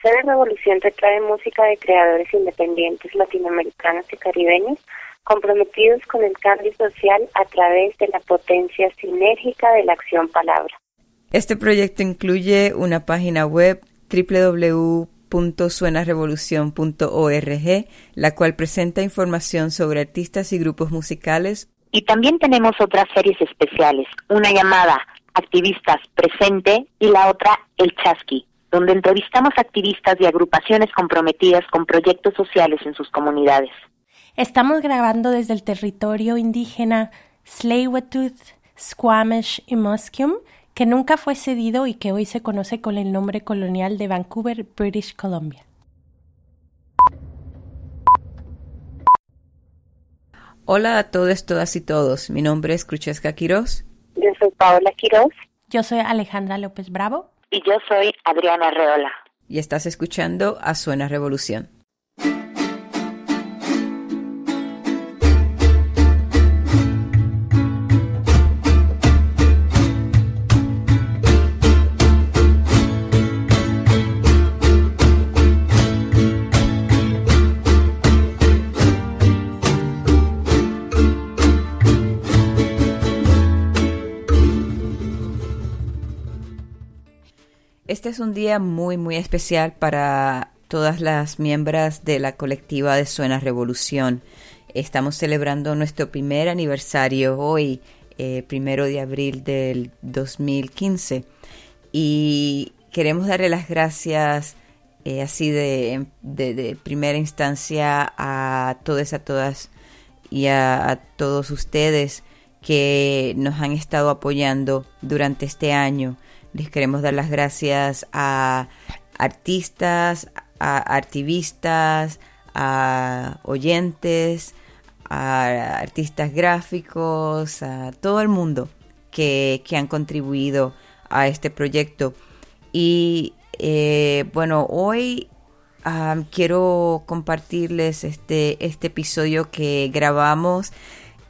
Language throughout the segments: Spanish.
Suena Revolución te trae música de creadores independientes latinoamericanos y caribeños comprometidos con el cambio social a través de la potencia sinérgica de la acción palabra. Este proyecto incluye una página web www.suenarevolucion.org, la cual presenta información sobre artistas y grupos musicales. Y también tenemos otras series especiales, una llamada Activistas Presente y la otra El Chasqui, donde entrevistamos activistas y agrupaciones comprometidas con proyectos sociales en sus comunidades. Estamos grabando desde el territorio indígena tsleil Squamish y Musqueam, que nunca fue cedido y que hoy se conoce con el nombre colonial de Vancouver, British Columbia. Hola a todos, todas y todos. Mi nombre es Crucesca Quiroz. Yo soy Paola Quiroz. Yo soy Alejandra López Bravo. Y yo soy Adriana Reola. Y estás escuchando a Suena Revolución. Este es un día muy, muy especial para todas las miembros de la colectiva de Suena Revolución. Estamos celebrando nuestro primer aniversario hoy, eh, primero de abril del 2015. Y queremos darle las gracias eh, así de, de, primera instancia a todas, a todas y a todos ustedes que nos han estado apoyando durante este año les queremos dar las gracias a artistas, a activistas, a oyentes, a artistas gráficos, a todo el mundo que, han contribuido a este proyecto. Y eh, bueno, hoy quiero compartirles este, este episodio que grabamos.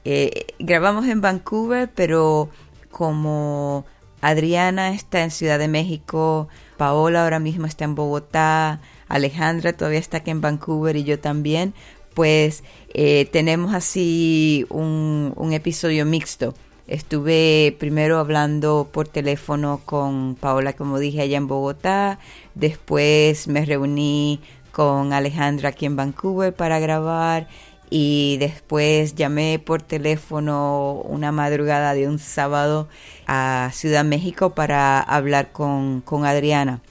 Eh, grabamos en Vancouver, pero como Adriana está en Ciudad de México, Paola ahora mismo está en Bogotá, Alejandra todavía está aquí en Vancouver y yo también, pues eh, tenemos así un, un episodio mixto. Estuve primero hablando por teléfono con Paola, como dije, allá en Bogotá. Después me reuní con Alejandra aquí en Vancouver para grabar. Y después llamé por teléfono una madrugada de un sábado a Ciudad México para hablar con, Adriana.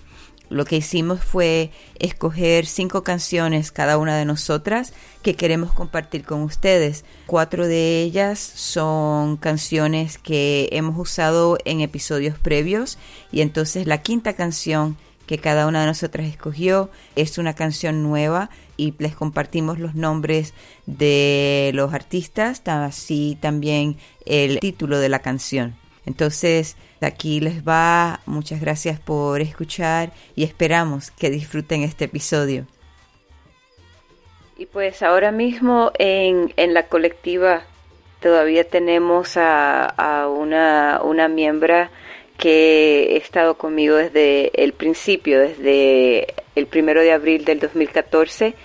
Lo que hicimos fue escoger cinco canciones cada una de nosotras que queremos compartir con ustedes. Cuatro de ellas son canciones que hemos usado en episodios previos y entonces la quinta canción que cada una de nosotras escogió es una canción nueva y les compartimos los nombres de los artistas, así también el título de la canción. Entonces, aquí les va. Muchas gracias por escuchar y esperamos que disfruten este episodio. Y pues ahora mismo en, en la colectiva todavía tenemos a, a una, una miembro que ha estado conmigo desde el principio, desde el primero de abril del 2014.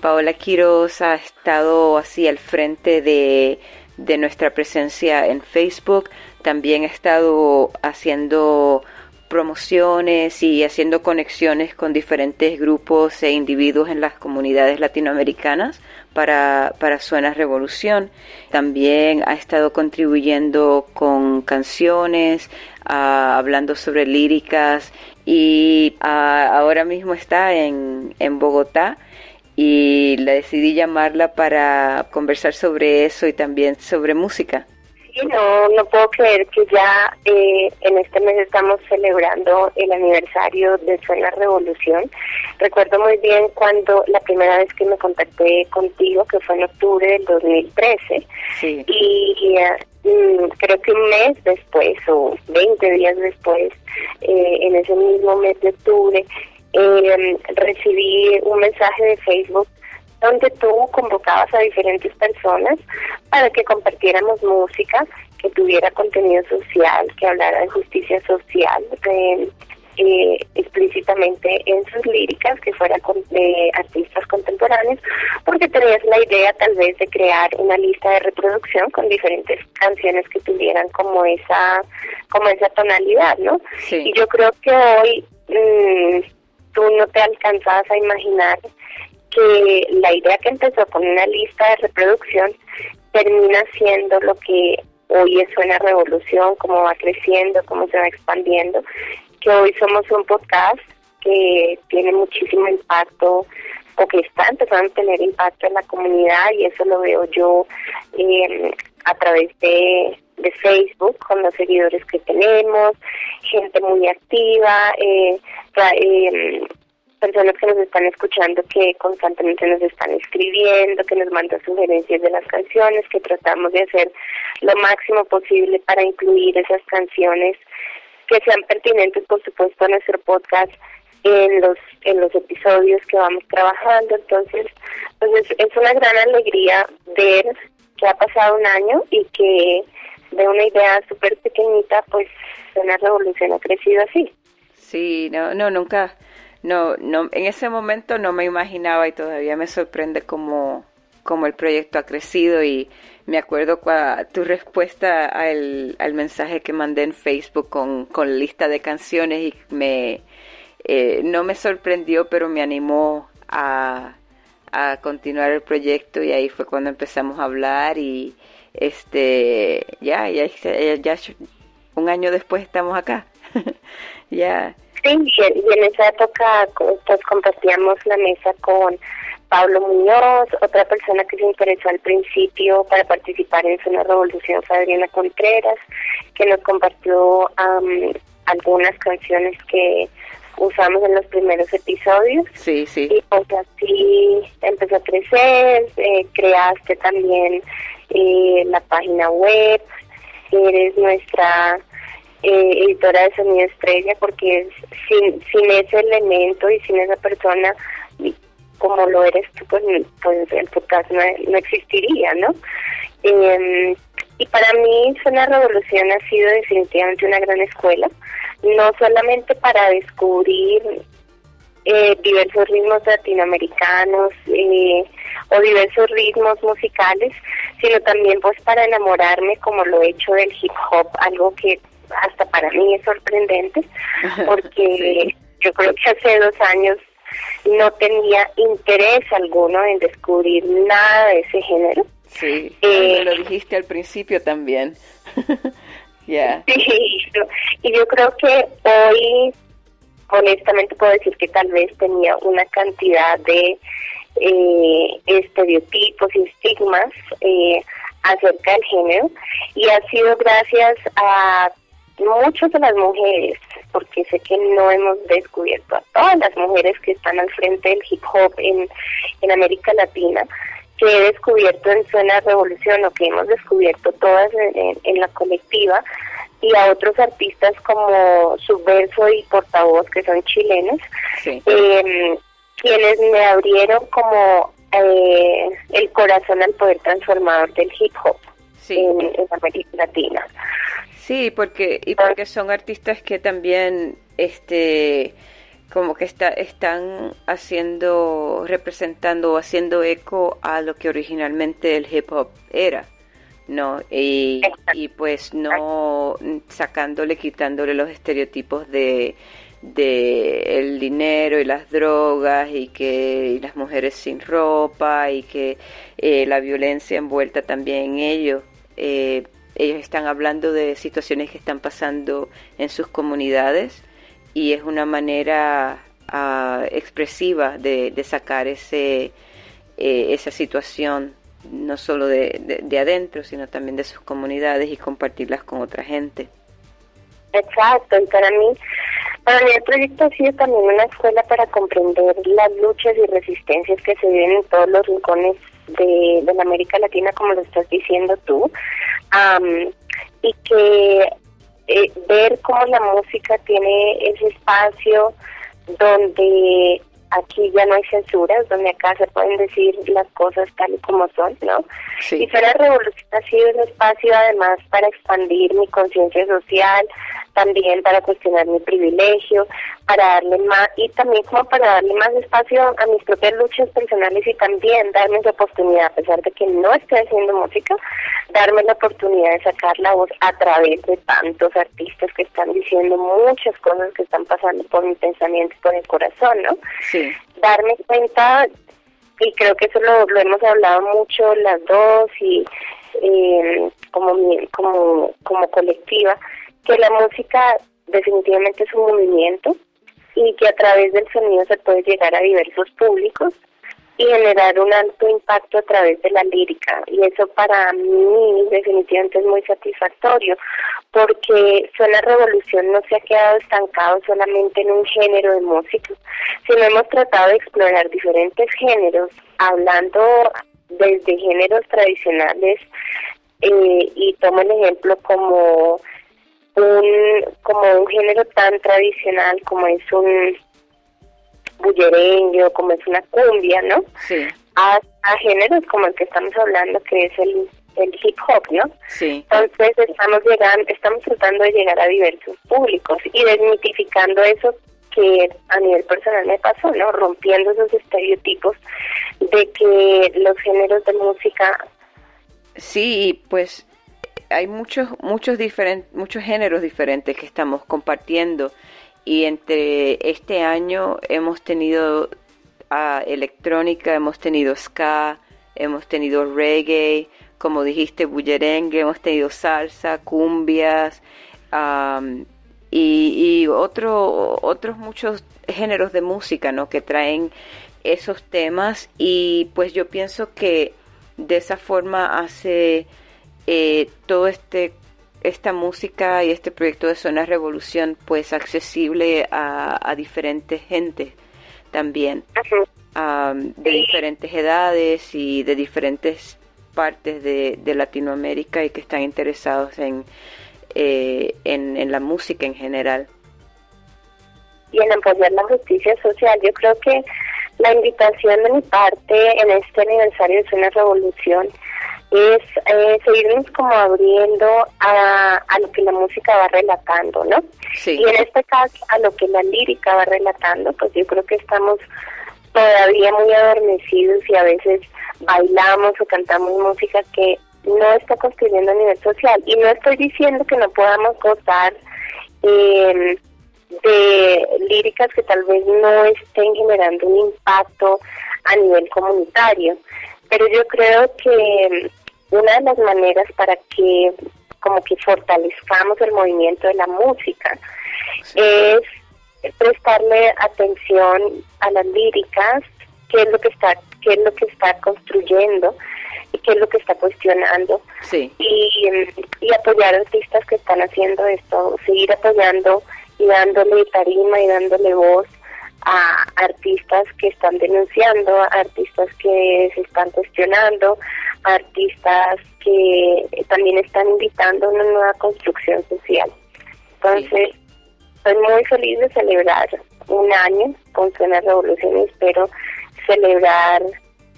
Paola Quiroz ha estado así al frente de, de nuestra presencia en Facebook, también he estado haciendo promociones y haciendo conexiones con diferentes grupos e individuos en las comunidades latinoamericanas para, para Suena Revolución. También ha estado contribuyendo con canciones, ah, hablando sobre líricas y ah, ahora mismo está en, en Bogotá y la decidí llamarla para conversar sobre eso y también sobre música. No, no puedo creer que ya eh, en este mes estamos celebrando el aniversario de Suena Revolución. Recuerdo muy bien cuando la primera vez que me contacté contigo, que fue en octubre del 2013, y mm, creo que un mes después o 20 días después, eh, en ese mismo mes de octubre, eh, recibí un mensaje de Facebook donde tú convocabas a diferentes personas para que compartiéramos música que tuviera contenido social, que hablara de justicia social, eh, explícitamente en sus líricas que fuera con, de artistas contemporáneos, porque tenías la idea tal vez de crear una lista de reproducción con diferentes canciones que tuvieran como esa como esa tonalidad, ¿no? Sí. Y yo creo que hoy mmm, tú no te alcanzabas a imaginar que la idea que empezó con una lista de reproducción termina siendo lo que hoy es una revolución, cómo va creciendo, cómo se va expandiendo que hoy somos un podcast que tiene muchísimo impacto o que está empezando a tener impacto en la comunidad y eso lo veo yo eh, a través de, Facebook con los seguidores que tenemos, gente muy activa, eh, eh, personas que nos están escuchando que constantemente nos están escribiendo, que nos mandan sugerencias de las canciones, que tratamos de hacer lo máximo posible para incluir esas canciones que sean pertinentes, por supuesto, a nuestro podcast en los en los episodios que vamos trabajando. Entonces, pues es, una gran alegría ver que ha pasado un año y que de una idea súper pequeñita, pues una revolución ha crecido así. Sí, no, no, nunca, no, no, en ese momento no me imaginaba y todavía me sorprende cómo, cómo el proyecto ha crecido y me acuerdo tu respuesta al, mensaje que mandé en Facebook con, con lista de canciones y me, eh, no me sorprendió, pero me animó a, a continuar el proyecto y ahí fue cuando empezamos a hablar y este ya ya, ya, un año después estamos acá. Ya. Sí y en esa época compartíamos la mesa con Pablo Muñoz, otra persona que se interesó al principio para participar en Zona Revolución fue Adriana Contreras, que nos compartió algunas canciones que usamos en los primeros episodios. Sí, sí. Y pues así empezó a crecer, eh, creaste también eh, la página web, eres nuestra eh, editora de sonido estrella porque sin, sin ese elemento y sin esa persona como lo eres tú, pues, pues el podcast no, no existiría, ¿no? Eh, y para mí Zona Revolución ha sido definitivamente una gran escuela, no solamente para descubrir eh, diversos ritmos latinoamericanos eh, o diversos ritmos musicales, sino también pues para enamorarme como lo he hecho del hip hop, algo que hasta para mí es sorprendente, porque yo creo que hace dos años no tenía interés alguno en descubrir nada de ese género. Sí, eh, lo dijiste al principio también. ya. Y yo creo que hoy, honestamente, puedo decir que tal vez tenía una cantidad de eh, estereotipos y estigmas eh, acerca del género y ha sido gracias a muchas de las mujeres, porque sé que no hemos descubierto a todas las mujeres que están al frente del hip hop en, en América Latina, que he descubierto en Suena Revolución o que hemos descubierto todas en, la colectiva y a otros artistas como Subverso y Portavoz que son chilenos, em, quienes me abrieron como eh, el corazón al poder transformador del hip hop en, en América Latina. Sí, porque y porque son artistas que también este como que está, están haciendo, representando o haciendo eco a lo que originalmente el hip hop era, ¿no? Y, y pues no sacándole, quitándole los estereotipos de, de el dinero y las drogas y que las mujeres sin ropa y que eh, la violencia envuelta también en ello. Eh, ellos están hablando de situaciones que están pasando en sus comunidades y es una manera ah, expresiva de, sacar ese, eh, esa situación no solo de, de, adentro, sino también de sus comunidades y compartirlas con otra gente. Exacto, y para mí, para mí el proyecto ha sido también una escuela para comprender las luchas y resistencias que se viven en todos los rincones de, de la América Latina, como lo estás diciendo tú, y que eh, ver cómo la música tiene ese espacio donde aquí ya no hay censuras, donde acá se pueden decir las cosas tal y como son, ¿no? Y Suena Revolución ha sido un espacio además para expandir mi conciencia social, también para cuestionar mi privilegio, para darle más, y también como para darle más espacio a mis propias luchas personales y también darme esa oportunidad, a pesar de que no estoy haciendo música, darme la oportunidad de sacar la voz a través de tantos artistas que están diciendo muchas cosas que están pasando por mi pensamiento y por el corazón, ¿no? Sí. Darme cuenta, y creo que eso lo, lo hemos hablado mucho las dos y eh, como, como, como colectiva, que la música definitivamente es un movimiento y que a través del sonido se puede llegar a diversos públicos y generar un alto impacto a través de la lírica. Y eso para mí definitivamente es muy satisfactorio, porque Suena Revolución no se ha quedado estancado solamente en un género de música, sino hemos tratado de explorar diferentes géneros, hablando desde géneros tradicionales, eh, y tomo el ejemplo como un como un género tan tradicional como es un bullerengue como es una cumbia, ¿no? Sí. A, géneros como el que estamos hablando que es el, el hip hop, ¿no? Sí. Entonces estamos llegando, estamos tratando de llegar a diversos públicos y desmitificando eso que a nivel personal me pasó, ¿no? Rompiendo esos estereotipos de que los géneros de música Sí, pues hay muchos muchos diferentes muchos géneros diferentes que estamos compartiendo y entre este año hemos tenido uh, electrónica, hemos tenido ska, hemos tenido reggae, como dijiste bullerengue, hemos tenido salsa, cumbias y, y otro, otros muchos géneros de música, ¿no? Que traen esos temas y pues yo pienso que de esa forma hace eh, todo este esta música y este proyecto de Zona Revolución pues accesible a, diferentes gentes también de diferentes edades y de diferentes partes de, Latinoamérica y que están interesados en, eh, en, en la música en general. Y en apoyar la justicia social. Yo creo que la invitación de mi parte en este aniversario de Zona Revolución es eh, seguirnos como abriendo a, a lo que la música va relatando, ¿no? Sí. Y en este caso a lo que la lírica va relatando, pues yo creo que estamos todavía muy adormecidos y a veces bailamos o cantamos música que no está construyendo a nivel social. Y no estoy diciendo que no podamos gozar eh, de líricas que tal vez no estén generando un impacto a nivel comunitario. Pero yo creo que una de las maneras para que como que fortalezcamos el movimiento de la música es prestarle atención a las líricas, qué es lo que está, qué es lo que está construyendo y qué es lo que está cuestionando sí. y, y apoyar artistas que están haciendo esto, seguir apoyando y dándole tarima y dándole voz a artistas que están denunciando, artistas que se están cuestionando, artistas que también están invitando a una nueva construcción social. Entonces, estoy muy feliz de celebrar un año con Suena Revolución y espero celebrar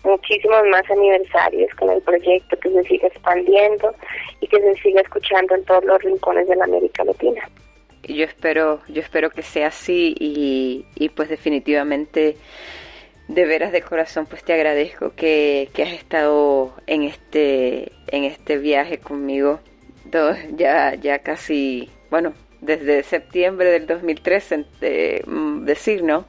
muchísimos más aniversarios con el proyecto que se siga expandiendo y que se siga escuchando en todos los rincones de la América Latina yo espero, yo espero que sea así y, y pues definitivamente de veras de corazón pues te agradezco que, que has estado en este en este viaje conmigo. Ya ya casi bueno desde septiembre del 2013 mm, decir no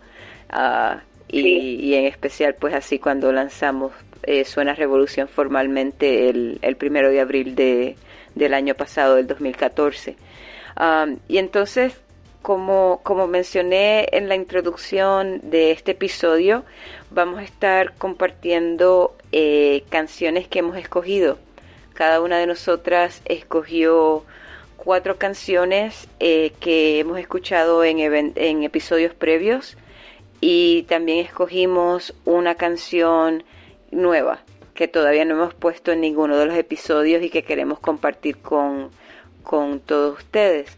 ah, y, y, en especial pues así cuando lanzamos eh, Suena Revolución formalmente el, el primero de abril de, del año pasado del 2014 y entonces, como, como mencioné en la introducción de este episodio, vamos a estar compartiendo eh, canciones que hemos escogido. Cada una de nosotras escogió cuatro canciones eh, que hemos escuchado en, en episodios previos y también escogimos una canción nueva que todavía no hemos puesto en ninguno de los episodios y que queremos compartir con, con todos ustedes.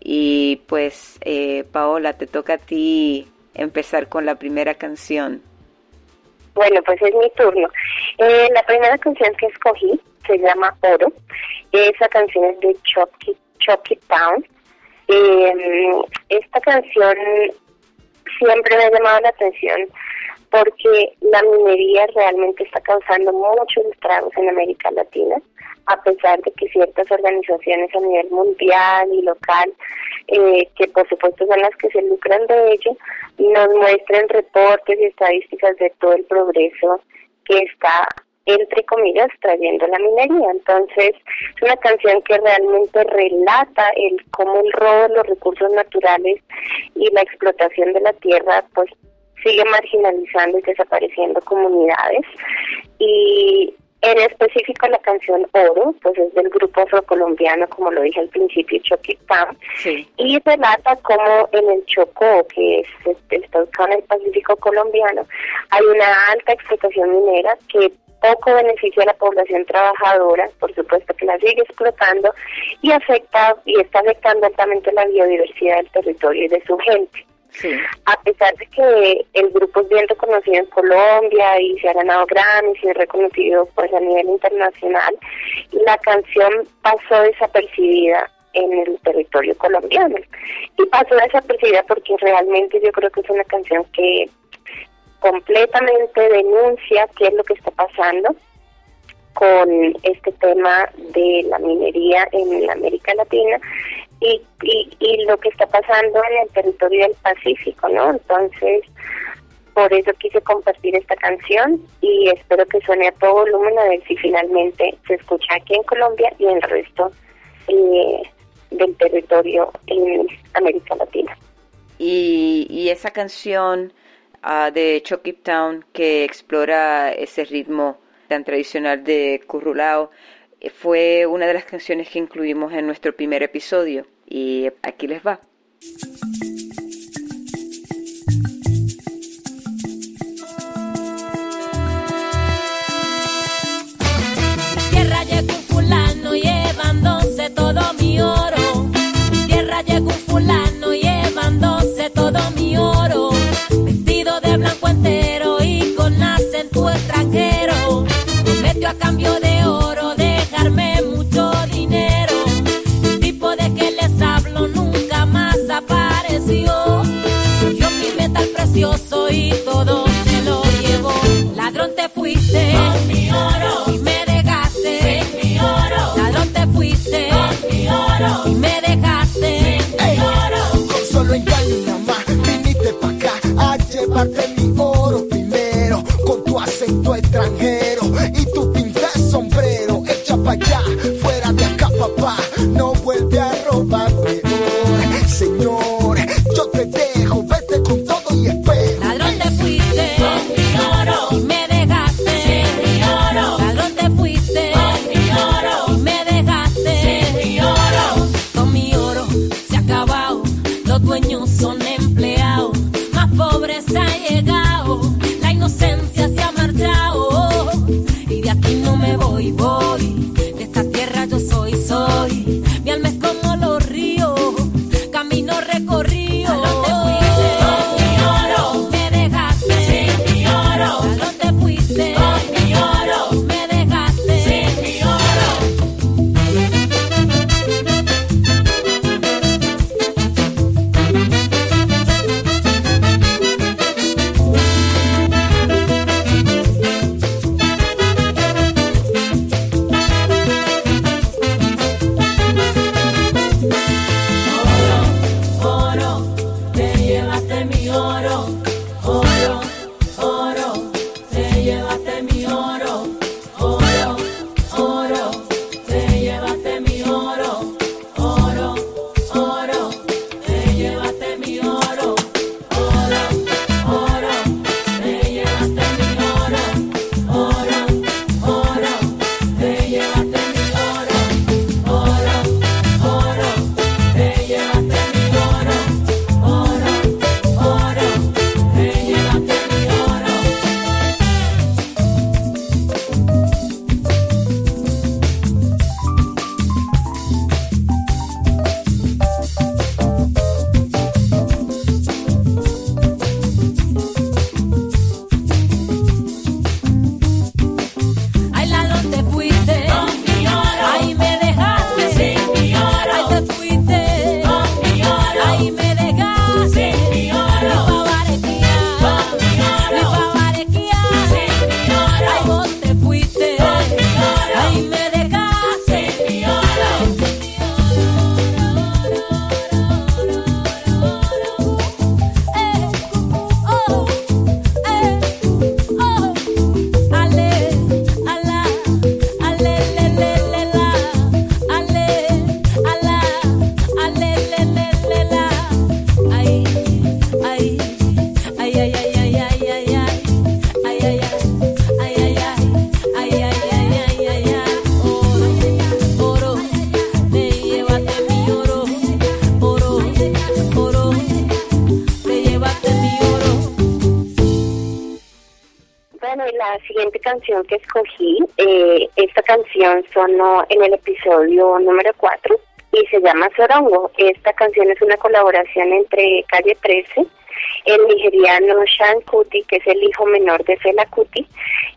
Y pues, eh, Paola, te toca a ti empezar con la primera canción. Bueno, pues es mi turno. Eh, la primera canción que escogí se llama Oro. Esa canción es de Chucky, Town. Eh, esta canción siempre me ha llamado la atención porque la minería realmente está causando muchos estragos en América Latina, a pesar de que ciertas organizaciones a nivel mundial y local, eh, que por supuesto son las que se lucran de ello, nos muestran reportes y estadísticas de todo el progreso que está entre comillas, trayendo la minería. Entonces, es una canción que realmente relata el cómo el robo de los recursos naturales y la explotación de la tierra, pues sigue marginalizando y desapareciendo comunidades. Y en específico la canción Oro, pues es del grupo afrocolombiano, como lo dije al principio, Choquitán, y relata cómo en el Chocó, que es está ubicado en el Pacífico colombiano, hay una alta explotación minera que poco beneficia a la población trabajadora, por supuesto que la sigue explotando y afecta y está afectando altamente la biodiversidad del territorio y de su gente. A pesar de que el grupo es bien reconocido en Colombia y se ha ganado Grammys y es reconocido pues a nivel internacional, la canción pasó desapercibida en el territorio colombiano. Y pasó desapercibida porque realmente yo creo que es una canción que completamente denuncia qué es lo que está pasando con este tema de la minería en América Latina y, y, lo que está pasando en el territorio del Pacífico, ¿no? Entonces, por eso quise compartir esta canción y espero que suene a todo volumen a ver si finalmente se escucha aquí en Colombia y en el resto eh, del territorio en América Latina. Y, y esa canción uh, de Chucky Town que explora ese ritmo tan tradicional de Currulao fue una de las canciones que incluimos en nuestro primer episodio y aquí les va. Tierra llegó un llevándose todo mi oro. Tierra llegó un fulano llevándose todo mi oro. Y todo se lo llevó. Ladrón te fuiste. Con mi oro. Y me dejaste. Sin mi oro. Ladrón te fuiste. Con mi oro. Y me dejaste. Sin mi oro. Con solo engaño y nada más viniste pa' acá a llevarte mi oro primero con tu acento extranjero y tu pinta sombrero echa pa' allá fuera de acá papá no vuelve a robarme ahora señor te llevaste mi oro, oro, canción que escogí, eh, esta canción sonó en el episodio número 4 y se llama Sorongo. Esta canción es una colaboración entre Calle 13, el nigeriano Shan Kuti, que es el hijo menor de Fela Kuti,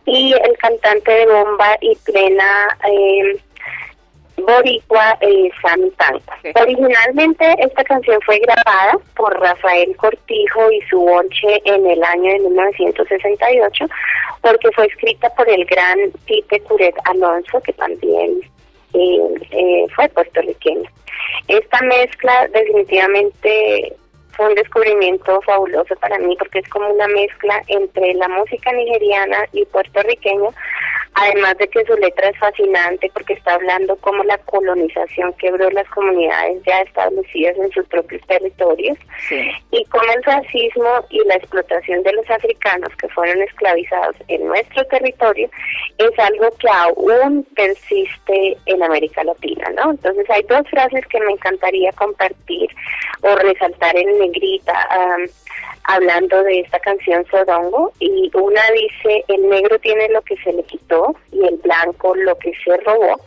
y el cantante de bomba y plena eh, boricua eh, Sam Tanco. Originalmente esta canción fue grabada por Rafael Cortijo y su bonche en el año de 1968 porque fue escrita por el gran Tite Curet Alonso que también eh, eh, fue puertorriqueño. Esta mezcla definitivamente fue un descubrimiento fabuloso para mí porque es como una mezcla entre la música nigeriana y puertorriqueño Además de que su letra es fascinante porque está hablando cómo la colonización quebró las comunidades ya establecidas en sus propios territorios y cómo el racismo y la explotación de los africanos que fueron esclavizados en nuestro territorio es algo que aún persiste en América Latina, ¿no? Entonces hay dos frases que me encantaría compartir o resaltar en negrita hablando de esta canción Sodongo y una dice el negro tiene lo que se le quitó y el blanco lo que se robó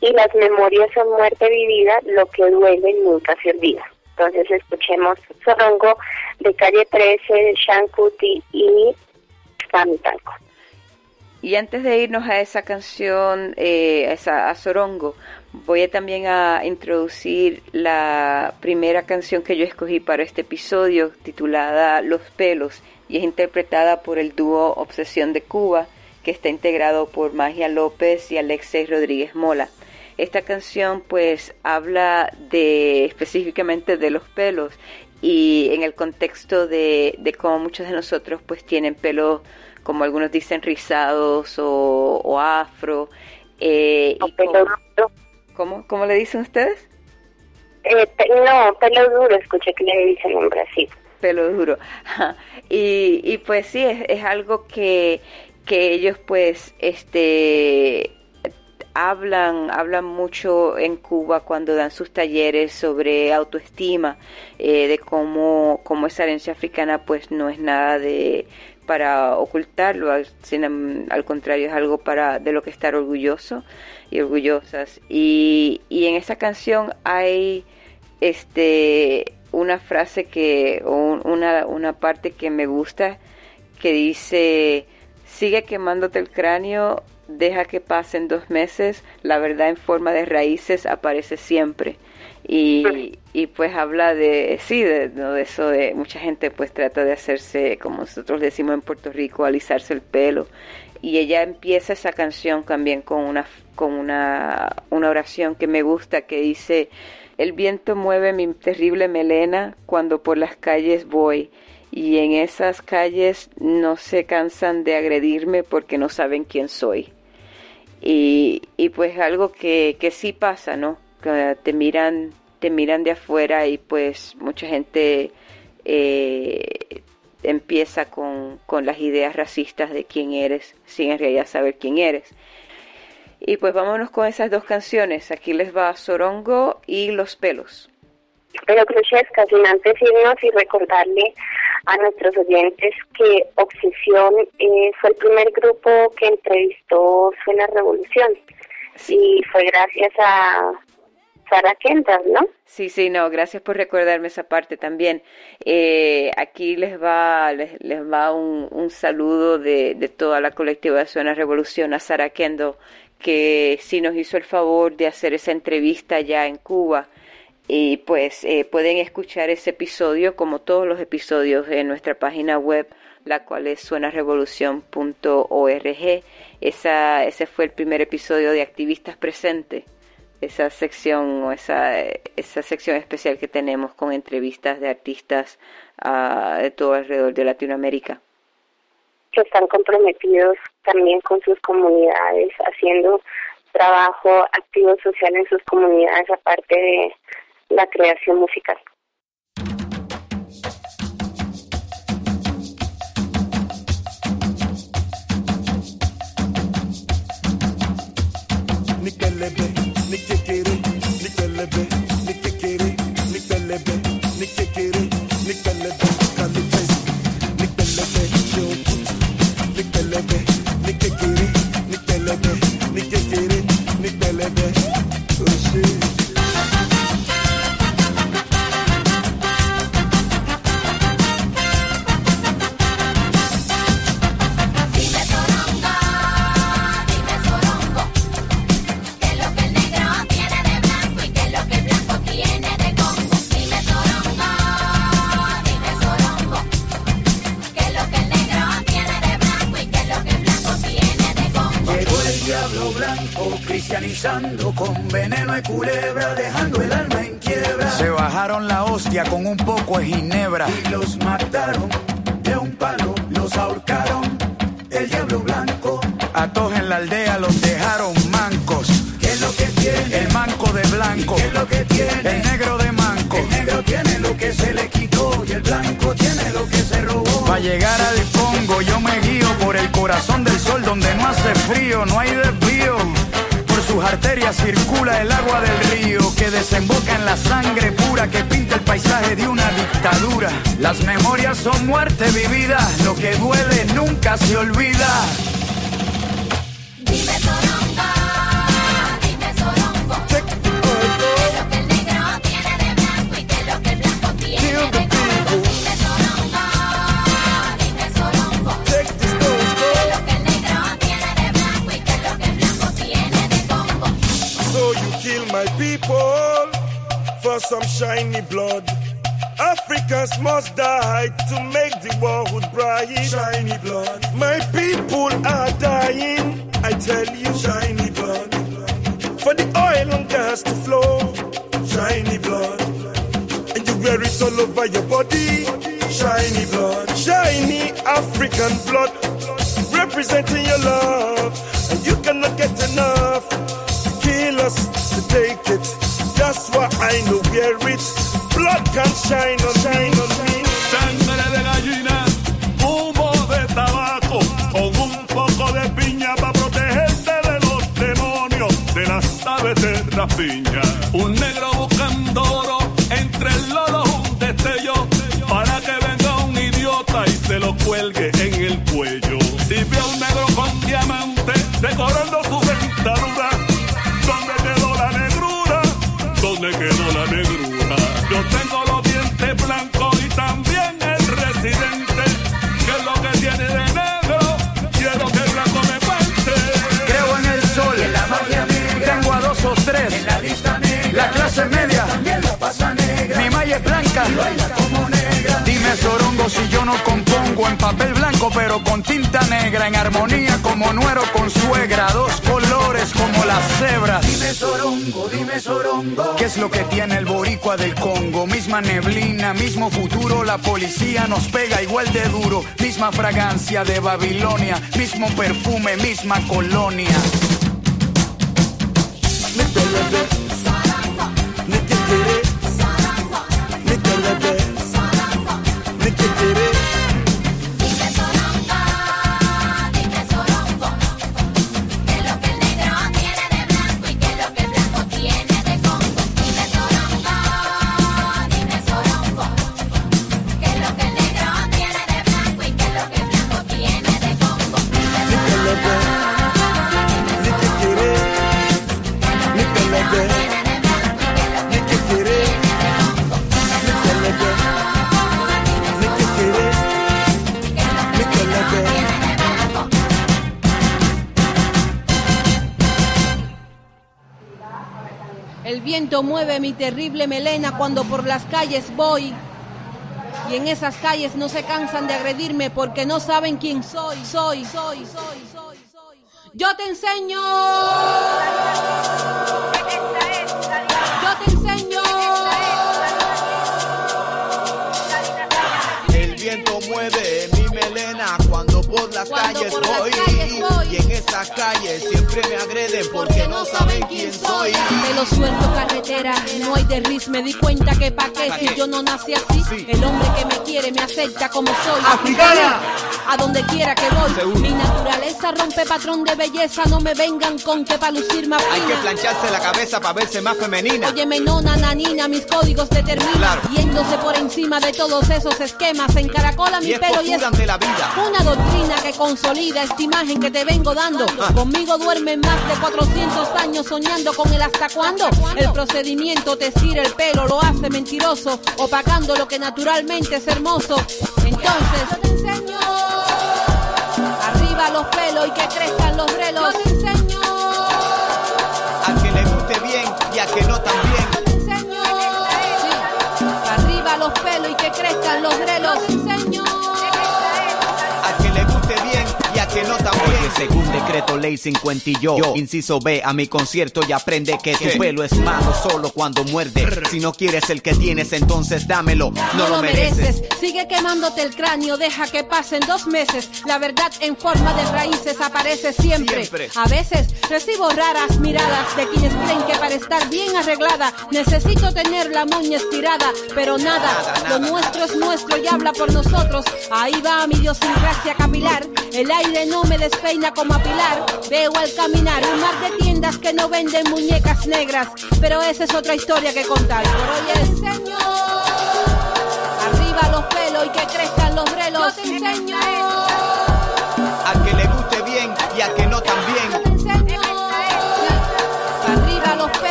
y las memorias son muerte vivida, lo que duele nunca se olvida. Entonces escuchemos Sodongo de calle 13, Shankuti y Talco. Y antes de irnos a esa canción, eh, a Sorongo, voy a también a introducir la primera canción que yo escogí para este episodio, titulada Los pelos, y es interpretada por el dúo Obsesión de Cuba, que está integrado por Magia López y Alexis Rodríguez Mola. Esta canción pues habla de específicamente de los pelos y en el contexto de, de cómo muchos de nosotros pues tienen pelos como algunos dicen, rizados o, afro. Eh, pelo duro. ¿Cómo, ¿Cómo le dicen ustedes? Eh, no, pelo duro, escuché que le dicen en Brasil. Pelo duro. y, y pues sí, es, es algo que, que ellos pues este hablan, hablan mucho en Cuba cuando dan sus talleres sobre autoestima, eh, de cómo, cómo esa herencia africana pues no es nada de para ocultarlo, al, al contrario es algo para de lo que estar orgulloso y orgullosas. Y, y en esa canción hay este una frase que o una, una parte que me gusta que dice sigue quemándote el cráneo deja que pasen dos meses, la verdad en forma de raíces aparece siempre. Y, y pues habla de, sí, de, de, eso, de mucha gente pues trata de hacerse, como nosotros decimos en Puerto Rico, alisarse el pelo. Y ella empieza esa canción también con una, con una, una oración que me gusta, que dice, el viento mueve mi terrible melena cuando por las calles voy y en esas calles no se cansan de agredirme porque no saben quién soy. Y, y pues algo que, que sí pasa, ¿no? Que te miran, te miran de afuera y pues mucha gente eh, empieza con, con las ideas racistas de quién eres sin en realidad saber quién eres. Y pues vámonos con esas dos canciones. Aquí les va Sorongo y Los Pelos. Pero Khrushchevka, sin antes irnos y recordarle a nuestros oyentes que Obsesión eh, fue el primer grupo que entrevistó Suena Revolución y fue gracias a Sara Kentas, ¿no? Sí, sí, no, gracias por recordarme esa parte también. Eh, aquí les va, les, les va un, un saludo de, de, toda la colectiva de Suena Revolución a Sara Kendo, que sí nos hizo el favor de hacer esa entrevista ya en Cuba y pues eh, pueden escuchar ese episodio como todos los episodios en nuestra página web la cual es suenarevolución.org esa ese fue el primer episodio de activistas presentes esa sección o esa esa sección especial que tenemos con entrevistas de artistas uh, de todo alrededor de Latinoamérica que están comprometidos también con sus comunidades haciendo trabajo activo social en sus comunidades aparte de la creación musical. baby. Con veneno de culebra, dejando el alma en quiebra. Se bajaron la hostia con un poco de ginebra. Y los mataron de un palo, los ahorcaron, el diablo blanco. A todos en la aldea los dejaron mancos. ¿Qué es lo que tiene? El manco de blanco. ¿Qué es lo que tiene? El negro de manco. El negro tiene lo que se le quitó y el blanco tiene lo que se robó. Pa' llegar al Congo yo me guío por el corazón del sol donde no hace frío, no hay desvío. Sus arterias circula el agua del río que desemboca en la sangre pura que pinta el paisaje de una dictadura. Las memorias son muerte vivida, lo que duele nunca se olvida. right to negra. Dime sorongo si yo no compongo en papel blanco pero con tinta negra en armonía como nuero con suegra, dos colores como las cebras. Dime sorongo, dime sorongo. ¿Qué es lo que tiene el boricua del Congo? Misma neblina, mismo futuro, la policía nos pega igual de duro, misma fragancia de Babilonia, mismo perfume, misma colonia. Mueve mi terrible melena cuando por las calles voy. Y en esas calles no se cansan de agredirme porque no saben quién soy. Soy, soy, soy, soy, soy. Yo te enseño. Yo te enseño. El viento mueve mi melena cuando por las Cuando calles por voy. Esas calles siempre me agreden porque no saben quién soy. Pelo suelto, carretera, no hay derris. Me di cuenta que pa' qué si yo no nací así. El hombre que me quiere me acepta como soy. ¡Africana! A donde quiera que voy. Seguro. Mi naturaleza rompe patrón de belleza. No me vengan con que pa' lucir más Hay que fina. plancharse la cabeza para verse más femenina. Óyeme, nona, nanina, mis códigos determinan. Claro. Yéndose por encima de todos esos esquemas. Encaracola mi Y pelo y es la vida. una doctrina que consolida esta imagen que te vengo dando. Conmigo duermen más de 400 años soñando con el hasta cuándo. El procedimiento te estira el pelo, lo hace mentiroso, opacando lo que naturalmente es hermoso. Entonces, yo te enseño. Arriba los pelos y que crezcan los relos. Yo te enseño. A que le guste bien y a que no también. Yo te enseño. Sí. Arriba los pelos y que crezcan los relos. Según decreto ley 50 y yo, inciso B, a mi concierto y aprende que tu pelo es malo solo cuando muerde. Si no quieres el que tienes, entonces dámelo. No, lo mereces. Sigue quemándote el cráneo, deja que pasen dos meses. La verdad en forma de raíces aparece siempre. Siempre. A veces recibo raras miradas de quienes creen que para estar bien arreglada necesito tener la moña estirada, pero nada, lo nuestro es nuestro y habla por nosotros. Ahí va mi idiosincrasia capilar, el aire no me despeina como a pilar. Veo al caminar un mar de tiendas que no venden muñecas negras, pero esa es otra historia que contar. Por hoy es señor. Arriba los pelos y que crezcan los brelos. Yo te enseño.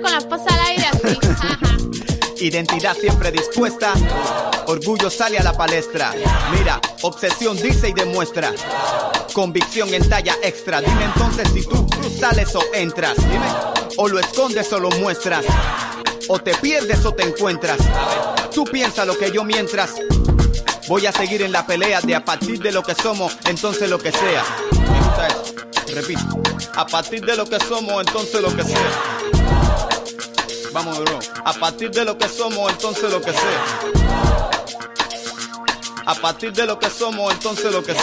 Con la esposa al aire así. Identidad siempre dispuesta. Orgullo sale a la palestra. Mira, obsesión dice y demuestra. Convicción en talla extra. Dime entonces si tú sales o entras. Dime. O lo escondes o lo muestras. O te pierdes o te encuentras. Tú piensa lo que yo mientras. Voy a seguir en la pelea de a partir de lo que somos, entonces lo que sea. Me gusta eso. Repito. A partir de lo que somos, entonces lo que sea. Vamos nuevo. A partir de lo que somos, entonces lo que sea. A partir de lo que somos, entonces lo que sea.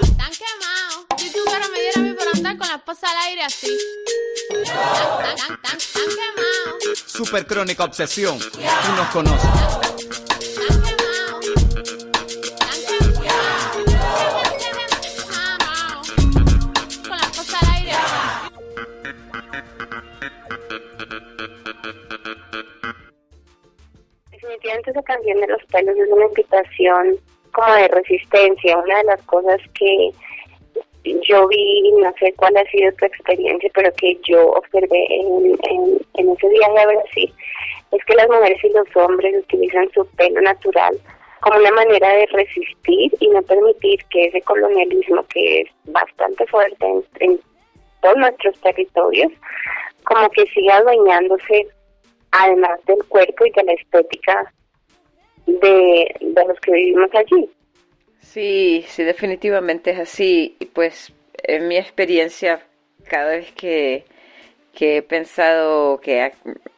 Están quemados. Si tú que ahora me diera a mí por andar con la esposa al aire así. Están quemados. Super crónica obsesión. Tú nos conoces. Esa canción de los pelos es una invitación como de resistencia. Una de las cosas que yo vi, no sé cuál ha sido tu experiencia, pero que yo observé en, en, en ese viaje a Brasil, es que las mujeres y los hombres utilizan su pelo natural como una manera de resistir y no permitir que ese colonialismo que es bastante fuerte en, en todos nuestros territorios, como que siga adueñándose además del cuerpo y de la estética de, de los que vivimos allí. Sí, sí, definitivamente es así. Y pues en mi experiencia, cada vez que, que he pensado que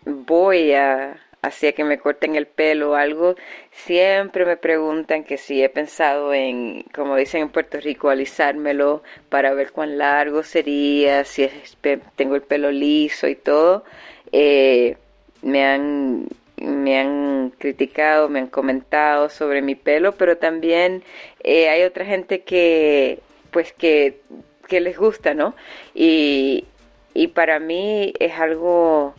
voy a hacia que me corten el pelo o algo, siempre me preguntan que si he pensado en, como dicen en Puerto Rico, alisármelo para ver cuán largo sería, si es- tengo el pelo liso y todo. Eh, me han me han criticado, me han comentado sobre mi pelo, pero también eh, hay otra gente que pues que, que les gusta, ¿no? Y, y para mí es algo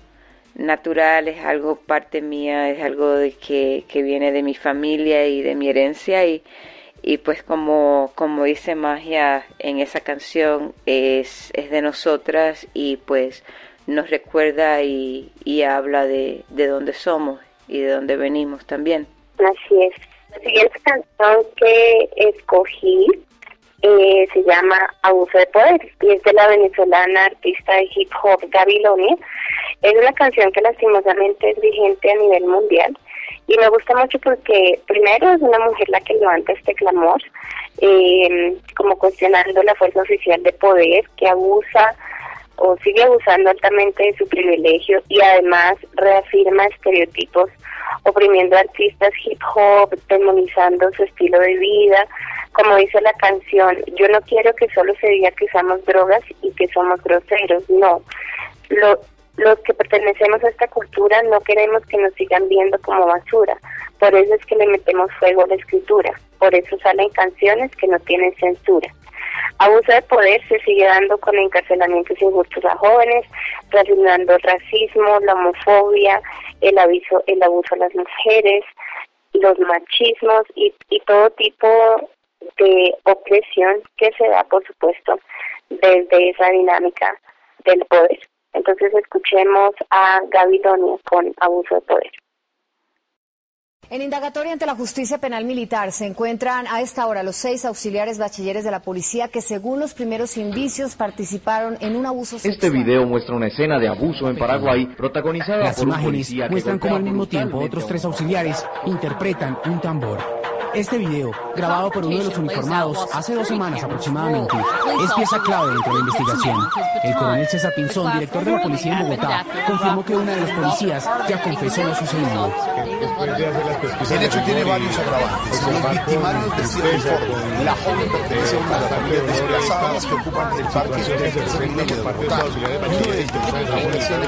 natural, es algo parte mía, es algo de que, que viene de mi familia y de mi herencia y, y pues como, como dice Magia en esa canción, es, es de nosotras y pues nos recuerda y, y habla de, de dónde somos y de dónde venimos también. Así es. La siguiente canción que escogí eh, se llama Abuso de Poder y es de la venezolana artista de hip hop Gabilonia. Es una canción que lastimosamente es vigente a nivel mundial y me gusta mucho porque primero es una mujer la que levanta este clamor, eh, como cuestionando la fuerza oficial de poder que abusa o sigue abusando altamente de su privilegio y además reafirma estereotipos oprimiendo a artistas hip hop, demonizando su estilo de vida. Como dice la canción, yo no quiero que solo se diga que usamos drogas y que somos groseros, no. Lo, los que pertenecemos a esta cultura no queremos que nos sigan viendo como basura. Por eso es que le metemos fuego a la escritura. Por eso salen canciones que no tienen censura. Abuso de poder se sigue dando con encarcelamientos injustos a jóvenes, relacionando el racismo, la homofobia, el aviso, el abuso a las mujeres, los machismos y, y todo tipo de opresión que se da, por supuesto, desde esa dinámica del poder. Entonces escuchemos a Gabilonia con abuso de poder. En indagatoria ante la justicia penal militar se encuentran a esta hora los seis auxiliares bachilleres de la policía que según los primeros indicios participaron en un abuso sexual. Este video muestra una escena de abuso en Paraguay protagonizada Las por un imágenes policía que muestran cómo al mismo tiempo otros tres un auxiliares interpretan un tambor. Este video, grabado por uno de los uniformados hace dos semanas aproximadamente, es pieza clave dentro de la investigación. El coronel César Pinzón, director de la policía en Bogotá, confirmó que una de los policías ya confesó lo sucedido. El hecho tiene varios agravantes. Los victimarios decían informe. La joven pertenece a una de las familias desplazadas que ocupan el parque de Bogotá. Uno de ellos, la policía de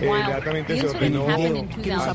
Inmediatamente se ordenó que la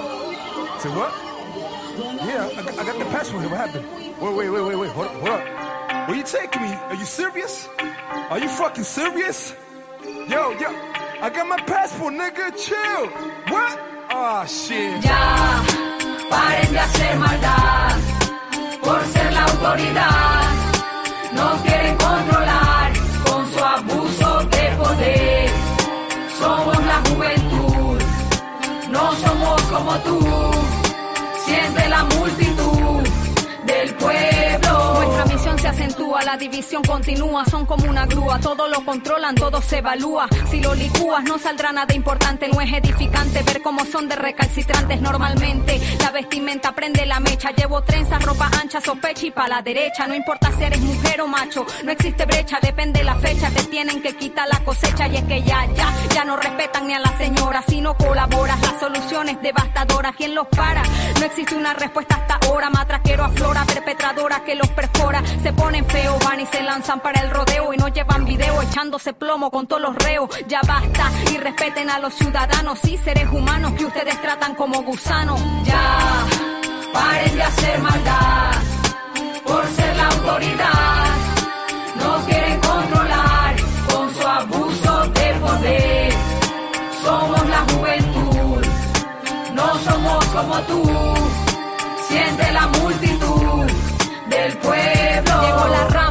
Say what? Yeah, I, got- I got the passport here. What happened? Wait, wait, wait, wait, wait. Hold up, hold up. Where you taking me? Are you serious? Are you fucking serious? Yo, yo, I got my passport, nigga. Chill. What? Ah, shit. Ya, paren de hacer maldad por ser la autoridad. Nos quieren controlar con su abuso de poder. Somos la juventud, no somos como tú. La división continúa, son como una grúa, todo lo controlan, todo se evalúa. Si lo licúas no saldrá nada importante, no es edificante ver cómo son de recalcitrantes normalmente. La vestimenta prende la mecha, llevo trenzas, ropa ancha, sospecha y pa' la derecha. No importa si eres mujer o macho, no existe brecha, depende la fecha, te tienen que quitar la cosecha y es que ya, ya, ya no respetan ni a la señora. Si no colaboras, la solución es devastadora. ¿Quién los para? No existe una respuesta hasta ahora, matraquero aflora, perpetradora que los perfora. Se ponen van y se lanzan para el rodeo y no llevan video echándose plomo con todos los reos. Ya basta y respeten a los ciudadanos y seres humanos que ustedes tratan como gusanos. Ya, paren de hacer maldad por ser la autoridad. Nos quieren controlar con su abuso de poder. Somos la juventud, no somos como tú. Siente la multitud del pueblo. Llegó la para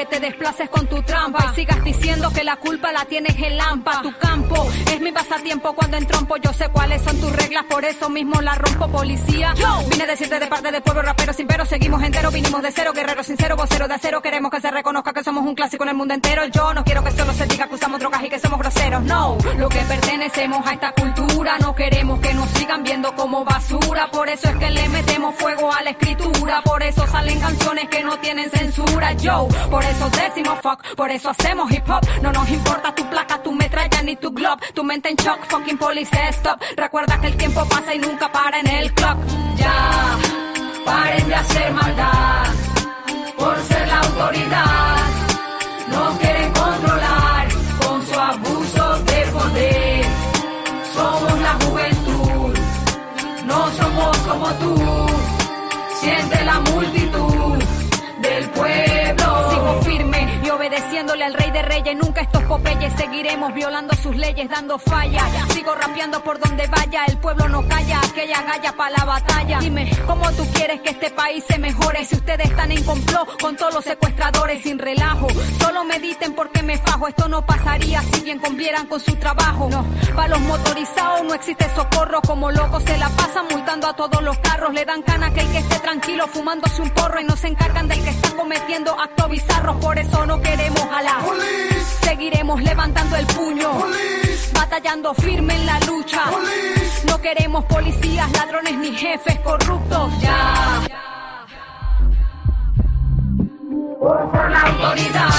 que te desplaces con tu trampa y sigas diciendo que la culpa la tienes en Lampa. Tu campo es mi pasatiempo cuando entrompo. Yo sé cuáles son tus reglas, por eso mismo la rompo, policía. Vine a decirte de parte del pueblo rapero sin pero, seguimos enteros, vinimos de cero, guerrero sincero, vocero de acero. Queremos que se reconozca que somos un clásico en el mundo entero. Yo no quiero que solo se diga que usamos drogas y que somos groseros. No, lo que pertenecemos a esta cultura, no queremos que nos sigan viendo como basura. Por eso es que le metemos fuego a la escritura. Por eso salen canciones que no tienen censura. Yo, por eso decimos fuck, por eso hacemos hip hop. No nos importa tu placa, tu metralla ni tu glob. Tu mente en shock, fucking police stop. Recuerda que el tiempo pasa y nunca para en el clock. Ya, paren de hacer maldad por ser la autoridad. Nos quieren controlar con su abuso de poder. Somos la juventud, no somos como tú. Nunca estos popeyes seguiremos violando sus leyes, dando falla. Sigo rapeando por donde vaya. El pueblo no calla, aquella galla para la batalla. Dime, ¿cómo tú quieres que este país se mejore? Si ustedes están en complot con todos los secuestradores sin relajo. Solo mediten porque me fajo. Esto no pasaría si bien convieran con su trabajo. No, para los motorizados no existe socorro. Como locos se la pasan multando a todos los carros. Le dan cana a aquel que esté tranquilo fumándose un porro y no se encargan del que está cometiendo actos bizarros. Por eso no queremos a Seguiremos levantando el puño. Batallando firme en la lucha. No queremos policías, ladrones ni jefes corruptos. Ya. por la autoridad.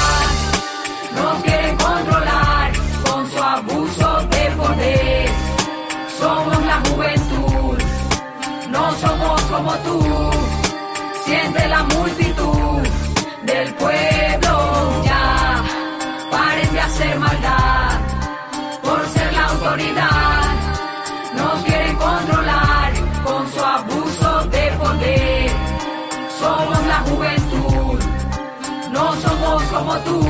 Nos quieren controlar con su abuso de poder. Somos la juventud, no somos como tú. Siente la multitud Nos quieren controlar con su abuso de poder. Somos la juventud, no somos como tú.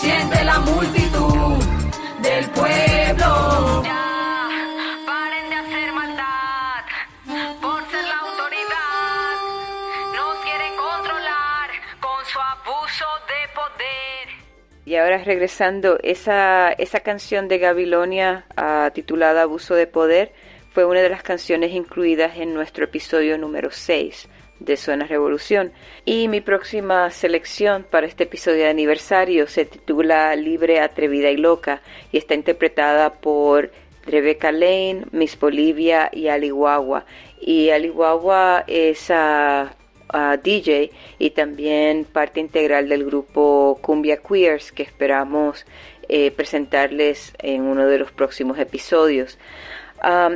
Siente la multitud del pueblo. Y ahora regresando, esa, esa canción de Gabilonia ah, titulada Abuso de Poder fue una de las canciones incluidas en nuestro episodio número 6 de Suena Revolución. Y mi próxima selección para este episodio de aniversario se titula Libre, Atrevida y Loca y está interpretada por Rebecca Lane, Miss Bolivia y Ali. Y Ali es ah, DJ y también parte integral del grupo Cumbia Queers que esperamos eh, presentarles en uno de los próximos episodios.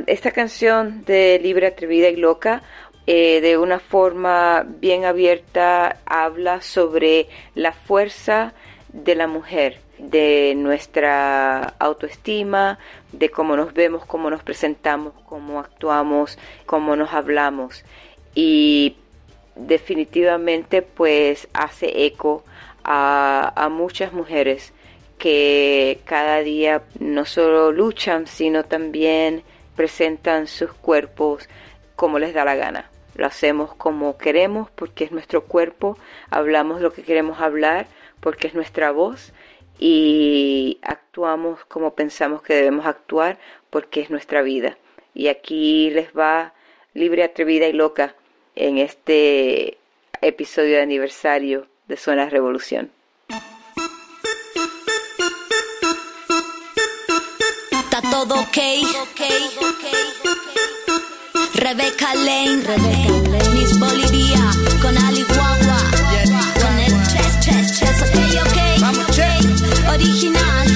Esta canción de Libre, Atrevida y Loca eh, de una forma bien abierta habla sobre la fuerza de la mujer, de nuestra autoestima, de cómo nos vemos, cómo nos presentamos, cómo actuamos, cómo nos hablamos. Y definitivamente pues hace eco a, muchas mujeres que cada día no solo luchan, sino también presentan sus cuerpos como les da la gana. Lo hacemos como queremos porque es nuestro cuerpo, hablamos lo que queremos hablar porque es nuestra voz y actuamos como pensamos que debemos actuar porque es nuestra vida. Y aquí les va libre, atrevida y loca en este episodio de aniversario de Suena Revolución. Está todo ok. Rebecca Lane, Rebecca Miss Bolivia, con Ali Guagua, con el chess, chess, chess, ok, ok, original.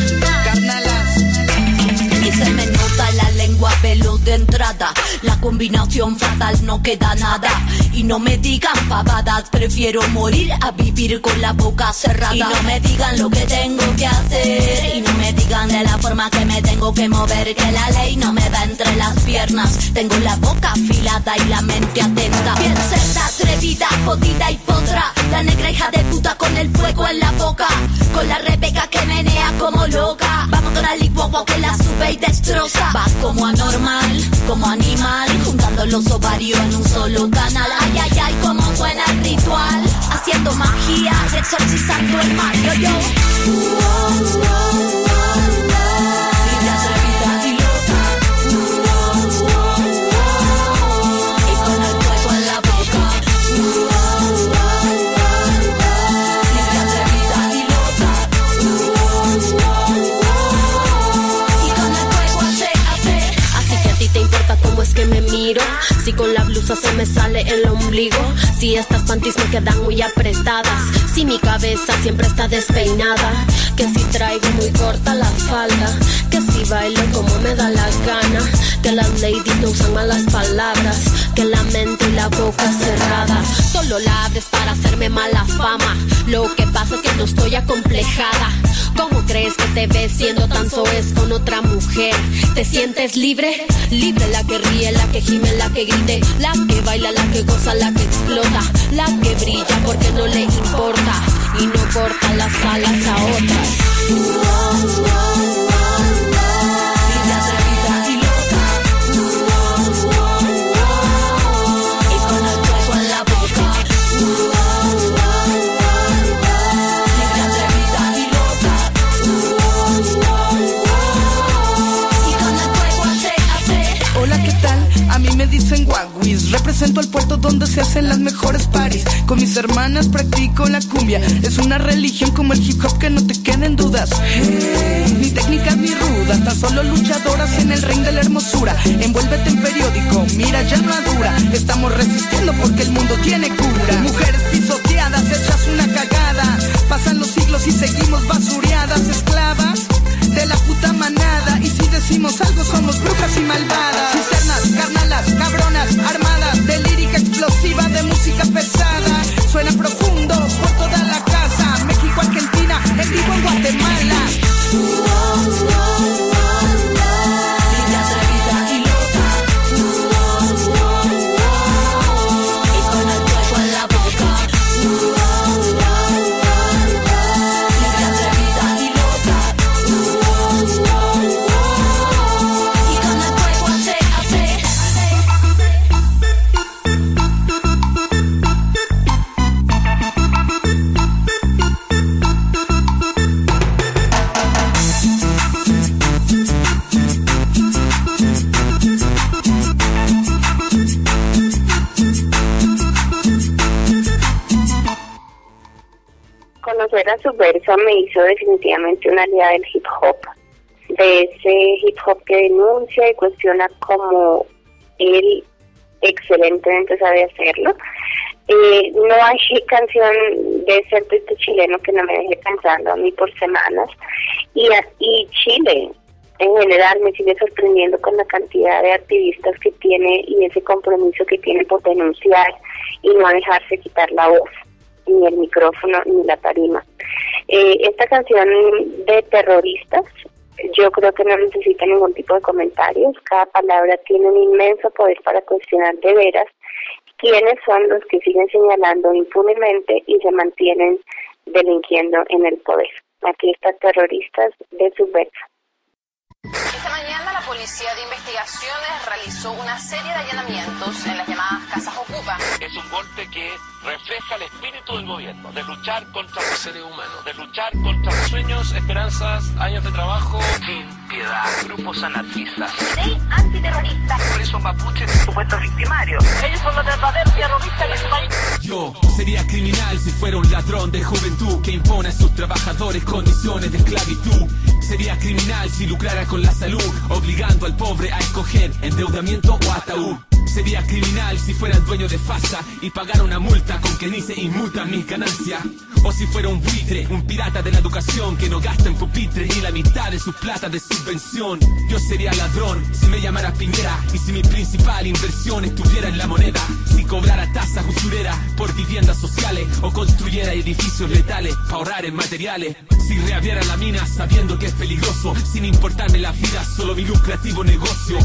Y se me nota la lengua veloz de entrada, la combinación fatal no queda nada. Y no me digan pavadas, prefiero morir a vivir con la boca cerrada. Y no me digan lo que tengo que hacer, y no me digan de la forma que me tengo que mover, que la ley no me va entre las piernas. Tengo la boca afilada y la mente atenta. Bien atrevida, jodida y podrá. La negra hija de puta con el fuego en la boca. Con la Rebeca que menea como loca. Vamos con la licuagua que la sube y destroza. Va como anormal, como animal. Juntando los ovarios en un solo canal. Ay, ay, ay, como suena el ritual. Haciendo magia y exorcizando el mal. Yo, Si con la blusa se me sale el ombligo. Si estas panties me quedan muy apretadas. Si mi cabeza siempre está despeinada. Que si traigo muy corta la falda. Que si bailo como me da la gana. Que las ladies no usan malas palabras. Que la mente y la boca cerrada. Solo la abres para hacerme mala fama. Lo que pasa es que no estoy acomplejada. ¿Cómo crees que te ves siendo tan soez con otra mujer? ¿Te sientes libre? Libre la que ríe, la que gime, la que la que baila, la que goza, la que explota, la que brilla porque no le importa y no corta las alas a otras. Me dicen Guaguis. Represento el puerto donde se hacen las mejores paris. Con mis hermanas practico la cumbia. Es una religión como el hip hop que no te queden dudas. Ni técnicas ni rudas, tan solo luchadoras en el ring de la hermosura. Envuélvete en periódico, mira ya madura. Estamos resistiendo porque el mundo tiene cura. Mujeres pisoteadas, hechas una cagada. Pasan los siglos y seguimos basureadas, esclavas de la puta manada. Y si decimos algo, somos brujas y malvadas. Cisternas, carnalas, cabronas, armadas. De lírica explosiva, de música pesada. Suena profundo por toda la casa. México, Argentina, en vivo en Guatemala. Subversa me hizo definitivamente una aliada del hip hop, de ese hip hop que denuncia y cuestiona como él excelentemente sabe hacerlo. Eh, no hay canción de ese artista chileno que no me deje pensando a mí por semanas. Y, y Chile, en general, me sigue sorprendiendo con la cantidad de activistas que tiene y ese compromiso que tiene por denunciar y no dejarse quitar la voz, ni el micrófono, ni la tarima. Eh, esta canción de terroristas, yo creo que no necesita ningún tipo de comentarios. Cada palabra tiene un inmenso poder para cuestionar de veras quiénes son los que siguen señalando impunemente y se mantienen delinquiendo en el poder. Aquí está terroristas de subversa. Esta mañana la Policía de Investigaciones realizó una serie de allanamientos en las llamadas Casas Ocupa. Es un golpe que refleja el espíritu del gobierno, de luchar contra los seres humanos, de luchar contra los sueños, esperanzas, años de trabajo sin piedad, grupos anarquistas. Ley antiterrorista. Por eso mapuches supuestos victimarios. Ellos son los verdaderos terroristas de su país. Yo sería criminal si fuera un ladrón de juventud que impone a sus trabajadores condiciones de esclavitud. Sería criminal si lucrara con la salud, obligando al pobre a escoger endeudamiento o ataúd. Sería criminal si fuera el dueño de FASA y pagara una multa con que ni se inmutan mis ganancias. O si fuera un buitre, un pirata de la educación que no gasta en pupitre ni la mitad de su plata de subvención. Yo sería ladrón si me llamara Piñera y si mi principal inversión estuviera en la moneda. Si cobrara tasas usureras por viviendas sociales o construyera edificios letales para ahorrar en materiales. Si reabriera la mina sabiendo que es peligroso, sin importarme la vida, solo mi lucrativo negocio.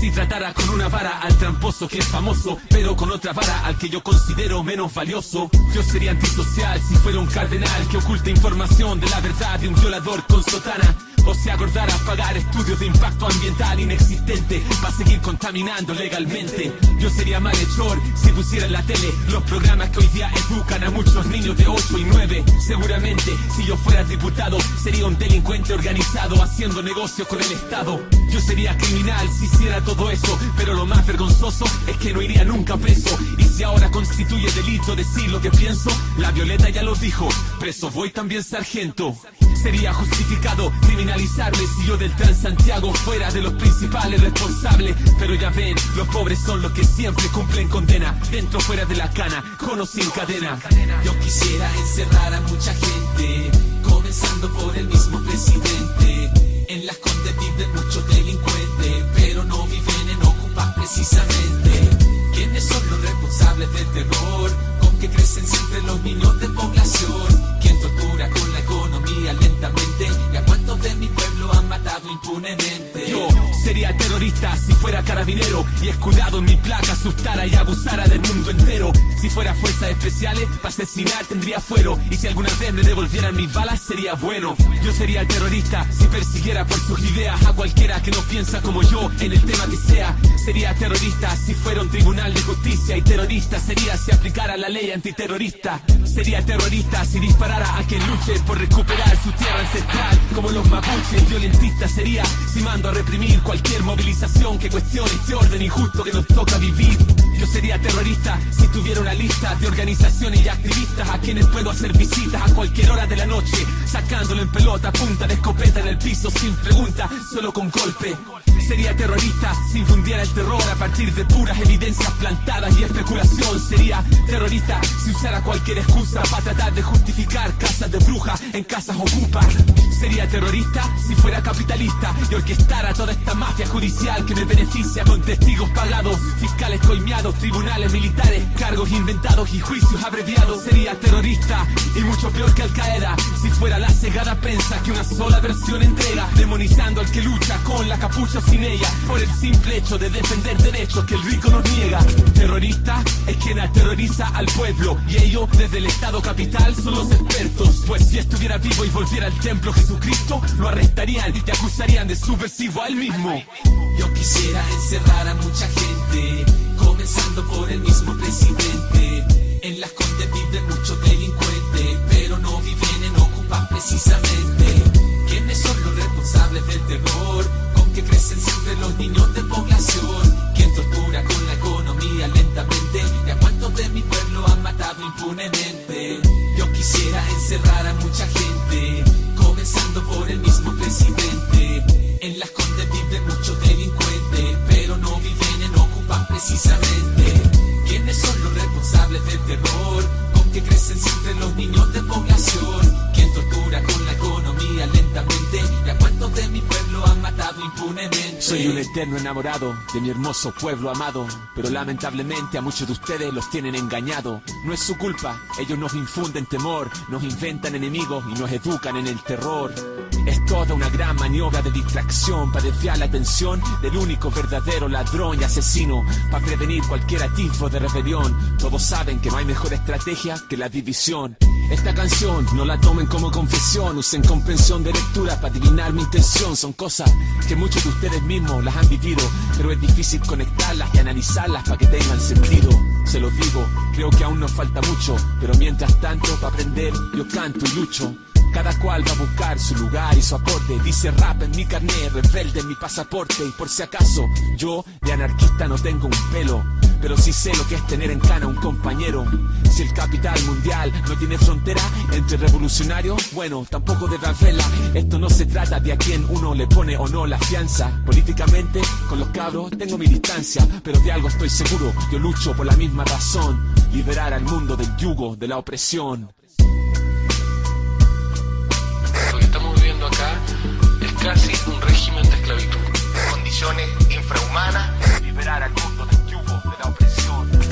Si tratara con una vara al tramposo que es famoso, pero con otra vara al que yo considero menos valioso. Yo sería antisocial si fuera un cardenal que oculta información de la verdad de un violador con sotana. O se acordara pagar estudios de impacto ambiental inexistente para seguir contaminando legalmente. Yo sería malhechor si pusiera en la tele los programas que hoy día educan a muchos niños de 8 y 9. Seguramente, si yo fuera diputado, sería un delincuente organizado haciendo negocio con el Estado. Yo sería criminal si hiciera todo eso, pero lo más vergonzoso es que no iría nunca preso. Y si ahora constituye delito decir lo que pienso, la Violeta ya lo dijo, preso voy también sargento. Sería justificado criminalizarme si yo del Transantiago fuera de los principales responsables. Pero ya ven, los pobres son los que siempre cumplen condena, dentro fuera de la cana, con o sin cadena. Yo quisiera encerrar a mucha gente, comenzando por el mismo presidente. En las condes viven muchos delincuentes, pero no viven en Ocupa precisamente. ¿Quiénes son los responsables del terror? Con que crecen siempre los niños de población. ¿Quién tortura con la economía lentamente? ¿Y a cuántos de mi pueblo han matado impunemente? Yo sería terrorista si fuera carabinero y escudado en mi placa asustara y abusara del mundo entero. Si fuera fuerzas especiales, para asesinar tendría fuero. Y si alguna vez me devolvieran mis balas, sería bueno. Yo sería terrorista si persiguiera por sus ideas a cualquiera que no piensa como yo en el tema que sea. Sería terrorista si fuera un tribunal de justicia y terrorista sería si aplicara la ley antiterrorista. Sería terrorista si disparara a quien luche por recuperar su tierra ancestral. Como los mapuches, violentista sería si mando a reprimir cualquier movilización que cuestione este orden injusto que nos toca vivir. Yo sería terrorista si tuviera una lista de organizaciones y activistas a quienes puedo hacer visitas a cualquier hora de la noche, sacándolo en pelota, punta de escopeta en el piso sin pregunta, solo con golpe. Sería terrorista si infundiera el terror a partir de puras evidencias plantadas y especulación. Sería terrorista si usara cualquier excusa para tratar de justificar casas de brujas en casas ocupas. Sería terrorista si fuera capitalista y orquestara toda esta mafia judicial que me beneficia con testigos pagados, fiscales coimeados, tribunales militares, cargos inventados y juicios abreviados. Sería terrorista y mucho peor que Al Qaeda si fuera la cegada prensa que una sola versión entrega, demonizando al que lucha con la capucha sin ella por el simple hecho de defender derechos que el rico nos niega. Terrorista es quien aterroriza al pueblo y ellos desde el Estado capital son los expertos. Pues si estuviera vivo y volviera al templo Jesucristo, lo arrestarían y te acusarían de subversivo a él mismo. Yo quisiera encerrar a mucha gente, comenzando por el mismo presidente. En las condes viven muchos delincuentes, pero no viven en Ocupa precisamente. Yo quisiera encerrar a mucha gente, comenzando por el mismo presidente. En las condes viven muchos delincuentes, pero no viven en Ocupa precisamente. Soy un eterno enamorado de mi hermoso pueblo amado, pero lamentablemente a muchos de ustedes los tienen engañado. No es su culpa, ellos nos infunden temor, nos inventan enemigos y nos educan en el terror. Es toda una gran maniobra de distracción para desviar la atención del único verdadero ladrón y asesino, para prevenir cualquier atisbo de rebelión. Todos saben que no hay mejor estrategia que la división. Esta canción no la tomen como confesión, usen comprensión de lectura para adivinar mi intención. Son cosas que muchos de ustedes mismos las han vivido, pero es difícil conectarlas y analizarlas para que tengan sentido. Se los digo, creo que aún nos falta mucho, pero mientras tanto, para aprender, yo canto y lucho. Cada cual va a buscar su lugar y su aporte. Dice rap en mi carnet, rebelde en mi pasaporte. Y por si acaso, yo de anarquista no tengo un pelo. Pero sí sé lo que es tener en cana un compañero. Si el capital mundial no tiene frontera entre revolucionarios, bueno, tampoco debe haberla. Esto no se trata de a quién uno le pone o no la fianza. Políticamente, con los cabros tengo mi distancia, pero de algo estoy seguro. Yo lucho por la misma razón: liberar al mundo del yugo, de la opresión. Lo que estamos viviendo acá es casi un régimen de esclavitud. Condiciones infrahumanas. Liberar al mundo del yugo,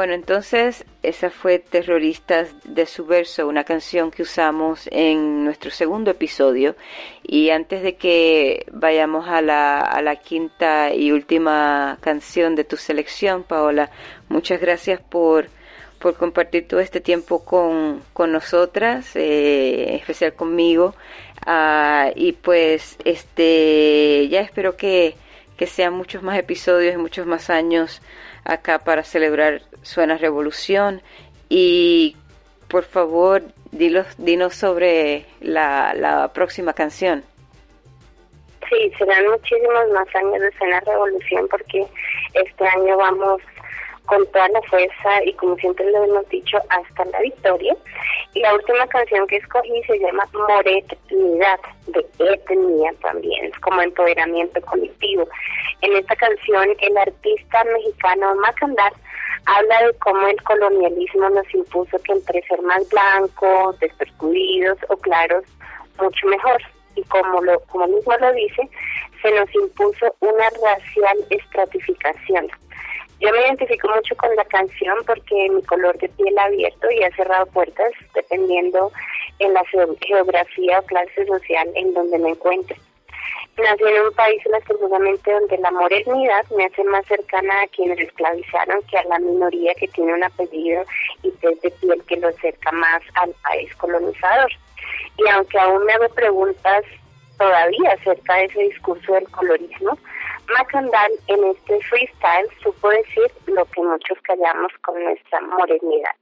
Bueno, entonces esa fue Terroristas de su verso, una canción que usamos en nuestro segundo episodio. Y antes de que vayamos a la, a la quinta y última canción de tu selección, Paola, muchas gracias por, por compartir todo este tiempo con, con nosotras, eh, en especial conmigo. Ah, y pues este ya espero que, que sean muchos más episodios y muchos más años acá para celebrar Suena Revolución y por favor dilos, dinos sobre la, la próxima canción. Sí, serán muchísimos más años de Cena Revolución porque este año vamos con toda la fuerza y como siempre lo hemos dicho, hasta la victoria. Y la última canción que escogí se llama Moretnidad, de etnia también, es como empoderamiento colectivo. En esta canción el artista mexicano Macandar habla de cómo el colonialismo nos impuso que entre ser más blancos, despercudidos o claros, mucho mejor. Y como lo como mismo lo dice, se nos impuso una racial estratificación. Yo me identifico mucho con la canción porque mi color de piel ha abierto y ha cerrado puertas dependiendo en la geo- geografía o clase social en donde me encuentre. Nací en un país lastimosamente donde la modernidad me hace más cercana a quienes esclavizaron que a la minoría que tiene un apellido y tez de piel que lo acerca más al país colonizador. Y aunque aún me hago preguntas todavía acerca de ese discurso del colorismo, Macandal en este freestyle supo decir lo que muchos callamos con nuestra modernidad.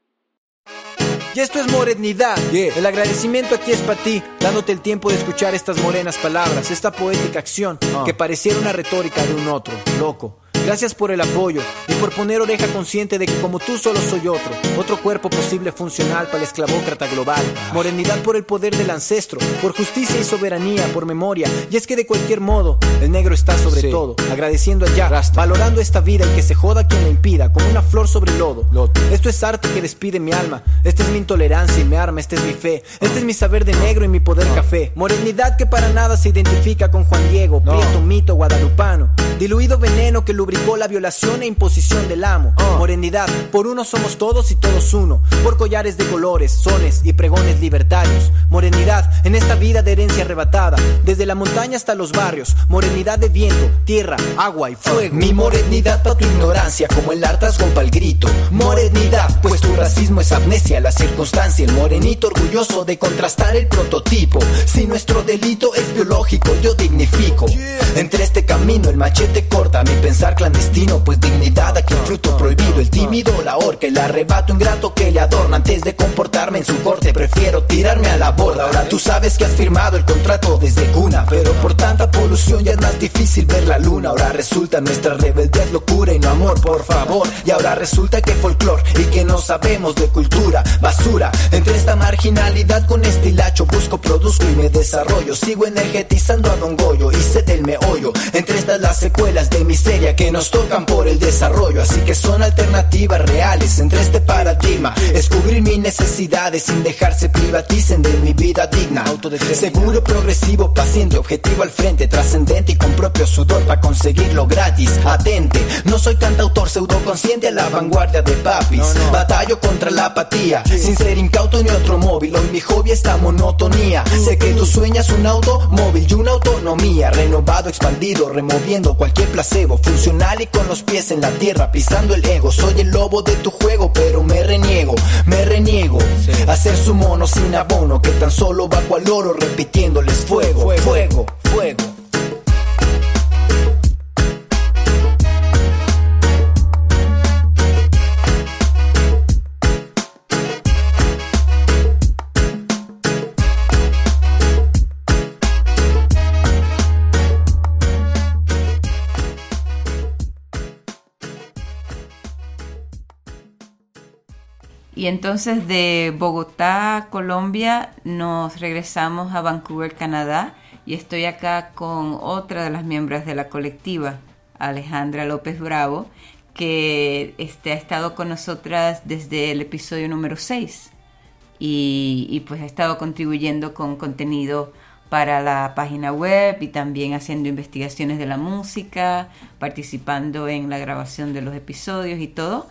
Y esto es Morenidad. El agradecimiento aquí es para ti, dándote el tiempo de escuchar estas morenas palabras, esta poética acción que pareciera una retórica de un otro, loco. Gracias por el apoyo y por poner oreja consciente de que como tú solo soy otro, otro cuerpo posible funcional para el esclavócrata global. Morenidad por el poder del ancestro, por justicia y soberanía, por memoria. Y es que de cualquier modo, el negro está sobre Sí. todo, agradeciendo allá, valorando esta vida y que se joda quien la impida, como una flor sobre lodo. Esto es arte que despide mi alma, esta es mi intolerancia y mi arma, esta es mi fe, este es mi saber de negro y mi poder café. Morenidad que para nada se identifica con Juan Diego, Prieto, mito guadalupano, diluido veneno que lubricó la violación e imposición del amo. Morenidad, por uno somos todos y todos uno, por collares de colores, sones y pregones libertarios. Morenidad, en esta vida de herencia arrebatada, desde la montaña hasta los barrios, morenidad de viento, tierra, agua y fuego. Mi morenidad pa' tu ignorancia, como el hartazgo pa' el grito. Morenidad, pues tu racismo es amnesia, la circunstancia. El morenito orgulloso de contrastar el prototipo. Si nuestro delito es biológico, yo dignifico. Entre este camino el machete corta mi pensar clandestino, pues dignidad aquí un fruto prohibido. El tímido, la horca, el arrebato ingrato que le adorna. Antes de comportarme en su corte, prefiero tirarme a la borda. Ahora tú sabes que has firmado el contrato desde cuna, pero por tanta polución ya es más difícil ver la luna. Ahora resulta nuestra rebeldía locura y no amor, por favor. Y ahora resulta que folclor y que no sabemos de cultura, basura. Entre esta marginalidad con estilacho, busco, produzco y me desarrollo. Sigo energetizando a Don Goyo sé del meollo. Entre estas las secuelas de miseria que nos tocan por el desarrollo. Así que son alternativas reales entre este paradigma. Descubrir mis necesidades sin dejarse privaticen de mi vida digna. Seguro, progresivo, paciente, objetivo al frente, trascendente y con propio sudor para conseguirlo gratis. Atente, no soy cantautor pseudoconsciente a la vanguardia de papis. Batallo contra la apatía, sin ser incauto ni otro móvil. Hoy mi hobby es la monotonía. Sé que tú sueñas un automóvil y una autonomía. Renovado, expandido, removiendo cualquier placebo. Funcional y con los pies en la tierra, pisando el ego. Soy el lobo de tu juego, pero me reniego, me reniego. A ser su mono sin abono, que tan solo va cual oro repitiéndoles fuego, fuego, fuego. Y entonces de Bogotá, Colombia, nos regresamos a Vancouver, Canadá, y estoy acá con otra de las miembros de la colectiva, Alejandra López Bravo, que este, ha estado con nosotras desde el episodio número 6 y, y pues ha estado contribuyendo con contenido para la página web y también haciendo investigaciones de la música, participando en la grabación de los episodios y todo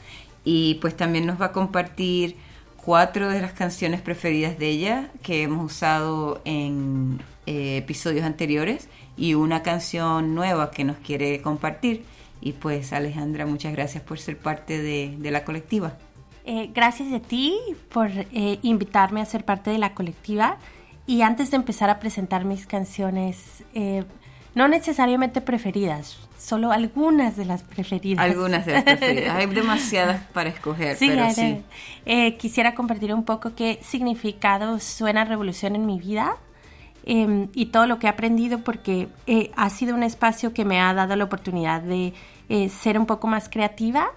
y pues también nos va a compartir cuatro de las canciones preferidas de ella que hemos usado en eh, episodios anteriores y una canción nueva que nos quiere compartir. Y pues Alejandra, muchas gracias por ser parte de, de la colectiva. Eh, gracias a ti por eh, invitarme a ser parte de la colectiva. Y antes de empezar a presentar mis canciones, eh, no necesariamente preferidas, solo algunas de las preferidas. Algunas de las preferidas. Hay demasiadas para escoger, Sí, pero sí. eh, quisiera compartir un poco qué significado suena revolución en mi vida eh, y todo lo que he aprendido porque eh, ha sido un espacio que me ha dado la oportunidad de eh, ser un poco más creativa.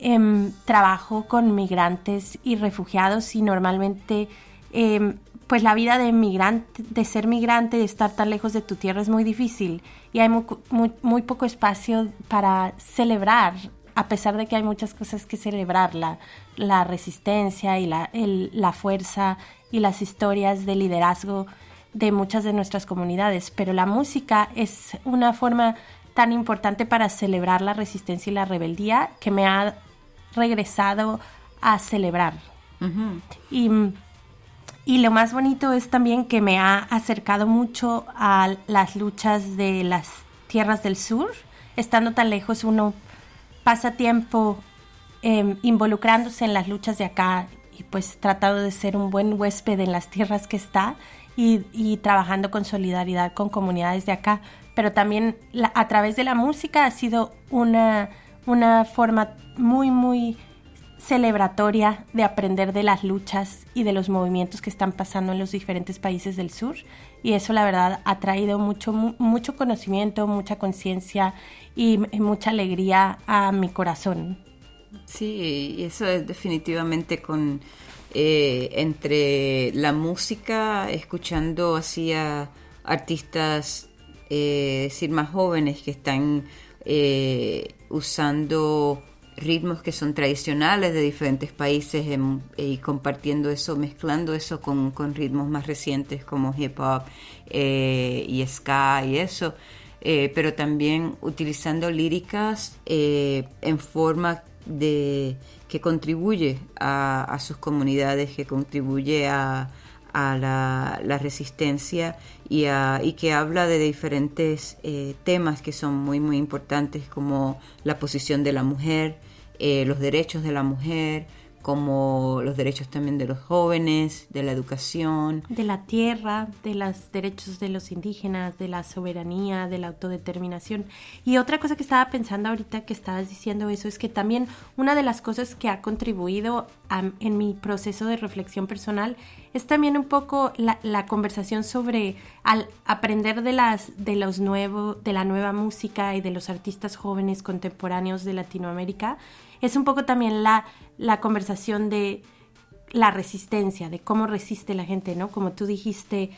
Em, trabajo con migrantes y refugiados y normalmente em, pues la vida de migrante, de ser migrante, de estar tan lejos de tu tierra es muy difícil. Y hay muy, muy, muy poco espacio para celebrar, a pesar de que hay muchas cosas que celebrar, la, la resistencia y la, el- la fuerza y las historias de liderazgo de muchas de nuestras comunidades, pero la música es una forma tan importante para celebrar la resistencia y la rebeldía que me ha regresado a celebrar. Y, y lo más bonito es también que me ha acercado mucho a las luchas de las tierras del sur. Estando tan lejos, uno pasa tiempo eh, involucrándose en las luchas de acá y pues tratando de ser un buen huésped en las tierras que está y, y trabajando con solidaridad con comunidades de acá. Pero también la- a través de la música ha sido una, una forma muy, muy celebratoria de aprender de las luchas y de los movimientos que están pasando en los diferentes países del sur y eso la verdad ha traído mucho mu- mucho conocimiento, mucha conciencia y m- mucha alegría a mi corazón. Sí, eso es definitivamente con eh, entre la música, escuchando así a artistas, eh, decir más jóvenes que están eh, usando ritmos que son tradicionales de diferentes países em, y compartiendo eso, mezclando eso con, ritmos más recientes como hip hop eh, y ska y eso, eh, pero también utilizando líricas eh, en forma de que contribuye a, sus comunidades, que contribuye a, a la resistencia y, que habla de diferentes eh, temas que son muy muy importantes como la posición de la mujer, eh, los derechos de la mujer, como los derechos también de los jóvenes, de la educación. De la tierra, de los derechos de los indígenas, de la soberanía, de la autodeterminación. Y otra cosa que estaba pensando ahorita que estabas diciendo eso es que también una de las cosas que ha contribuido en mi proceso de reflexión personal es también un poco la, conversación sobre al aprender de las de los nuevos de la nueva música y de los artistas jóvenes contemporáneos de Latinoamérica es un poco también la, la conversación de la resistencia, de cómo resiste la gente, ¿no? Como tú dijiste,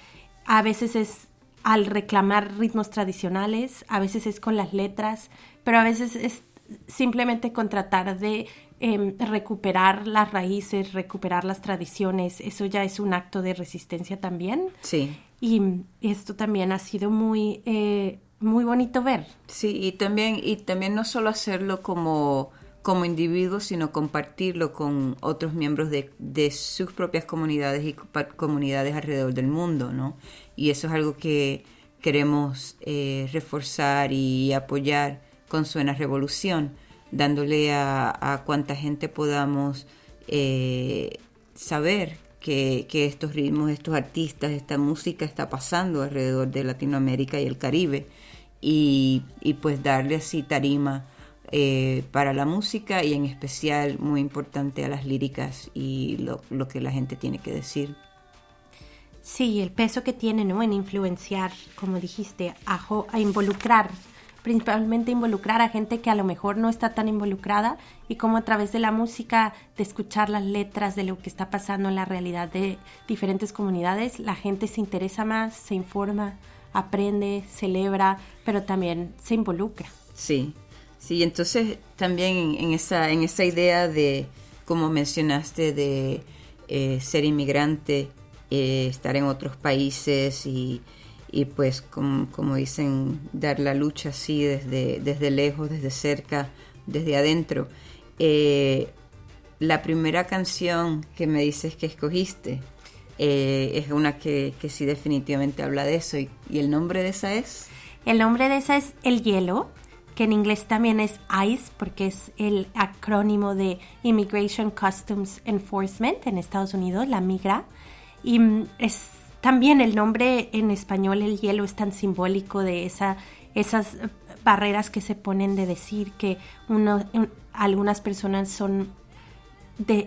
a veces es al reclamar ritmos tradicionales, a veces es con las letras, pero a veces es simplemente con tratar de em, recuperar las raíces, recuperar las tradiciones, eso ya es un acto de resistencia también. Sí. Y esto también ha sido muy, eh, muy bonito ver. Sí, y también, y también no solo hacerlo como como individuos, sino compartirlo con otros miembros de, de, sus propias comunidades y comunidades alrededor del mundo, ¿no? Y eso es algo que queremos eh, reforzar y apoyar con Suena Revolución, dándole a, a cuanta gente podamos eh, saber que, que, estos ritmos, estos artistas, esta música está pasando alrededor de Latinoamérica y el Caribe, y, pues darle así tarima eh, para la música y en especial muy importante a las líricas y lo, lo que la gente tiene que decir. Sí, el peso que tiene ¿no? en influenciar, como dijiste, a, a involucrar, principalmente involucrar a gente que a lo mejor no está tan involucrada y como a través de la música, de escuchar las letras de lo que está pasando en la realidad de diferentes comunidades, la gente se interesa más, se informa, aprende, celebra, pero también se involucra. Sí, Sí, entonces también en esa, en esa idea de, como mencionaste, de eh, ser inmigrante, eh, estar en otros países y, y pues como, dicen, dar la lucha así desde, desde lejos, desde cerca, desde adentro. Eh, la primera canción que me dices que escogiste es una que, que, sí definitivamente habla de eso. ¿Y, ¿Y el nombre de esa es? El nombre de esa es El Hielo que en inglés también es ICE, porque es el acrónimo de Immigration Customs Enforcement en Estados Unidos, la migra. Y mm, es también el nombre en español, el hielo, es tan simbólico de esa, esas barreras que se ponen de decir que uno, algunas personas son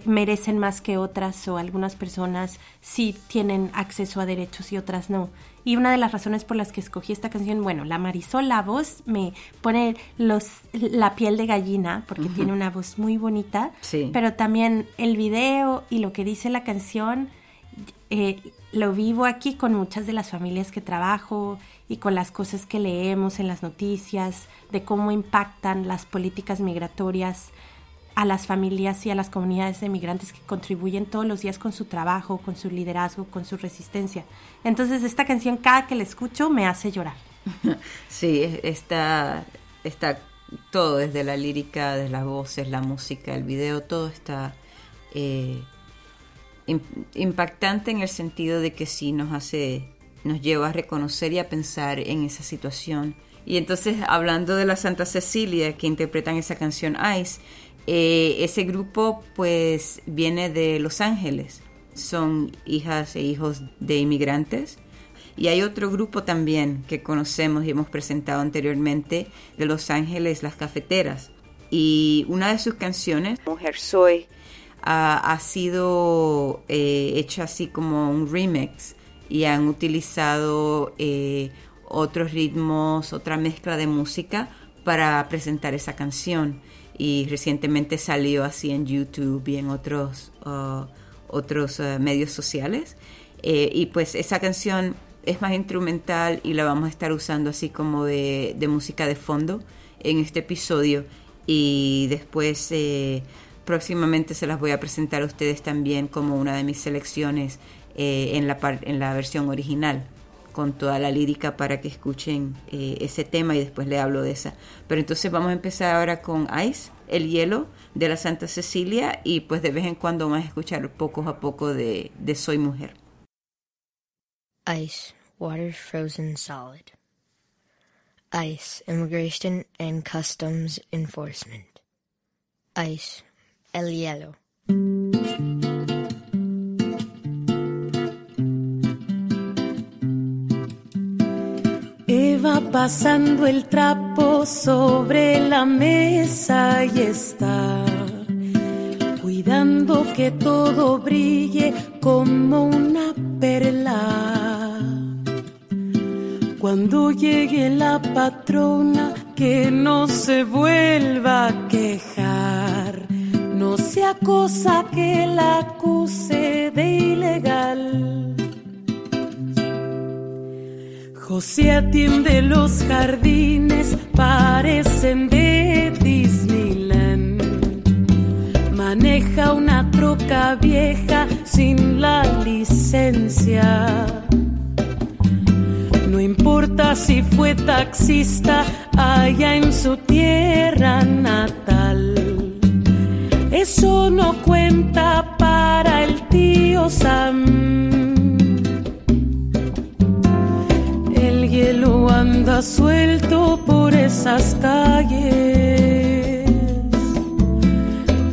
merecen más que otras o algunas personas sí tienen acceso a derechos y otras no. Y una de las razones por las que escogí esta canción, bueno, la Marisol, la voz me pone los, la piel de gallina porque tiene una voz muy bonita, pero también el video y lo que dice la canción eh, lo vivo aquí con muchas de las familias que trabajo y con las cosas que leemos en las noticias de cómo impactan las políticas migratorias a las familias y a las comunidades de migrantes que contribuyen todos los días con su trabajo, con su liderazgo, con su resistencia. Entonces esta canción cada que la escucho me hace llorar. Sí, está, está todo, desde la lírica, desde las voces, la música, el video, todo está eh, impactante en el sentido de que sí nos hace, nos lleva a reconocer y a pensar en esa situación. Y entonces, hablando de la Santa Cecilia que interpretan esa canción Ice, eh, ese grupo pues viene de Los Ángeles, son hijas e hijos de inmigrantes. Y hay otro grupo también que conocemos y hemos presentado anteriormente de Los Ángeles, Las Cafeteras. Y una de sus canciones, Mujer Soy, ha sido eh, hecha así como un remix y han utilizado eh, otros ritmos, otra mezcla de música para presentar esa canción y recientemente salió así en YouTube y en otros, uh, otros uh, medios sociales. Eh, y pues esa canción es más instrumental y la vamos a estar usando así como de, música de fondo en este episodio y después próximamente se las voy a presentar a ustedes también como una de mis selecciones eh, en, la en la versión original con toda la lírica para que escuchen eh, ese tema y después le hablo de esa. Pero entonces vamos a empezar ahora con Ice, el hielo de la Santa Cecilia y pues de vez en cuando vamos a escuchar poco a poco de, de Soy Mujer. Ice, water frozen solid. ICE, Immigration and Customs Enforcement. ICE, el hielo. Eva pasando el trapo sobre la mesa y está cuidando que todo brille como una perla. Cuando llegue la patrona, que no se vuelva a quejar no sea cosa que la acuse de ilegal. José atiende los jardines, parecen de Disneyland. Maneja una troca vieja sin la licencia. No importa si fue taxista allá en su tierra natal. Eso no cuenta para el tío Sam. El hielo anda suelto por esas calles.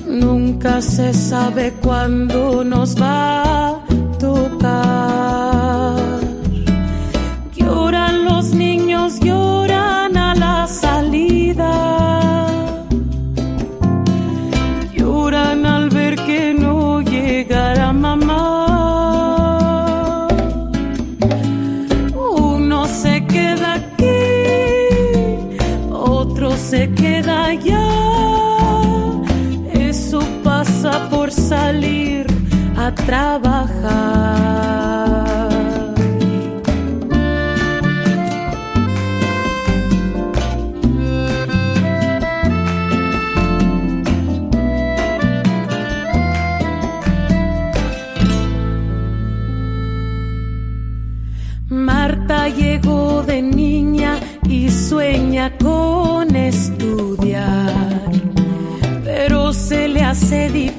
Nunca se sabe cuándo nos va a tocar. Trabajar. Marta llegó de niña y sueña con estudiar, pero se le hace difícil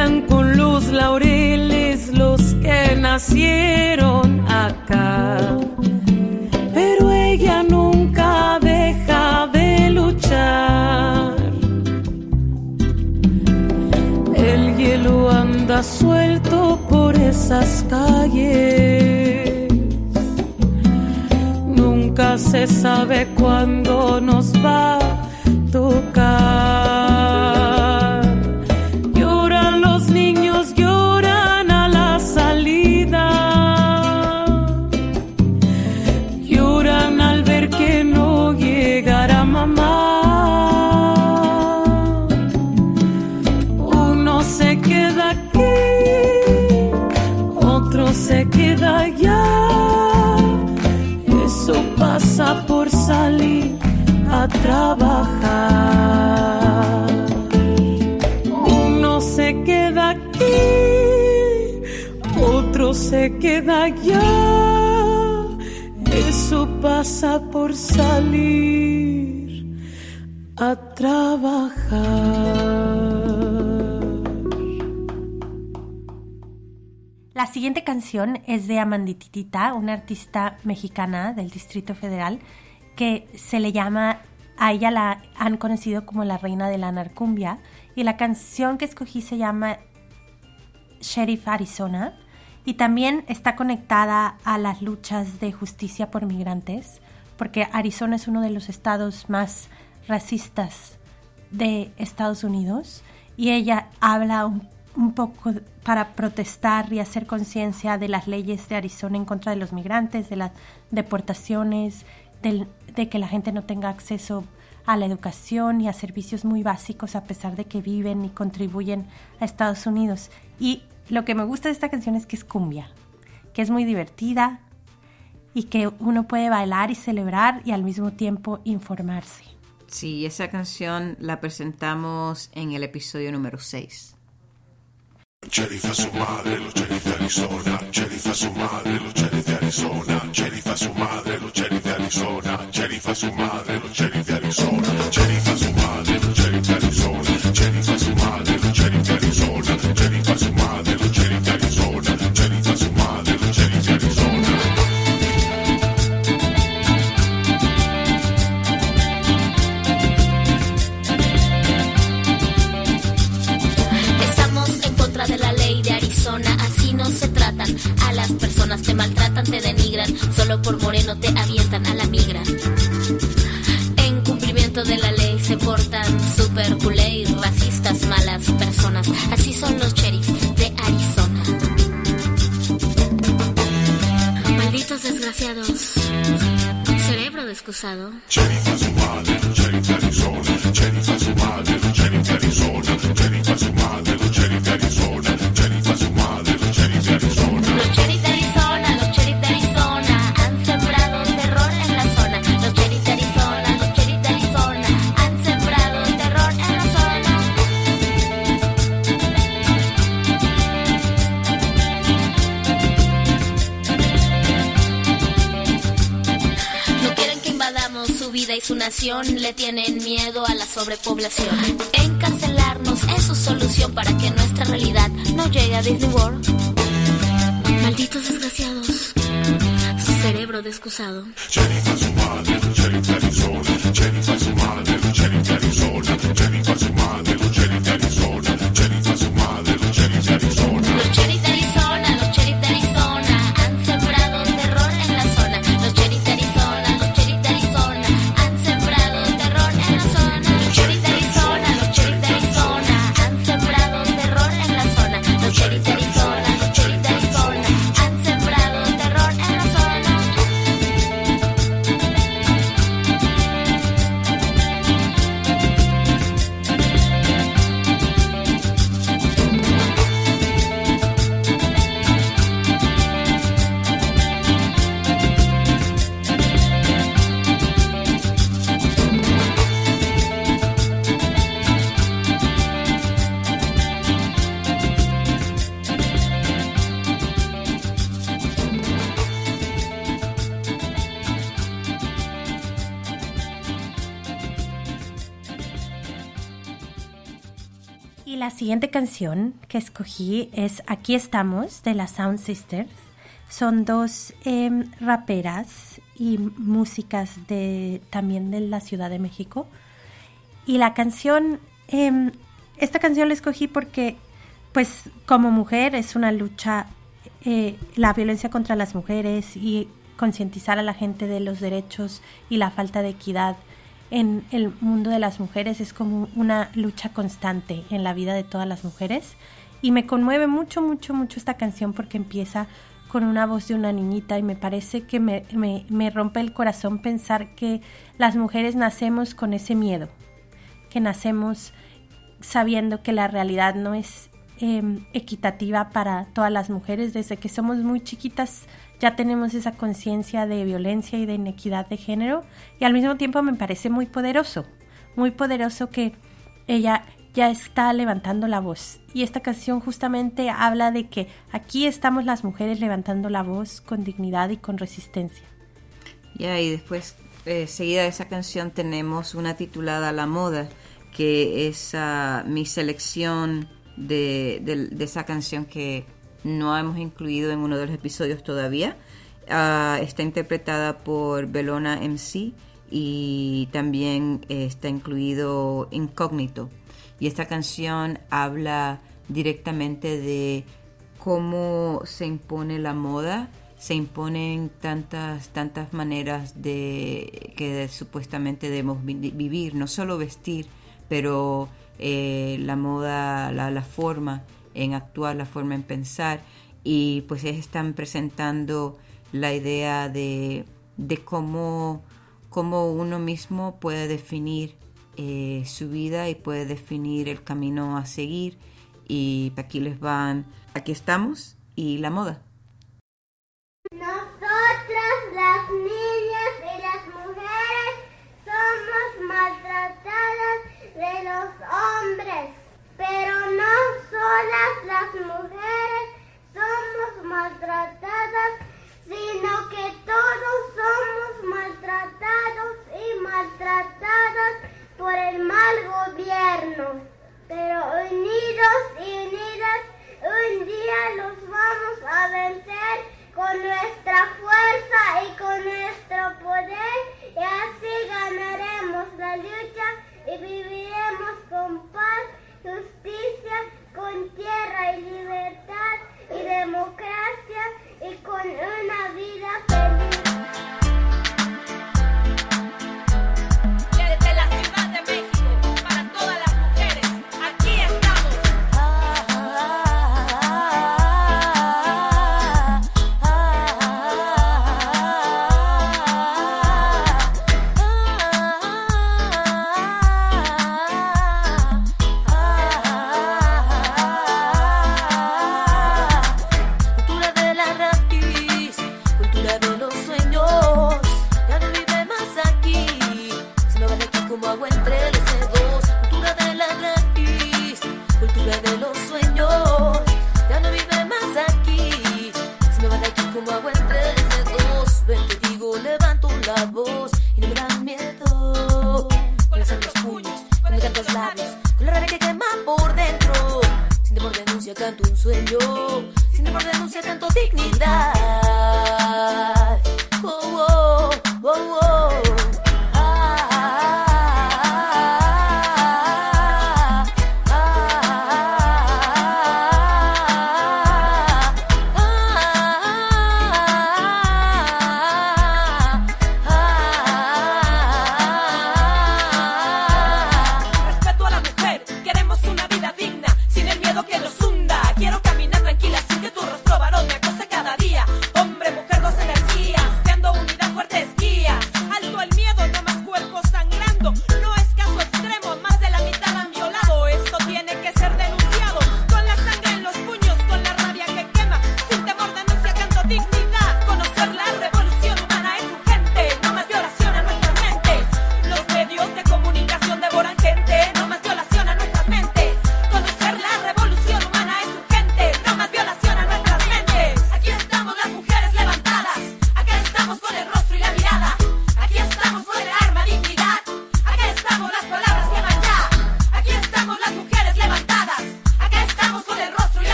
Con los laureles los que nacieron acá, pero ella nunca deja de luchar. El hielo anda suelto por esas calles. Nunca se sabe cuándo nos pasa por salir a trabajar. La siguiente canción es de Amandititita, una artista mexicana del Distrito Federal que se le llama, a ella la han conocido como la reina de la narcumbia y la canción que escogí se llama Sheriff Arizona y también está conectada a las luchas de justicia por migrantes porque Arizona es uno de los estados más racistas de Estados Unidos y ella habla un, poco para protestar y hacer conciencia de las leyes de Arizona en contra de los migrantes, de las deportaciones, de que la gente no tenga acceso a la educación y a servicios muy básicos a pesar de que viven y contribuyen a Estados Unidos. Y lo que me gusta de esta canción es que es cumbia, que es muy divertida y que uno puede bailar y celebrar y al mismo tiempo informarse. Sí, esa canción la presentamos en el episodio número 6. Sheriff a su madre, los sheriff de Arizona. Sheriff a su madre, los sheriff de Arizona. Sheriff a su madre, los sheriff de Arizona. Sheriff a su madre, los sheriff de Arizona. Sheriff a su madre, los sheriff de Arizona. Sheriff a sobrepoblación. Encarcelarnos es su solución para que nuestra realidad no llegue a Disney World. Malditos desgraciados, cerebro descusado. Siguiente canción que escogí es Aquí estamos de las Sound Sisters. Son dos em, raperas y músicas de, también de la Ciudad de México. Y la canción, em, esta canción la escogí porque, pues, como mujer es una lucha, eh, la violencia contra las mujeres y concientizar a la gente de los derechos y la falta de equidad en el mundo de las mujeres es como una lucha constante en la vida de todas las mujeres. Y me conmueve mucho, mucho, mucho esta canción porque empieza con una voz de una niñita y me parece que me, me- me rompe el corazón pensar que las mujeres nacemos con ese miedo, que nacemos sabiendo que la realidad no es em, equitativa para todas las mujeres. Desde que somos muy chiquitas ya tenemos esa conciencia de violencia y de inequidad de género y al mismo tiempo me parece muy poderoso, muy poderoso que ella ya está levantando la voz. Y esta canción justamente habla de que aquí estamos las mujeres levantando la voz con dignidad y con resistencia. Ya, y después, eh, seguida de esa canción, tenemos una titulada La Moda, que es ah, mi selección de- de esa canción que no hemos incluido en uno de los episodios todavía. Ah, está interpretada por Belona MC y también eh, está incluido Incógnito. Y esta canción habla directamente de cómo se impone la moda, se imponen tantas, tantas maneras de que supuestamente debemos vi- vivir, no solo vestir, pero eh, la moda, la forma en actuar, la forma en pensar. Y pues están presentando la idea de, de cómo, cómo uno mismo puede definir eh, su vida y puede definir el camino a seguir. Y aquí les van, aquí estamos y la moda. Nosotras las niñas y las mujeres somos maltratadas de los hombres, pero no solas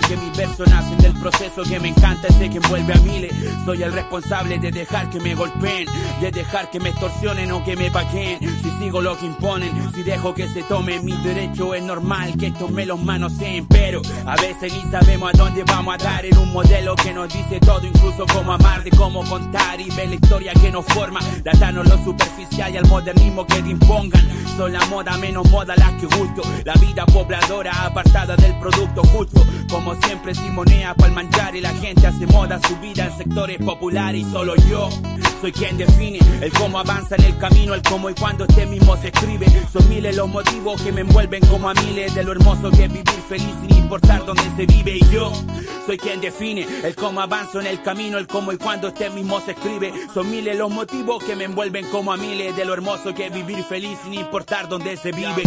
que mis versos nacen del proceso que me encanta ese que envuelve a miles. Soy el responsable de dejar que me golpeen, de dejar que me extorsionen o que me paguen. Si sigo lo que imponen, si dejo que se tomen mis derechos, es normal que estos me los manoseen. Pero a veces ni sabemos a dónde vamos a dar en un modelo que nos dice todo, incluso cómo amar, de cómo contar y ver la historia que nos forma. Datarnos lo superficial y al modernismo que te impongan. Son la moda menos moda las que gusto. La vida pobladora apartada del producto justo. Como siempre simonea pa'l manchar y la gente hace moda su vida en sectores populares y solo yo soy quien define el cómo avanza en el camino, el cómo y cuándo este mismo se escribe. Son miles los motivos que me envuelven como a miles de lo hermoso que es vivir feliz sin importar dónde se vive. Y yo soy quien define el cómo avanzo en el camino, el cómo y cuándo este mismo se escribe. Son miles los motivos que me envuelven como a miles de lo hermoso que es vivir feliz sin importar dónde se vive.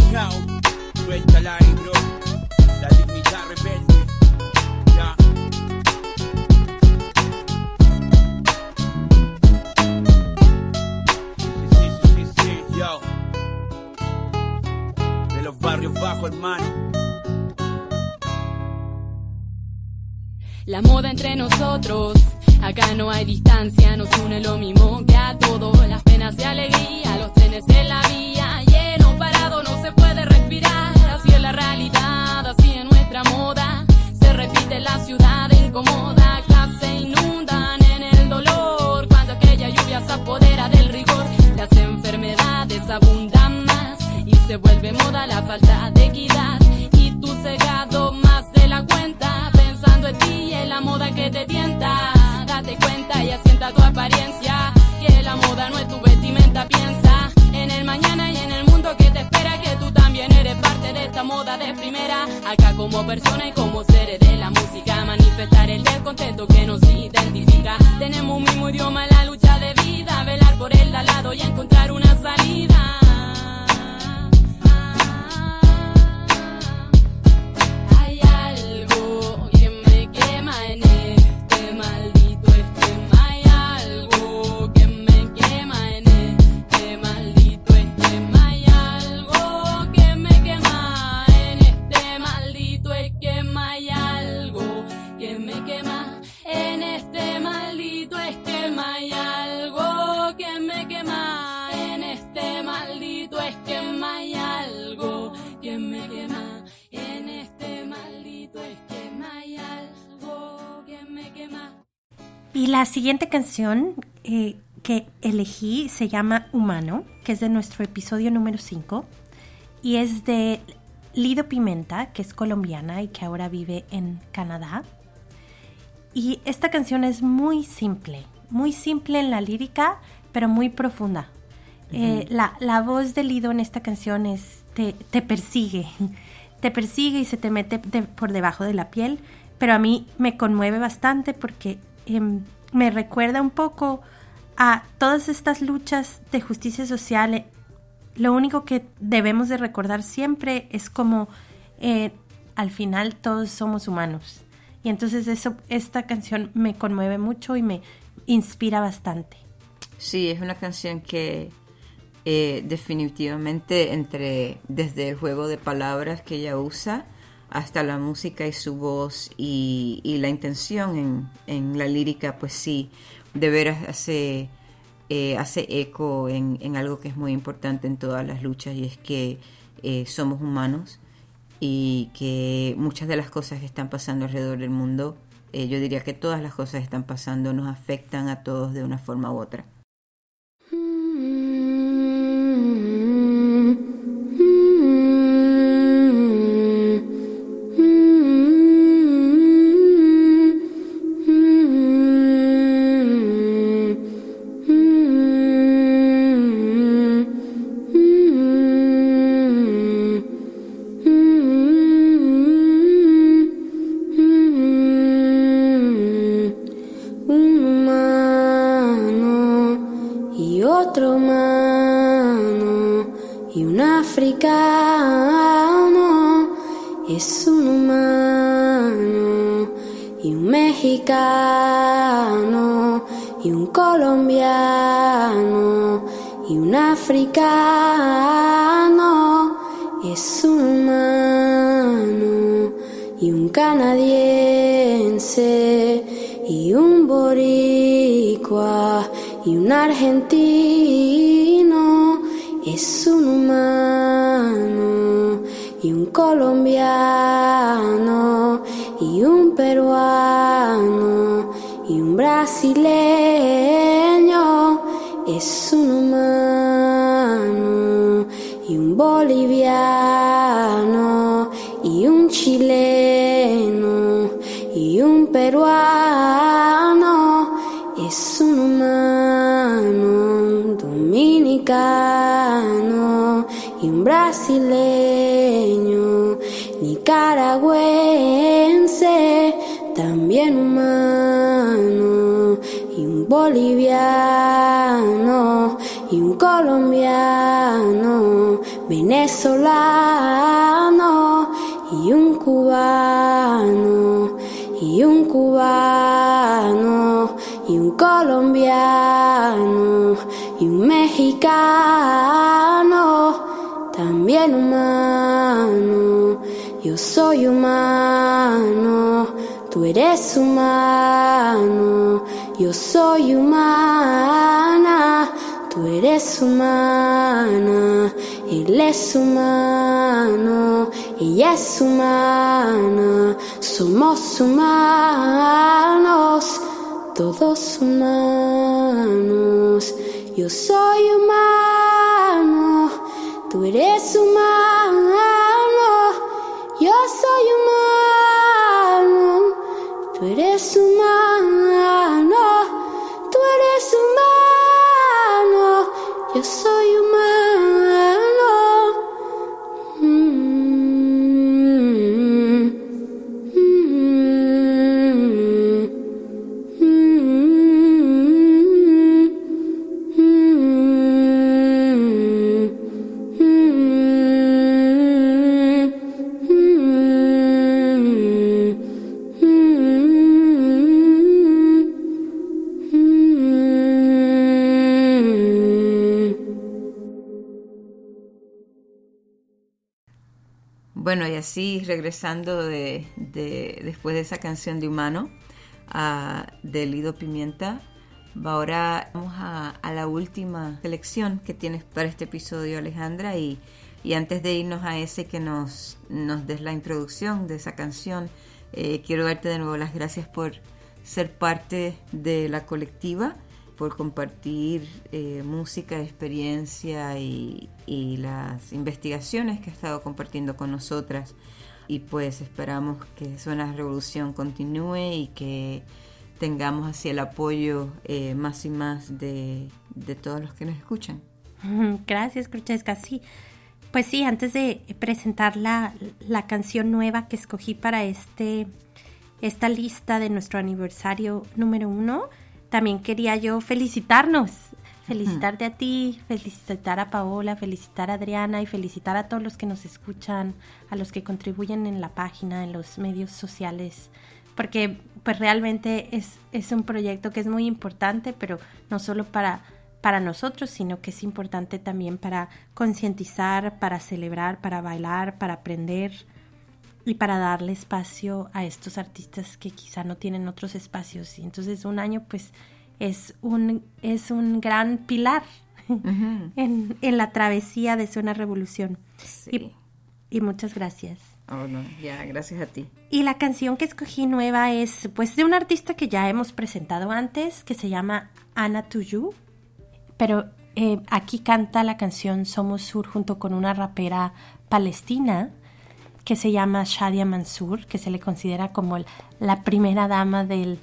La moda entre nosotros, acá no hay distancia, nos une lo mismo que a todos, las penas y alegría, los trenes en la vía, lleno parado no se puede respirar, así es la realidad, así es nuestra moda, se repite la ciudad incomoda, clase inundan en el dolor, cuando aquella lluvia se apodera del rigor, las enfermedades abundan se vuelve moda la falta de equidad. Y tú cegado más de la cuenta, pensando en ti y en la moda que te tienta. Date cuenta y asienta tu apariencia, que la moda no es tu vestimenta. Piensa en el mañana y en el mundo que te espera, que tú también eres parte de esta moda de primera. Acá como persona y como seres de la música, manifestar el descontento que nos identifica. Tenemos un mismo idioma en la lucha de vida, velar por el al lado y encontrar una salida. Y la siguiente canción eh, que elegí se llama Humano, que es de nuestro episodio número 5, y es de Lido Pimenta, que es colombiana y que ahora vive en Canadá. Y esta canción es muy simple, muy simple en la lírica, pero muy profunda. Eh, la, la voz de Lido en esta canción es, te, te persigue, te persigue y se te mete de- por debajo de la piel, pero a mí me conmueve bastante porque em, me recuerda un poco a todas estas luchas de justicia social. eh, Lo único que debemos de recordar siempre es como eh, al final todos somos humanos. Y entonces eso, esta canción me conmueve mucho y me inspira bastante. Sí, es una canción que eh, definitivamente entre desde el juego de palabras que ella usa hasta la música y su voz y, y la intención en, la lírica, pues sí, de veras hace, eh, hace eco en, en algo que es muy importante en todas las luchas y es que eh, somos humanos y que muchas de las cosas que están pasando alrededor del mundo, eh, yo diría que todas las cosas que están pasando nos afectan a todos de una forma u otra. Bueno, y así regresando de, de- después de esa canción de Humano, a, de Lido Pimienta, ahora vamos a, a la última selección que tienes para este episodio, Alejandra, y, y antes de irnos a ese que nos, nos des la introducción de esa canción, eh, quiero darte de nuevo las gracias por ser parte de la colectiva, por compartir eh, música, experiencia y, y las investigaciones que ha estado compartiendo con nosotras. Y pues esperamos que Suena Revolución continúe y que tengamos así el apoyo eh, más y más de, de todos los que nos escuchan. Gracias, Cruchesca. Sí, pues sí, antes de presentar la, la canción nueva que escogí para este esta lista de nuestro aniversario número uno, también quería yo felicitarnos, felicitarte a ti, felicitar a Paola, felicitar a Adriana y felicitar a todos los que nos escuchan, a los que contribuyen en la página, en los medios sociales, porque pues realmente es, es un proyecto que es muy importante, pero no solo para para nosotros, sino que es importante también para concientizar, para celebrar, para bailar, para aprender y para darle espacio a estos artistas que quizá no tienen otros espacios. Y entonces un año pues es un, es un gran pilar en, en la travesía de Zona Revolución. Y, y muchas gracias. Oh, no, ya, gracias a ti. Y la canción que escogí nueva es pues de un artista que ya hemos presentado antes, que se llama Ana Tuyu, pero eh, aquí canta la canción Somos Sur junto con una rapera palestina que se llama Shadia Mansour, que se le considera como la primera dama del,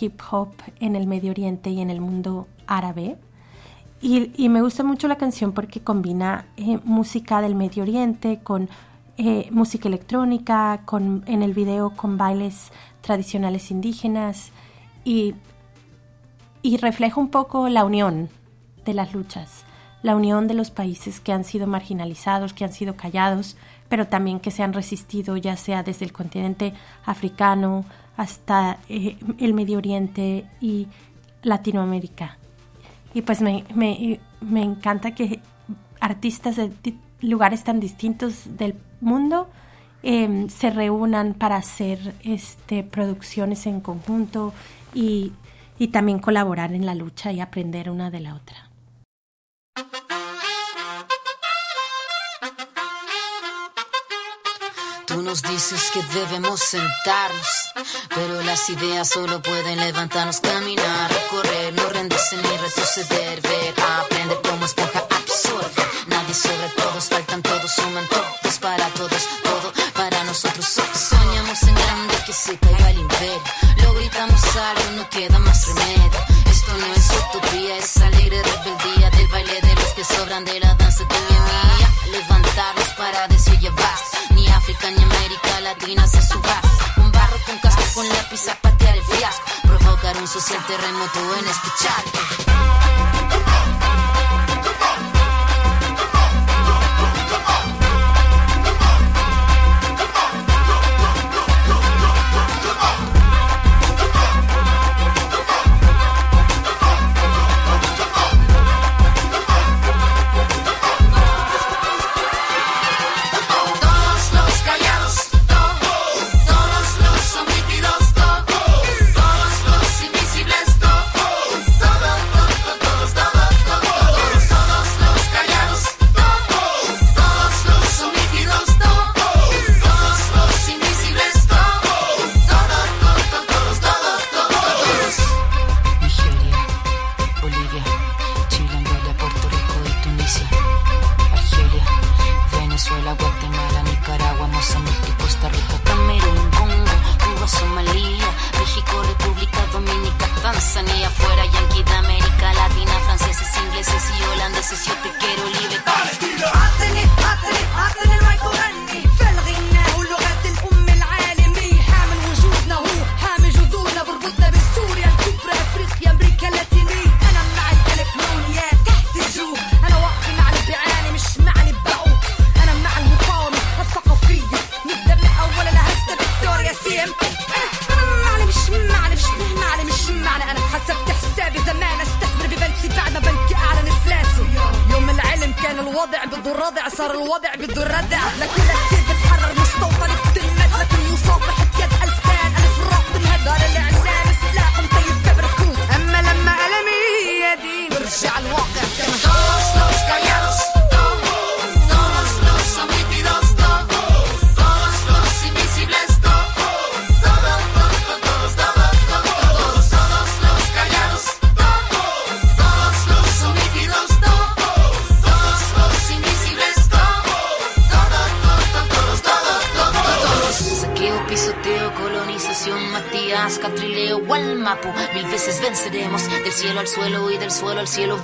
hip hop en el Medio Oriente y en el mundo árabe. Y, me gusta mucho la canción porque combina eh, música del Medio Oriente con eh, música electrónica, con, en el video con bailes tradicionales indígenas y refleja un poco la unión de las luchas, la unión de los países que han sido marginalizados, que han sido callados, pero también que se han resistido ya sea desde el continente africano hasta eh, el Medio Oriente y Latinoamérica. Y pues me, me, me encanta que artistas de lugares tan distintos del mundo eh, se reúnan para hacer este, producciones en conjunto y, y también colaborar en la lucha y aprender una de la otra. Tú nos dices que debemos sentarnos, pero las ideas solo pueden levantarnos, caminar, recorrer, no rendirse ni retroceder, ver, aprender como esponja absorbe. Nadie sobre todos, faltan todos, suman todos para todos, todo para nosotros. So- Soñamos en grande que se caiga el imperio, lo gritamos algo, no queda más remedio. Esto no es utopía, es alegre rebeldía del baile de los que sobran de la danza tuya y mía. Levantarnos para América Latina se suba. Con barro, con casco, con lápiz a patear el fiasco. Provocar un social terremoto en este charco.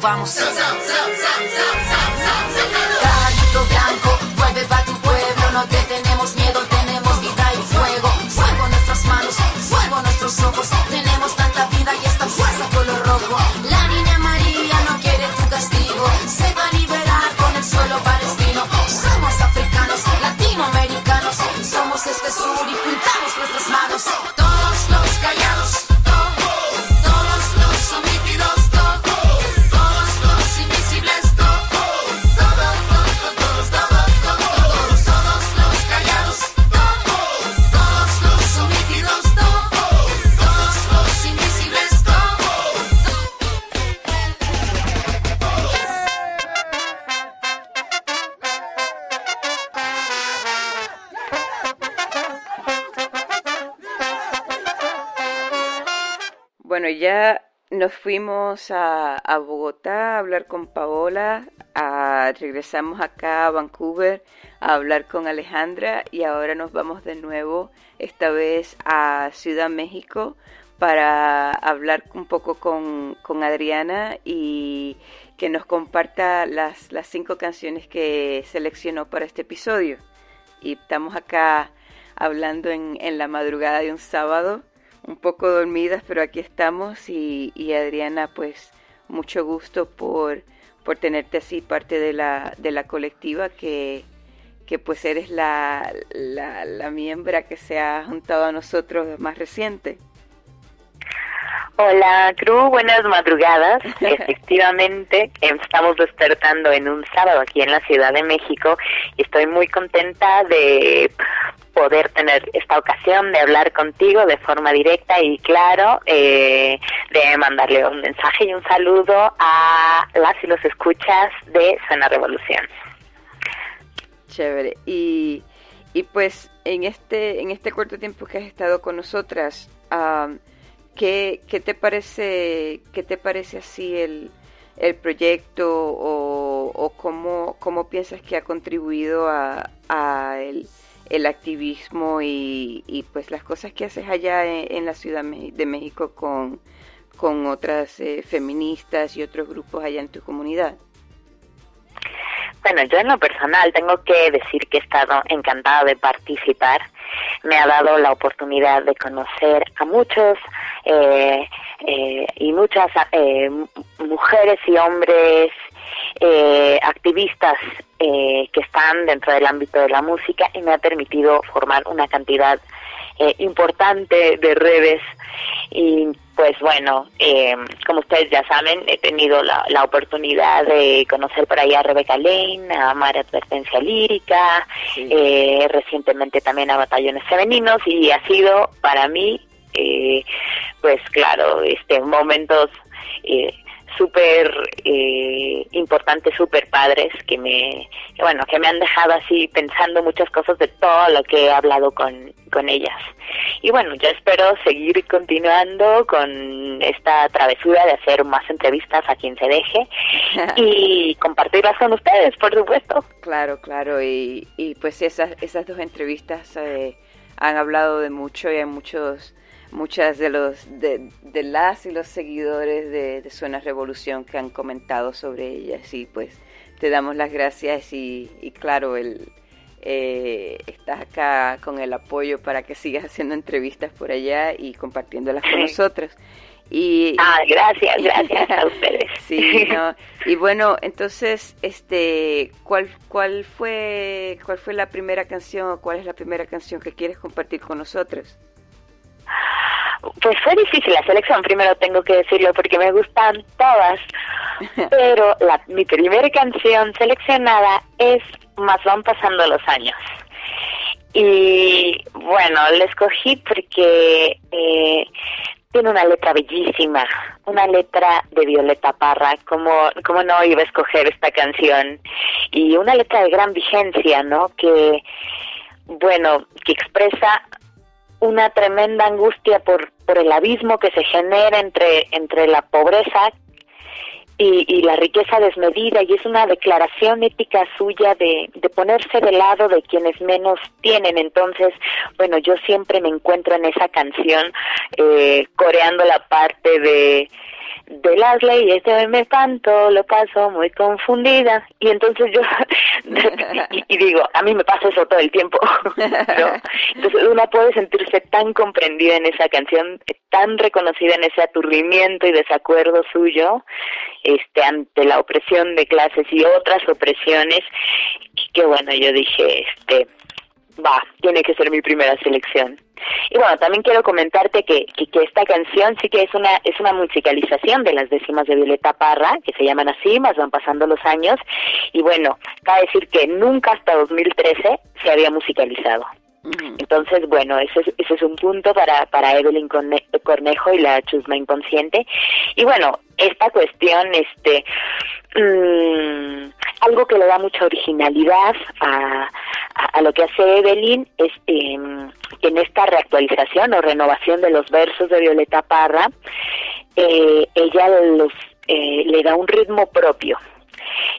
Vamos. Bueno, ya nos fuimos a, Bogotá a hablar con Paola, a- regresamos acá a Vancouver a hablar con Alejandra y ahora nos vamos de nuevo, esta vez a Ciudad México, para hablar un poco con, Adriana y que nos comparta las, las cinco canciones que seleccionó para este episodio. Y estamos acá hablando en la madrugada de un sábado, un poco dormidas, pero aquí estamos y, Adriana, pues mucho gusto por, por tenerte así parte de la, de la colectiva que, que pues eres la, la, la miembra que se ha juntado a nosotros más reciente. Hola, Cru, buenas madrugadas. Efectivamente, estamos despertando en un sábado aquí en la Ciudad de México y estoy muy contenta de poder tener esta ocasión de hablar contigo de forma directa y claro, eh, de mandarle un mensaje y un saludo a las y los escuchas de Suena Revolución. Chévere. Y, y pues en este, en este corto tiempo que has estado con nosotras, am, ¿qué, te parece, qué te parece así el, el proyecto o, cómo, cómo piensas que ha contribuido a, el, el activismo y, pues las cosas que haces allá en, en la Ciudad de México con, con otras eh, feministas y otros grupos allá en tu comunidad? Bueno, yo en lo personal tengo que decir que he estado encantada de participar. Me ha dado la oportunidad de conocer a muchos eh, eh, y muchas eh, mujeres y hombres activistas que están dentro del ámbito de la música y me ha permitido formar una cantidad importante de redes y pues bueno, eh, como ustedes ya saben, he tenido la, la oportunidad de conocer por ahí a Rebeca Lane, a Mara Advertencia Lírica, eh, recientemente también a Batallones Femeninos y ha sido para mí, eh, pues claro, este momentos eh, súper eh, importantes, súper padres que me, que bueno, que me han dejado así pensando muchas cosas de todo lo que he hablado con, con ellas. Y bueno, yo espero seguir continuando con esta travesura de hacer más entrevistas a quien se deje y compartirlas con ustedes, por supuesto. Claro, claro, y, y pues esas, esas dos entrevistas eh, han hablado de mucho y hay muchos, muchas de los de, de las y los seguidores de, de Suena Revolución que han comentado sobre ellas y pues te damos las gracias y, y claro, el, eh, estás acá con el apoyo para que sigas haciendo entrevistas por allá y compartiéndolas con Sí. nosotros. Y, Ah, gracias, gracias a ustedes. Sí, no. Y bueno, entonces, este, ¿cuál, cuál fue, cuál fue la primera canción o cuál es la primera canción que quieres compartir con nosotros? Pues fue difícil la selección, primero tengo que decirlo, porque me gustan todas. Pero la, mi primera canción seleccionada es Más van pasando los años. Y bueno, la escogí porque eh, tiene una letra bellísima, una letra de Violeta Parra, como, como no iba a escoger esta canción, y una letra de gran vigencia, ¿no? Que, bueno, que expresa una tremenda angustia por, por el abismo que se genera entre, entre la pobreza y, y la riqueza desmedida y es una declaración ética suya de, de ponerse del lado de quienes menos tienen. Entonces, bueno, yo siempre me encuentro en esa canción eh, coreando la parte de de las leyes de me espanto, lo paso muy confundida y entonces yo y, y digo, a mí me pasa eso todo el tiempo, ¿no? Entonces una puede sentirse tan comprendida en esa canción, tan reconocida en ese aturdimiento y desacuerdo suyo, este ante la opresión de clases y otras opresiones, que bueno, yo dije, este va, tiene que ser mi primera selección. Y bueno, también quiero comentarte que, que, que, esta canción sí que es una es una musicalización de las décimas de Violeta Parra, que se llaman así, más van pasando los años. Y bueno, cabe decir que nunca hasta 2013 se había musicalizado. Entonces, bueno, ese es, ese es un punto para, para Evelyn Cornejo y la chusma inconsciente. Y bueno, esta cuestión, este, mmm, algo que le da mucha originalidad a, a, lo que hace Evelyn es eh, en esta reactualización o renovación de los versos de Violeta Parra, eh, ella los, eh, le da un ritmo propio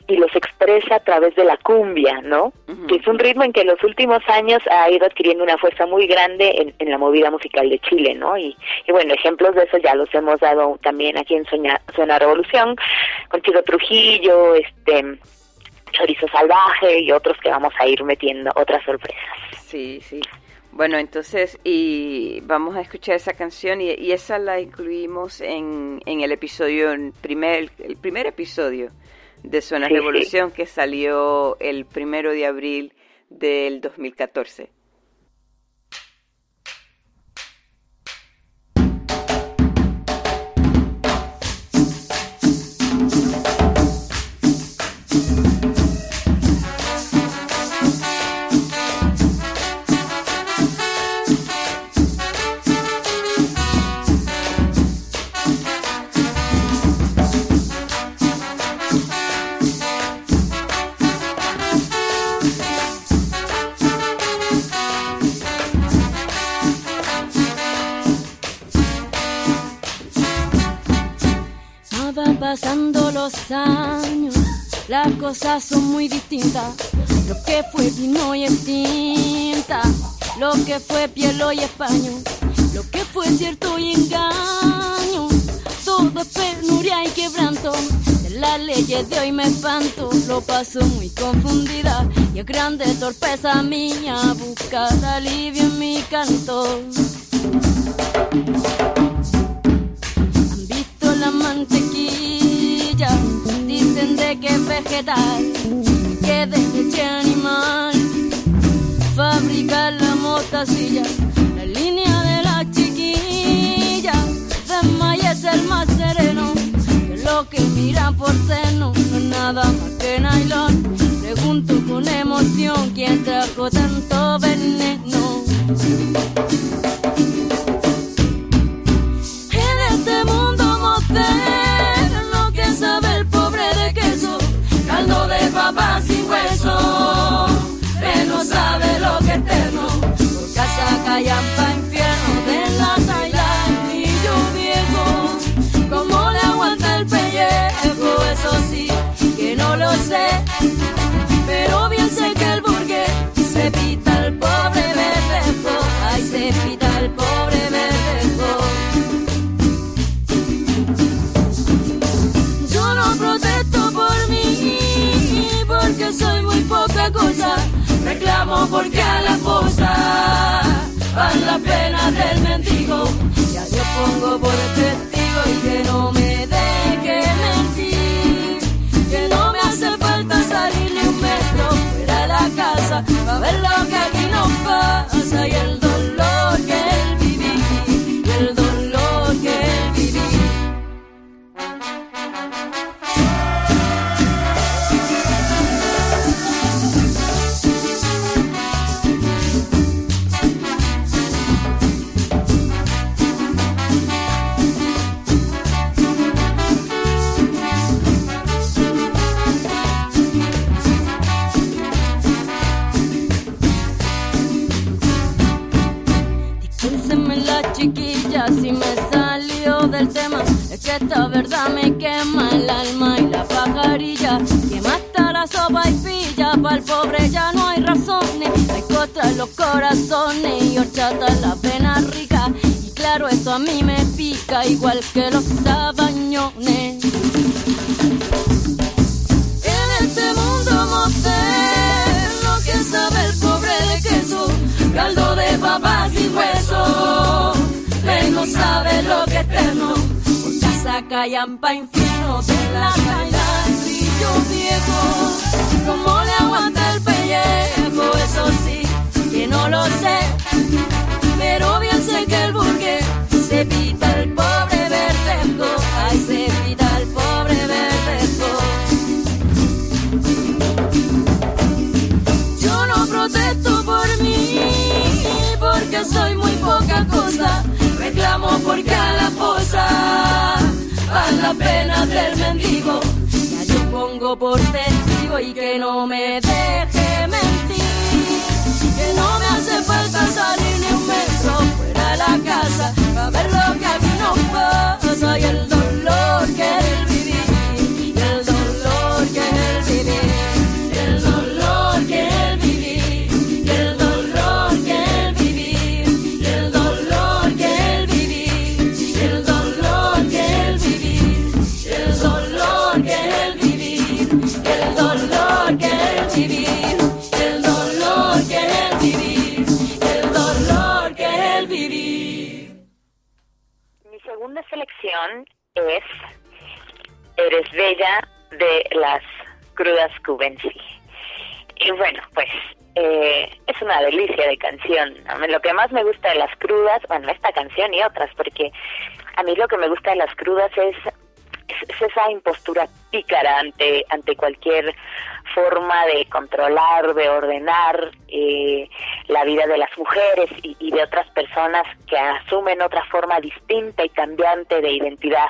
y los expresa a través de la cumbia, ¿no? Uh -huh. Que es un ritmo en que en los últimos años ha ido adquiriendo una fuerza muy grande en, en la movida musical de Chile, ¿no? Y, y, bueno, ejemplos de eso ya los hemos dado también aquí en Suena, Suena Revolución, con Chico Trujillo, este Chorizo Salvaje y otros que vamos a ir metiendo, otras sorpresas. Sí, sí. Bueno, entonces, y vamos a escuchar esa canción y, y esa la incluimos en, en el episodio, primer, el primer episodio de Suena sí, Revolución sí. que salió el primero de abril del 2014. Pasando los años, las cosas son muy distintas. Lo que fue vino y es tinta, lo que fue piel y español, lo que fue cierto y engaño. Todo es penuria y quebranto. De las leyes de hoy me espanto, lo paso muy confundida. Y es grande torpeza mía buscar alivio en mi canto. Han visto la mantequilla, dicen de que es vegetal, que de leche animal. Fabricar la motacilla, la línea de la chiquilla, de maíz es el más sereno. Que lo que miran por seno no es nada más que nylon. Pregunto con emoción quién trajo tanto veneno. En este mundo moderno papa sin hueso, pero sabe lo que es eterno. Por casa callampa infierno de la yo viejo, como le aguanta el pellejo, eso sí que no lo sé, Porque a la esposa van las penas del mendigo. Ya yo pongo por testigo y que no me deje mentir. Que no me hace falta salir ni un metro fuera de la casa para ver lo que aquí nos pasa. Y el dolor que esta verdad me quema el alma y la pajarilla. Que mata la sopa y pilla, para el pobre ya no hay razones. Hay cosas los corazones y horchata la pena rica. Y claro, esto a mí me pica igual que los sabañones. En este mundo motel, lo que sabe el pobre de queso, caldo de papas y hueso, menos sabe lo que es por casa callan pa' infierno, de la brillo viejo, como le aguanta el pellejo, eso sí, que no lo sé, pero bien sé que el burgués se pita el pobre verdejo, ay se pita el pobre verdejo. Yo no protesto por mí, porque soy muy poca cosa. Reclamo porque a la la pena del mendigo. Ya yo pongo por testigo y que no me deje mentir. Que no me hace falta salir ni un metro fuera de la casa para ver lo que aquí nos pasa y el dolor que el selección es Eres Bella de las Crudas Cubensi. Y bueno, pues eh, es una delicia de canción. Lo que más me gusta de las crudas, bueno, esta canción y otras, porque a mí lo que me gusta de las crudas es, es, es esa impostura pícara ante, ante cualquier forma de controlar, de ordenar eh, la vida de las mujeres y, y de otras personas que asumen otra forma distinta y cambiante de identidad.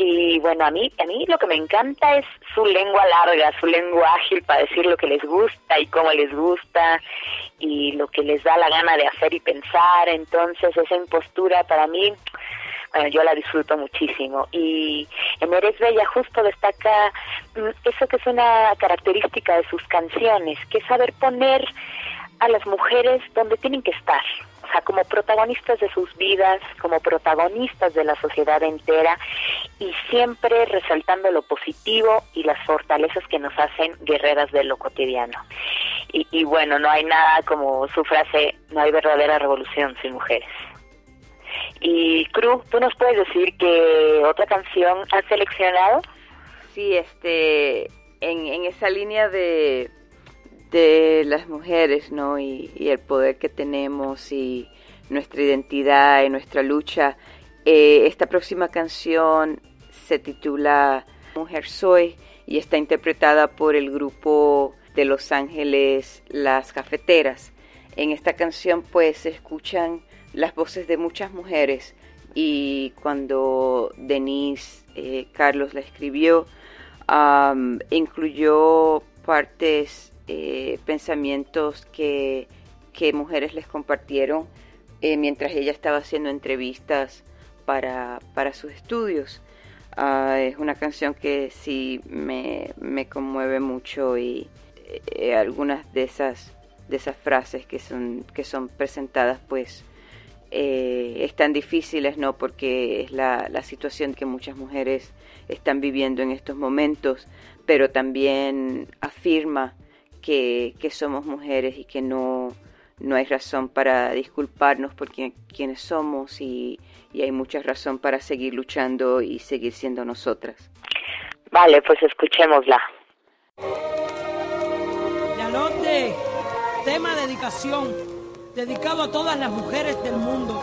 Y bueno, a mí, a mí lo que me encanta es su lengua larga, su lengua ágil para decir lo que les gusta y cómo les gusta y lo que les da la gana de hacer y pensar. Entonces esa impostura para mí, bueno, yo la disfruto muchísimo. Y en Eres Bella justo destaca mm, eso que es una característica de sus canciones, que es saber poner a las mujeres donde tienen que estar, o sea, como protagonistas de sus vidas, como protagonistas de la sociedad entera y siempre resaltando lo positivo y las fortalezas que nos hacen guerreras de lo cotidiano. Y, y bueno, no hay nada como su frase, no hay verdadera revolución sin mujeres. Y Cruz, ¿tú nos puedes decir qué otra canción has seleccionado? Sí, este, en, esa línea de, de las mujeres, ¿no? Y, y el poder que tenemos y nuestra identidad y nuestra lucha. Eh, esta próxima canción se titula Mujer Soy y está interpretada por el grupo de Los Ángeles Las Cafeteras. En esta canción pues se escuchan las voces de muchas mujeres y cuando Denise eh, Carlos la escribió incluyó partes, eh, pensamientos que, que, mujeres les compartieron eh, mientras ella estaba haciendo entrevistas para, para sus estudios. Uh, es una canción que sí me, me conmueve mucho y algunas de esas de esas frases que son que son presentadas pues eh, están difíciles no porque es la, la situación que muchas mujeres están viviendo en estos momentos pero también afirma que, que somos mujeres y que no no hay razón para disculparnos por quien, quienes somos y, y hay mucha razón para seguir luchando y seguir siendo nosotras. Vale, pues escuchémosla. Yalote, tema dedicación, dedicado a todas las mujeres del mundo,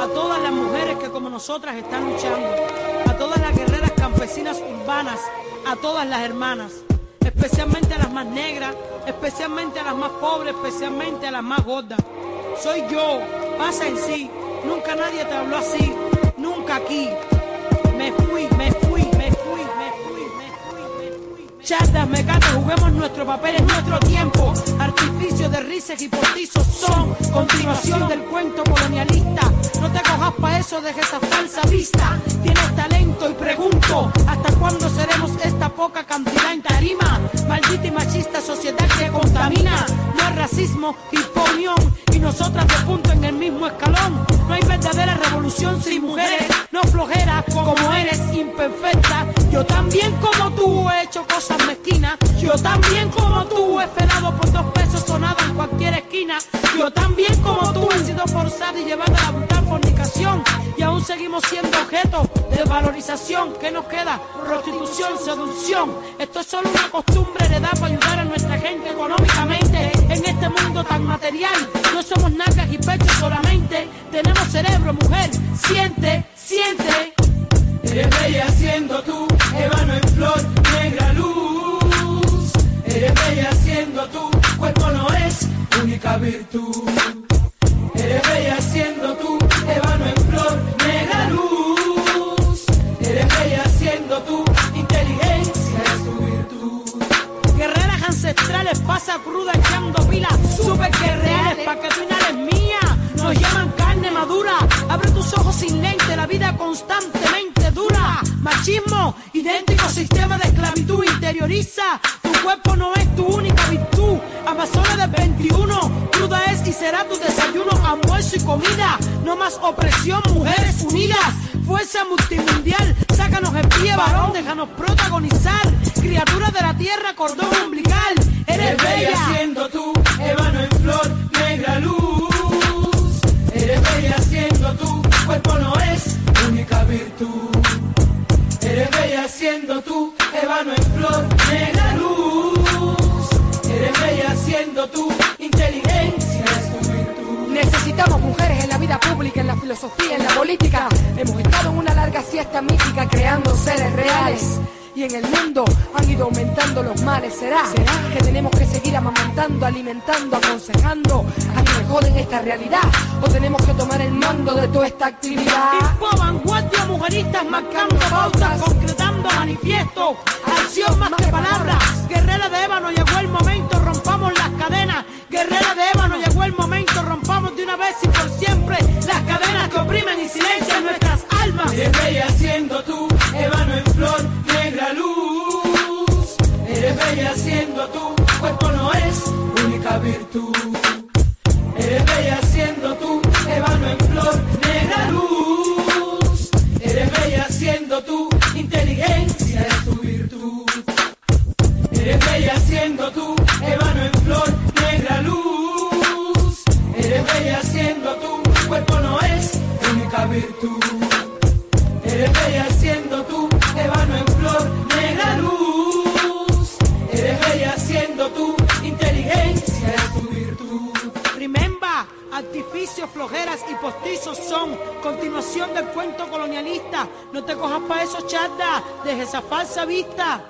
a todas las mujeres que como nosotras están luchando, a todas las guerreras campesinas urbanas, a todas las hermanas, especialmente a las más negras, especialmente a las más pobres, especialmente a las más gordas. Soy yo, pasa en sí, nunca nadie te habló así, nunca aquí. Me fui, me fui, me fui, me fui, me fui, me fui. Chatas, me gato, juguemos nuestro papel en nuestro tiempo. De risas y postizos son continuación del cuento colonialista. No te cojas pa' eso, deja esa falsa vista. Tienes talento y pregunto, ¿hasta cuándo seremos esta poca cantidad en tarima? Maldita y machista sociedad que contamina. No hay racismo, imponión y nosotras de punto en el mismo escalón. No hay verdadera revolución sin mujeres, no flojera como eres imperfecta. Yo también como tú he hecho cosas mezquinas. Yo también como Yo también como tú he sido forzada y llevada a la brutal fornicación. Y aún seguimos siendo objeto de valorización. ¿Qué nos queda? Prostitución, seducción. Esto es solo una costumbre heredada para ayudar a nuestra gente económicamente. En este mundo tan material, no somos nalgas y pechos solamente. Tenemos cerebro, mujer. Siente. Machismo, idéntico sistema de esclavitud interioriza. Tu cuerpo no es tu única virtud. Amazona del 21, cruda es y será tu desayuno, almuerzo y comida. No más opresión, mujeres unidas. Fuerza multimundial, sácanos el pie, varón, déjanos protagonizar. Criatura de la tierra, cordón umbilical. Eres bella siendo tú, ébano en flor, negra luz. Eres bella siendo tú, inteligencia es tu virtud. Necesitamos mujeres en la vida pública, en la filosofía, en la política. Hemos estado en una larga siesta mítica creando seres reales. Y en el mundo han ido aumentando los males. ¿Será, que tenemos que seguir amamantando, alimentando, aconsejando a quienes joden esta realidad? ¿O tenemos que tomar el mando de toda esta actividad? Tipo vanguardia, mujeristas marcando pautas, concretando manifiestos, acción más que palabras. Guerrera de ébano, llegó el momento, rompamos las cadenas. Guerrera de ébano, llegó el momento, rompamos de una vez y por siempre las cadenas que oprimen y silencian nuestras almas. Bella siendo tú, ébano Eres bella siendo tú, cuerpo no es única virtud. Eres bella siendo tú, ébano en flor, negra luz. Eres bella siendo tú, inteligencia es tu virtud. Eres bella siendo tú, postizos son continuación del cuento colonialista. No te cojas pa' eso, charda, deja esa falsa vista.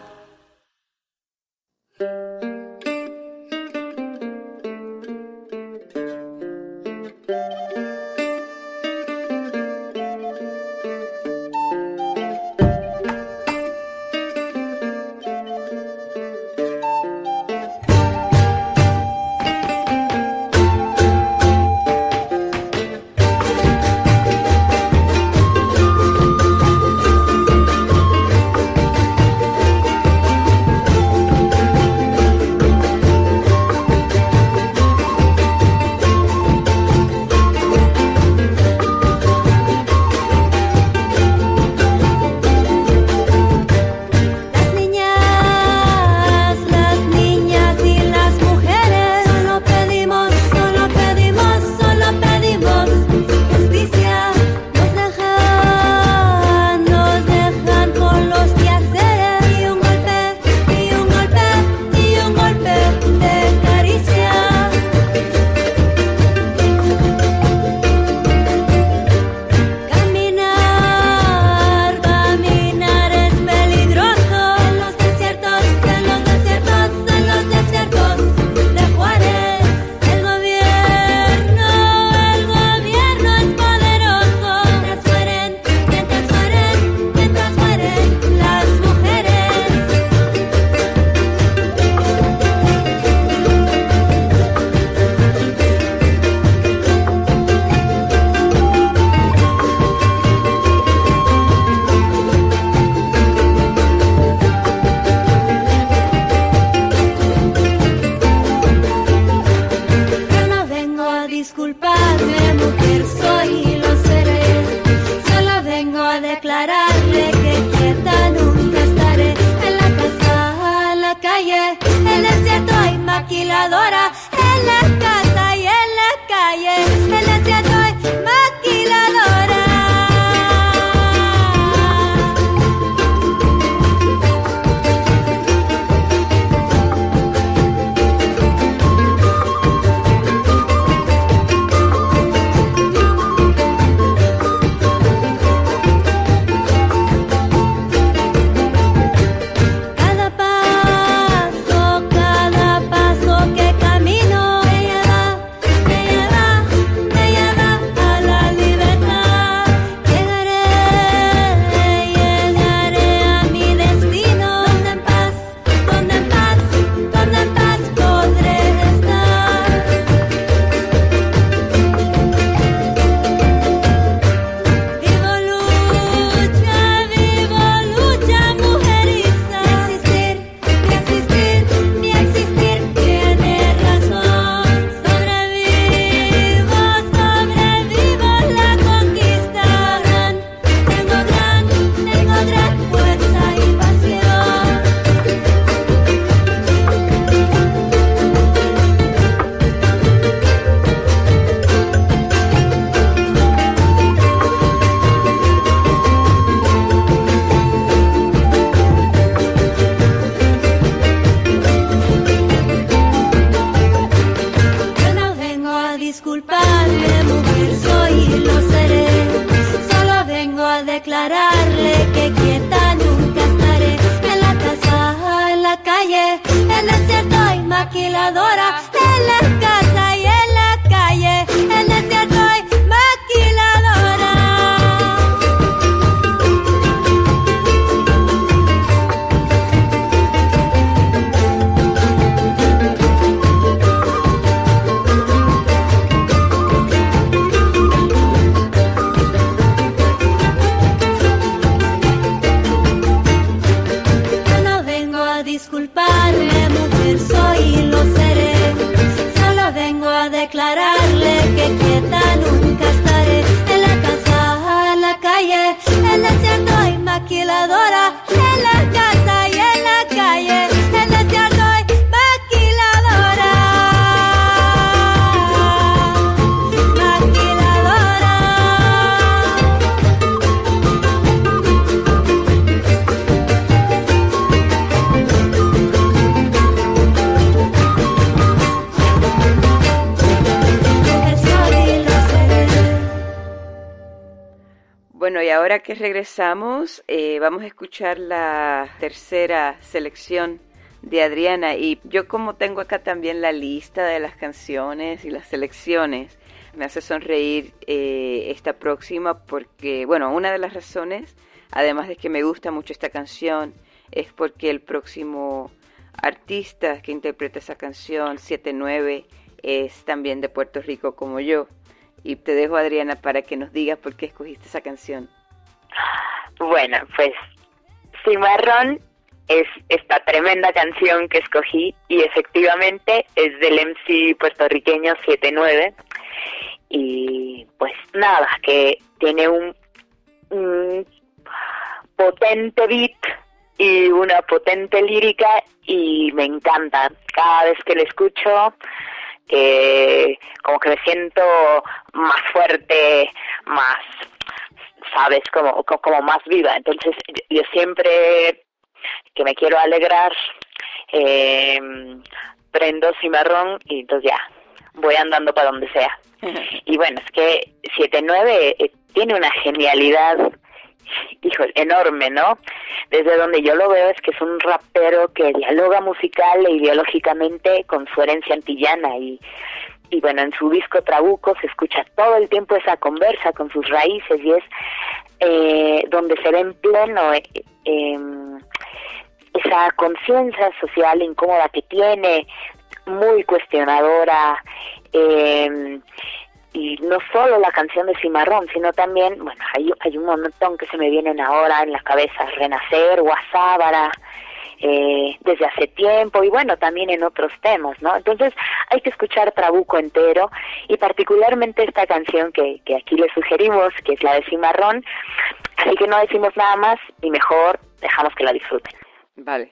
Ahora que regresamos, eh, vamos a escuchar la tercera selección de Adriana. Y yo como tengo acá también la lista de las canciones y las selecciones, me hace sonreír eh, esta próxima porque, bueno, una de las razones, además de que me gusta mucho esta canción, es porque el próximo artista que interpreta esa canción, 7-9, es también de Puerto Rico como yo. Y te dejo, Adriana, para que nos digas por qué escogiste esa canción. Bueno, pues Cimarrón es esta tremenda canción que escogí y efectivamente es del MC puertorriqueño 79 y pues nada, que tiene un, potente beat y una potente lírica y me encanta. Cada vez que la escucho como que me siento más fuerte, más, sabes, como, co- como más viva. Entonces yo siempre que me quiero alegrar, eh, prendo cimarrón y entonces ya, voy andando para donde sea. Y bueno, es que 7-9 eh, tiene una genialidad, hijo, enorme, ¿no? Desde donde yo lo veo es que es un rapero que dialoga musical e ideológicamente con su herencia antillana y, y bueno, en su disco Trabuco se escucha todo el tiempo esa conversa con sus raíces y es eh, donde se ve en pleno eh, em, esa conciencia social incómoda que tiene, muy cuestionadora, eh, y no solo la canción de Cimarrón, sino también, bueno, hay, hay un montón que se me vienen ahora en la cabeza, Renacer, Guasábara, eh, desde hace tiempo y bueno, también en otros temas, ¿no? Entonces hay que escuchar Trabuco entero y particularmente esta canción que, que aquí le sugerimos, que es la de Cimarrón, así que no decimos nada más y mejor dejamos que la disfruten. Vale.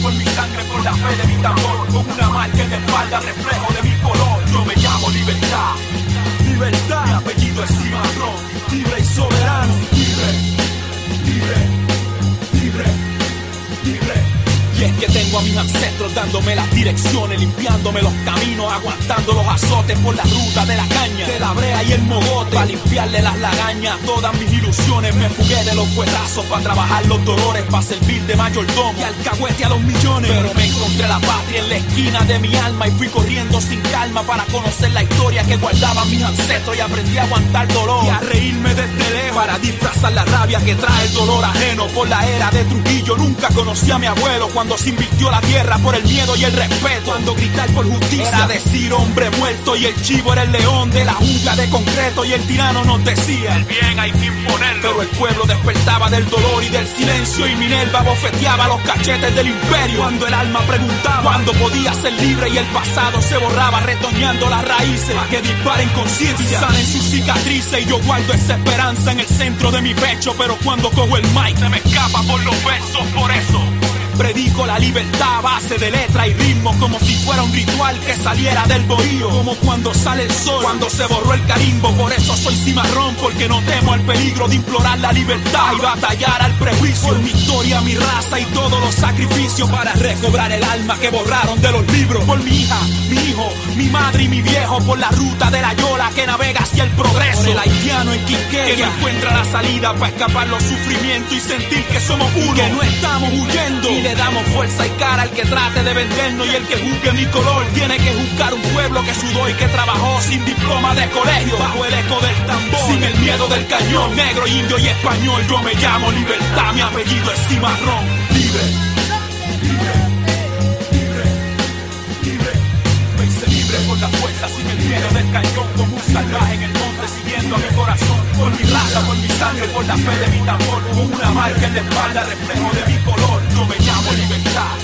Raza, por mi sangre, por la fe de mi tambor, con una marca en la espalda, reflejo de mi color. Yo me llamo libertad, libertad. Apellido es cimarrón, libre y soberano. A mis ancestros dándome las direcciones, limpiándome los caminos, aguantando los azotes por la ruta de la caña, de la brea y el mogote, para limpiarle las lagañas, todas mis ilusiones. Me fugué de los fuetazos para trabajar los dolores, para servir de mayordomo y alcahuete a los millones. Pero me encontré la patria en la esquina de mi alma y fui corriendo sin calma para conocer la historia que guardaban mis ancestros y aprendí a aguantar dolor y a reírme desde lejos para disfrazar la rabia que trae el dolor ajeno por la era de Trujillo. Nunca conocí a mi abuelo cuando se la tierra por el miedo y el respeto. Cuando gritar por justicia era decir hombre muerto y el chivo era el león de la jungla de concreto y el tirano nos decía el bien hay que imponerlo. Pero el pueblo despertaba del dolor y del silencio y Minerva bofeteaba los cachetes del imperio. Cuando el alma preguntaba cuándo podía ser libre y el pasado se borraba retoñando las raíces. A que disparen conciencia, salen sus cicatrices y yo guardo esa esperanza en el centro de mi pecho. Pero cuando cojo el mic se me escapa por los versos, por eso. Predico la libertad a base de letra y ritmo como si fuera un ritual que saliera del bohío. Como cuando sale el sol, cuando se borró el carimbo. Por eso soy cimarrón, porque no temo al peligro de implorar la libertad y batallar al prejuicio. Por mi historia, mi raza y todos los sacrificios para recobrar el alma que borraron de los libros. Por mi hija, mi hijo, mi madre y mi viejo. Por la ruta de la yola que navega hacia el progreso. Por el haitiano en Quiqueya que encuentra la salida para escapar los sufrimientos y sentir que somos uno. Que no estamos huyendo. Le damos fuerza y cara al que trate de vendernos y el que juzgue mi color. Tiene que juzgar un pueblo que sudó y que trabajó sin diploma de colegio bajo el eco del tambor sin el miedo del cañón. Negro indio y español yo me llamo libertad mi apellido es cimarrón. Libre libre libre libre. Me hice libre por la fuerza sin el miedo del cañón como un salvaje en el mi corazón por mi raza por mi sangre por la fe de mi tambor. Con una marca en la espalda reflejo de mi color. Yo me llamo libertad.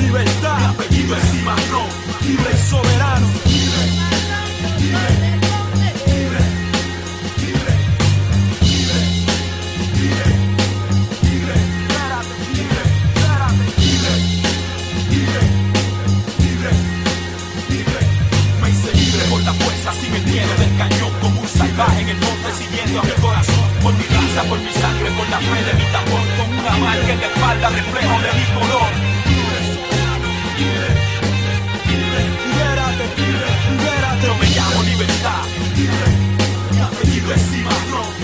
Libertad. Mi apellido es cimarrón libre soberano. Libre. Libre salvaje en el monte siguiendo a mi corazón por mi raza por mi sangre por la fe de mi tambor con una marca en la espalda reflejo de mi color Libérate, libre, libérate. Yo me llamo libertad. Libre. Cimarrón. Libre, libre.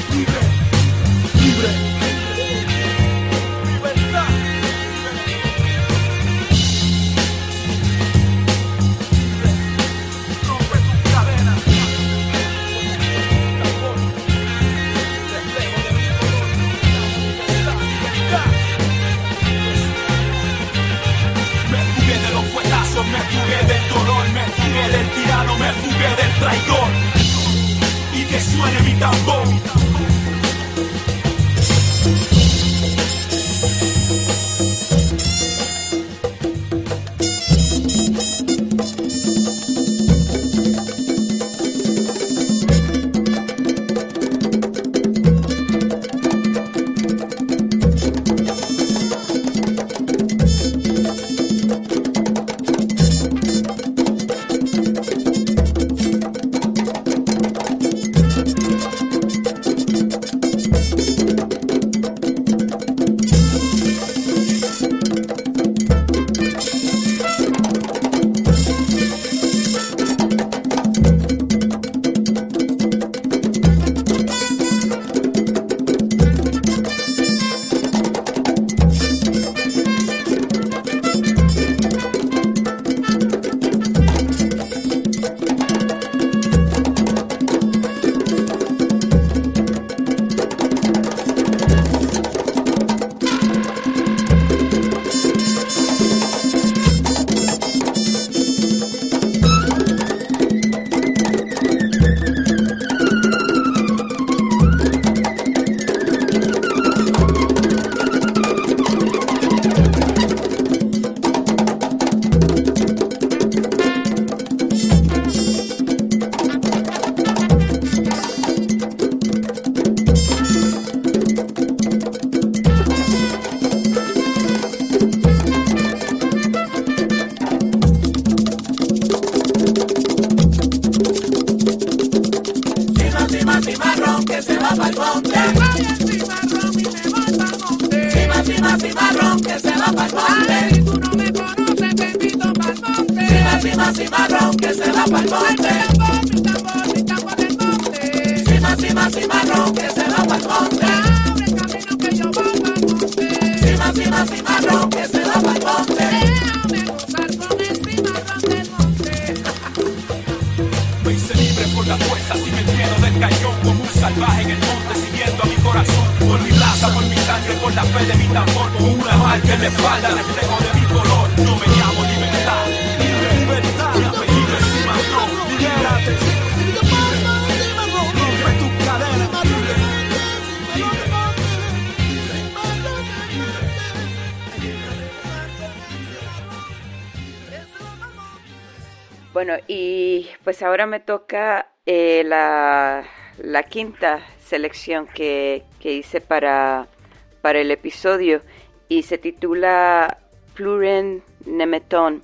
Ahora me toca eh, la, quinta selección que, que hice para, para el episodio y se titula Pluren Nemeton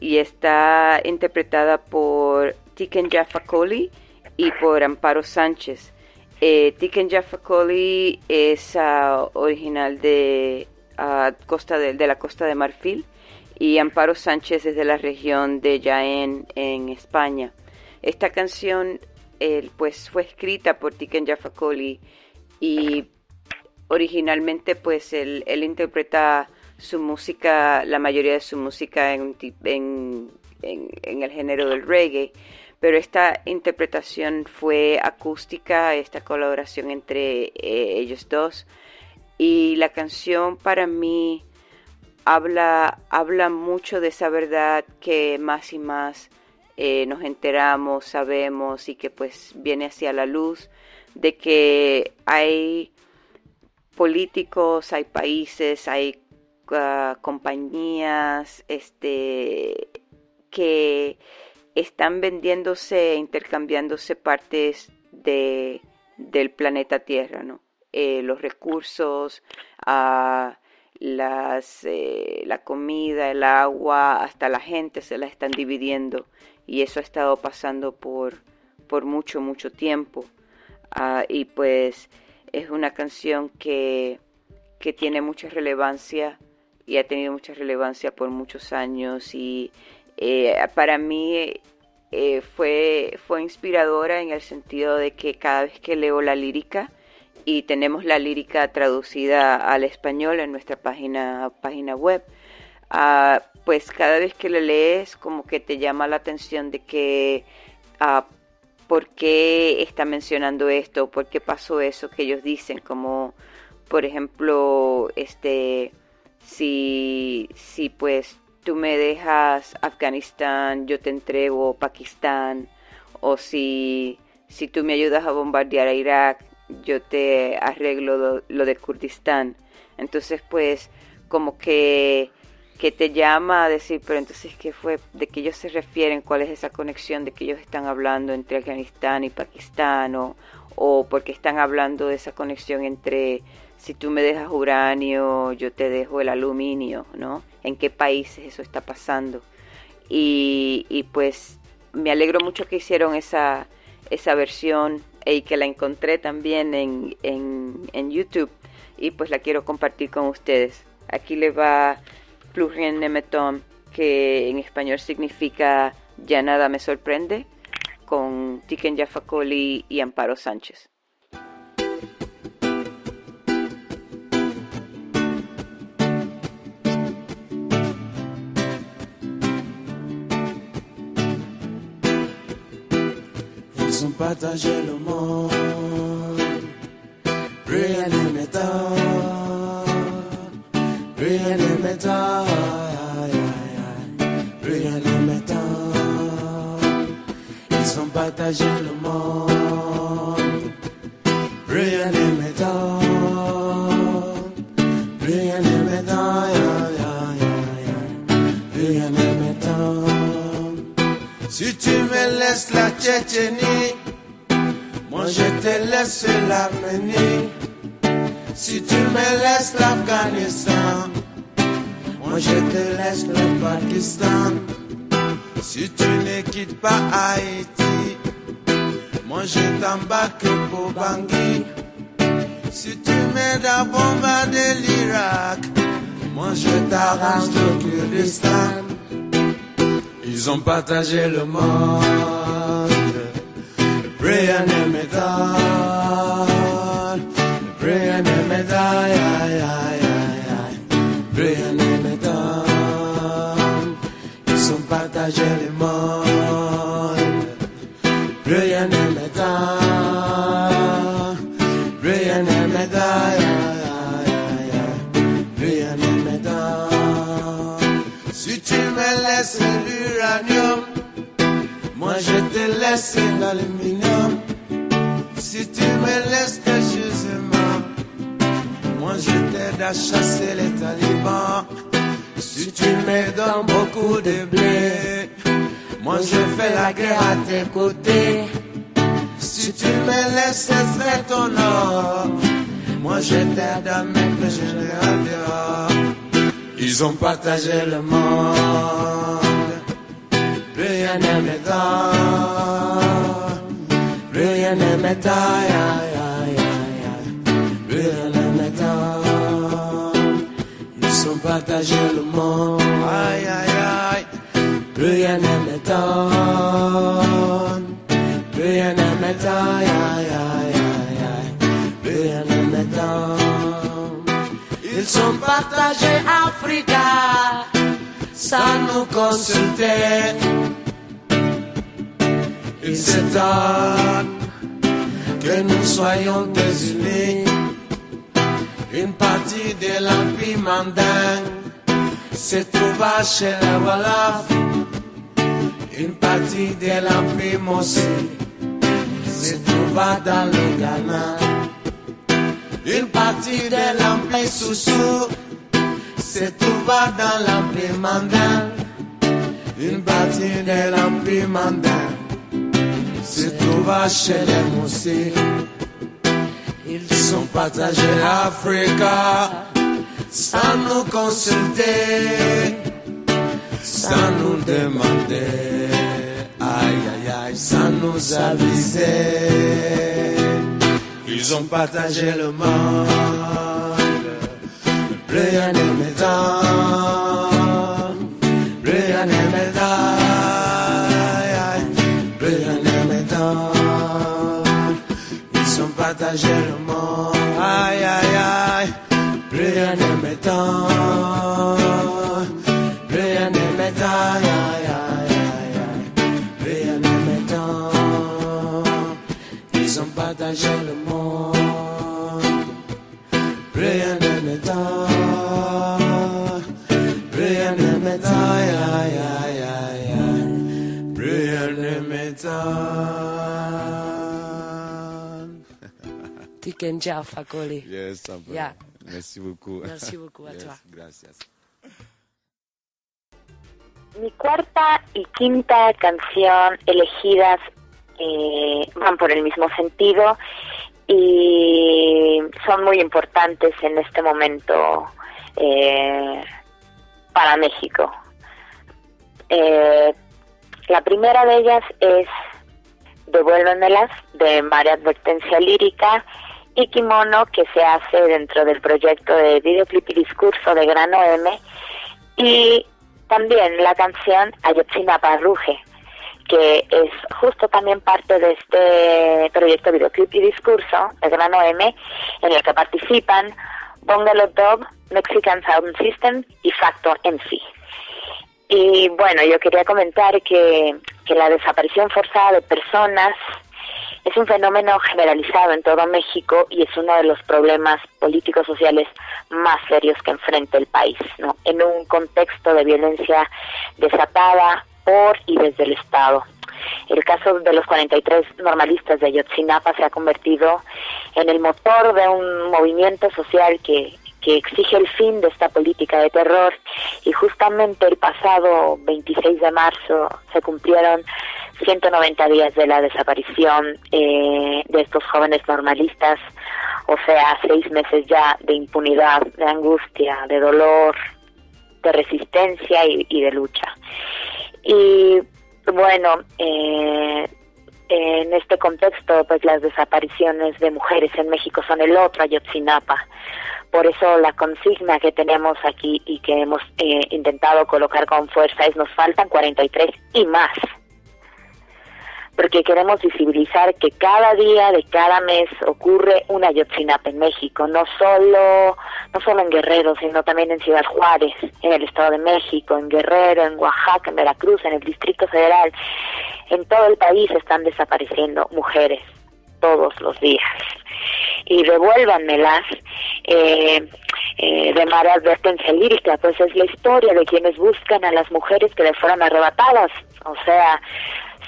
y está interpretada por Tiken Jaffa Coli y por Amparo Sánchez. Eh, Tiken Jaffa Coli es ah, original de, ah, costa de, de la costa de Marfil y Amparo Sánchez es de la región de Jaén en España. Esta canción eh, pues fue escrita por Tiken Jaffa Coli y originalmente pues él, interpreta su música, la mayoría de su música en el género del reggae, pero esta interpretación fue acústica, esta colaboración entre eh, ellos dos. Y la canción para mí habla, habla mucho de esa verdad que más y más eh, nos enteramos, sabemos y que pues viene hacia la luz de que hay políticos, hay países, hay ah, compañías este, que están vendiéndose e intercambiándose partes de, del planeta Tierra, ¿no? Eh, los recursos, ah, las, eh, la comida, el agua, hasta la gente se la están dividiendo y eso ha estado pasando por, por mucho, mucho tiempo. Ah, y pues es una canción que, que tiene mucha relevancia y ha tenido mucha relevancia por muchos años y eh, para mí eh, fue, fue inspiradora en el sentido de que cada vez que leo la lírica y tenemos la lírica traducida al español en nuestra página, página web, pues cada vez que la lees como que te llama la atención de que por qué está mencionando esto, por qué pasó eso que ellos dicen, como por ejemplo, este, si, si pues tú me dejas Afganistán, yo te entrego Pakistán, o si, si tú me ayudas a bombardear a Irak, yo te arreglo lo, lo de Kurdistán. Entonces, pues, como que, que te llama a decir, pero entonces, ¿qué fue? ¿De qué ellos se refieren? ¿Cuál es esa conexión de que ellos están hablando entre Afganistán y Pakistán? ¿O, o porque están hablando de esa conexión entre si tú me dejas uranio, yo te dejo el aluminio, ¿no? ¿En qué países eso está pasando? Y, y pues me alegro mucho que hicieron esa, esa versión y que la encontré también en, en, en YouTube y pues la quiero compartir con ustedes. Aquí le va Plurien Nemeton, que en español significa Ya nada me sorprende, con Tiken Jaffa Coli y Amparo Sánchez. Ils ont partagé le rien ne m'étonne, rien ne. Ils ont partagé le monde, rien ne m'étonne, rien ne m'étonne, rien ne m'étonne. Si tu me laisses la Tchétchénie, moi je te laisse l'Arménie. Si tu me laisses l'Afghanistan, moi je te laisse le Pakistan. Si tu ne quittes pas Haïti, moi je t'embarque pour Bangui. Si tu m'aides à bombarder l'Irak, Moi je t'arrache le Kurdistan. Ils ont partagé le monde. Brian et métal. partager le monde. Plus rien ne m'éteint, plus rien ne m'éteint, rien ne. Si tu me laisses l'uranium, moi je te laisse l'aluminium. Si tu me laisses tes chose moi je t'aide à chasser les talibans. Si tu me donnes beaucoup de blé, moi je fais la guerre à tes côtés. Si tu me laisses extraire ton or, moi je t'aide à mettre le générateur. Ils ont partagé le monde. Rien ne m'étonne. Rien ne. Partagé le monde. Aïe, aïe, aïe. Rien ne m'étonne. Rien ne m'étonne. Aïe, aïe, aïe, aïe. Rien ne m'étonne. Ils ont partagé Africa sans nous consulter. Ils s'étonnent que nous soyons désunis. Une partie de l'Empire mandingue se trouva chez la Wolof. Une partie de l'Empire Mossi se trouva dans le Ghana. Une partie de l'Empire Soussou se trouva dans l'Empire Mandin. Une partie de l'Empire Mandin se trouva chez les Moussi. Ils sont partagés l'Afrique sans nous consulter, sans nous demander, aïe aïe aïe, sans nous aviser. Ils ont partagé le monde, rien ne m'étonne, rien ne m'étonne, rien ne m'étonne. Ils ont partagé le Tikenja Fakoli. Yes. Yeah. Merci beaucoup. Merci beaucoup à Yes, toi. Gracias. Mi cuarta y quinta canción elegidas eh, van por el mismo sentido y son muy importantes en este momento eh, para México. Eh, la primera de ellas es Devuélvemelas de María Advertencia Lírica y Kimono que se hace dentro del proyecto de videoclip y discurso de Grano M y también la canción Ayotzinapa Ruge, que es justo también parte de este proyecto videoclip y discurso de Grano M, en el que participan Bungalow Dog, Mexican Sound System y Facto MC. Y bueno, yo quería comentar que, que la desaparición forzada de personas es un fenómeno generalizado en todo México y es uno de los problemas políticos sociales más serios que enfrenta el país, ¿no? En un contexto de violencia desatada por y desde el Estado. El caso de los 43 normalistas de Ayotzinapa se ha convertido en el motor de un movimiento social que, que exige el fin de esta política de terror y justamente el pasado 26 de marzo se cumplieron 190 días de la desaparición eh, de estos jóvenes normalistas, o sea, seis meses ya de impunidad, de angustia, de dolor, de resistencia y, de lucha. Y bueno, eh, en este contexto, pues las desapariciones de mujeres en México son el otro Ayotzinapa, por eso la consigna que tenemos aquí y que hemos eh, intentado colocar con fuerza es nos faltan 43 y más porque queremos visibilizar que cada día de cada mes ocurre una Yotzinapa en México, no solo, no solo en Guerrero, sino también en Ciudad Juárez, en el Estado de México, en Guerrero, en Oaxaca, en Veracruz, en el Distrito Federal. En todo el país están desapareciendo mujeres todos los días. Y devuélvanmelas eh, eh, de Mara advertencia lírica, pues es la historia de quienes buscan a las mujeres que les fueron arrebatadas. O sea,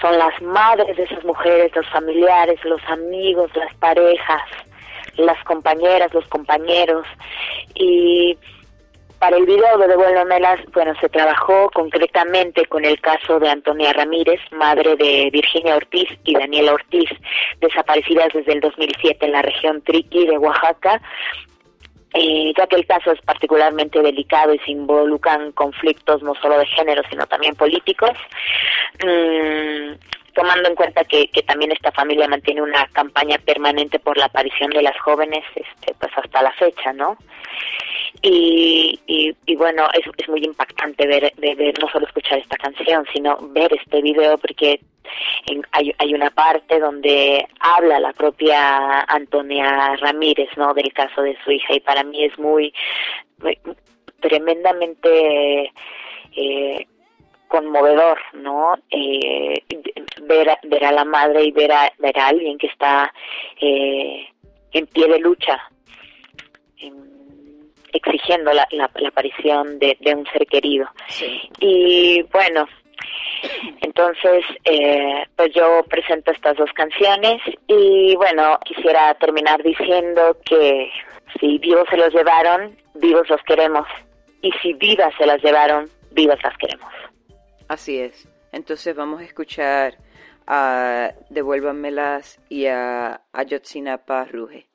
son las madres de esas mujeres, los familiares, los amigos, las parejas, las compañeras, los compañeros. Y para el video de Devuélvamelas, bueno, se trabajó concretamente con el caso de Antonia Ramírez, madre de Virginia Ortiz y Daniela Ortiz, desaparecidas desde el 2007 en la región Triqui de Oaxaca, eh, ya que el caso es particularmente delicado y se involucran conflictos no solo de género, sino también políticos. Mm, tomando en cuenta que, que también esta familia mantiene una campaña permanente por la aparición de las jóvenes, este, pues hasta la fecha, ¿no? Y, y, bueno, es, muy impactante ver, ver, ver, no solo escuchar esta canción, sino ver este video porque en, hay, hay una parte donde habla la propia Antonia Ramírez, ¿no? Del caso de su hija y para mí es muy, muy tremendamente eh, conmovedor, ¿no? Eh, ver, a, ver a la madre y ver a, ver a alguien que está eh, en pie de lucha, en, exigiendo la, la, la aparición de, de, un ser querido. Sí. Y bueno, entonces, eh, pues yo presento estas dos canciones y bueno, quisiera terminar diciendo que si vivos se los llevaron, vivos los queremos. Y si vivas se las llevaron, vivas las queremos. Así es. Entonces vamos a escuchar a Devuélvamelas y a Ayotzinapa Ruge.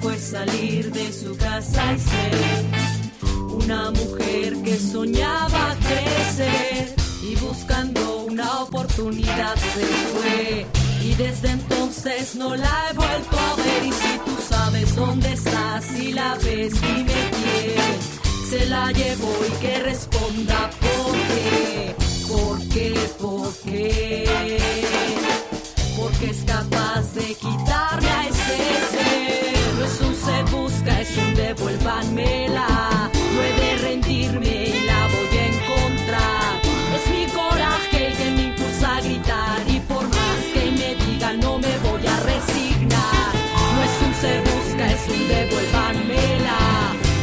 Fue salir de su casa y ser una mujer que soñaba crecer y buscando una oportunidad se fue. Y desde entonces no la he vuelto a ver. Y si tú sabes dónde está, si la ves, dime quién se la llevó y que responda por qué, por qué, por qué porque es capaz de quitarme a ese ser. Un devuélvanmela. No he de rendirme y la voy a encontrar. Es mi coraje el que me impulsa a gritar y por más que me digan no me voy a resignar. No es un se busca, es un devuélvanmela.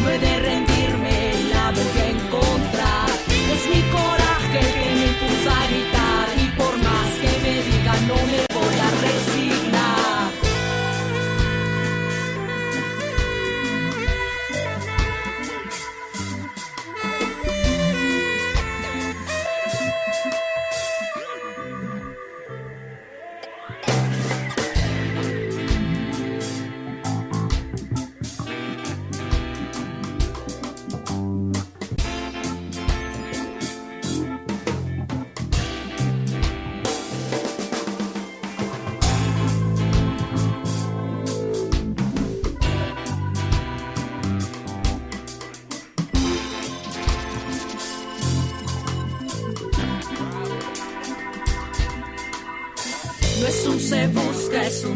No he de rendirme y la voy a encontrar. Es mi coraje el que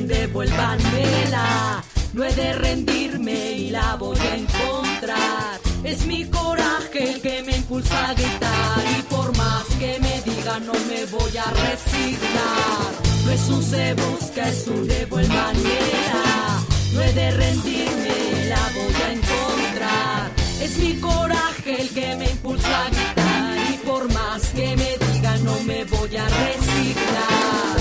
devuélvanmela. No he de rendirme y la voy a encontrar. Es mi coraje el que me impulsa a gritar y por más que me digan no me voy a resignar. No es un se busca, es un de buena manera. No he de rendirme, la voy a encontrar. Es mi coraje el que me impulsa a gritar y por más que me digan no me voy a resignar.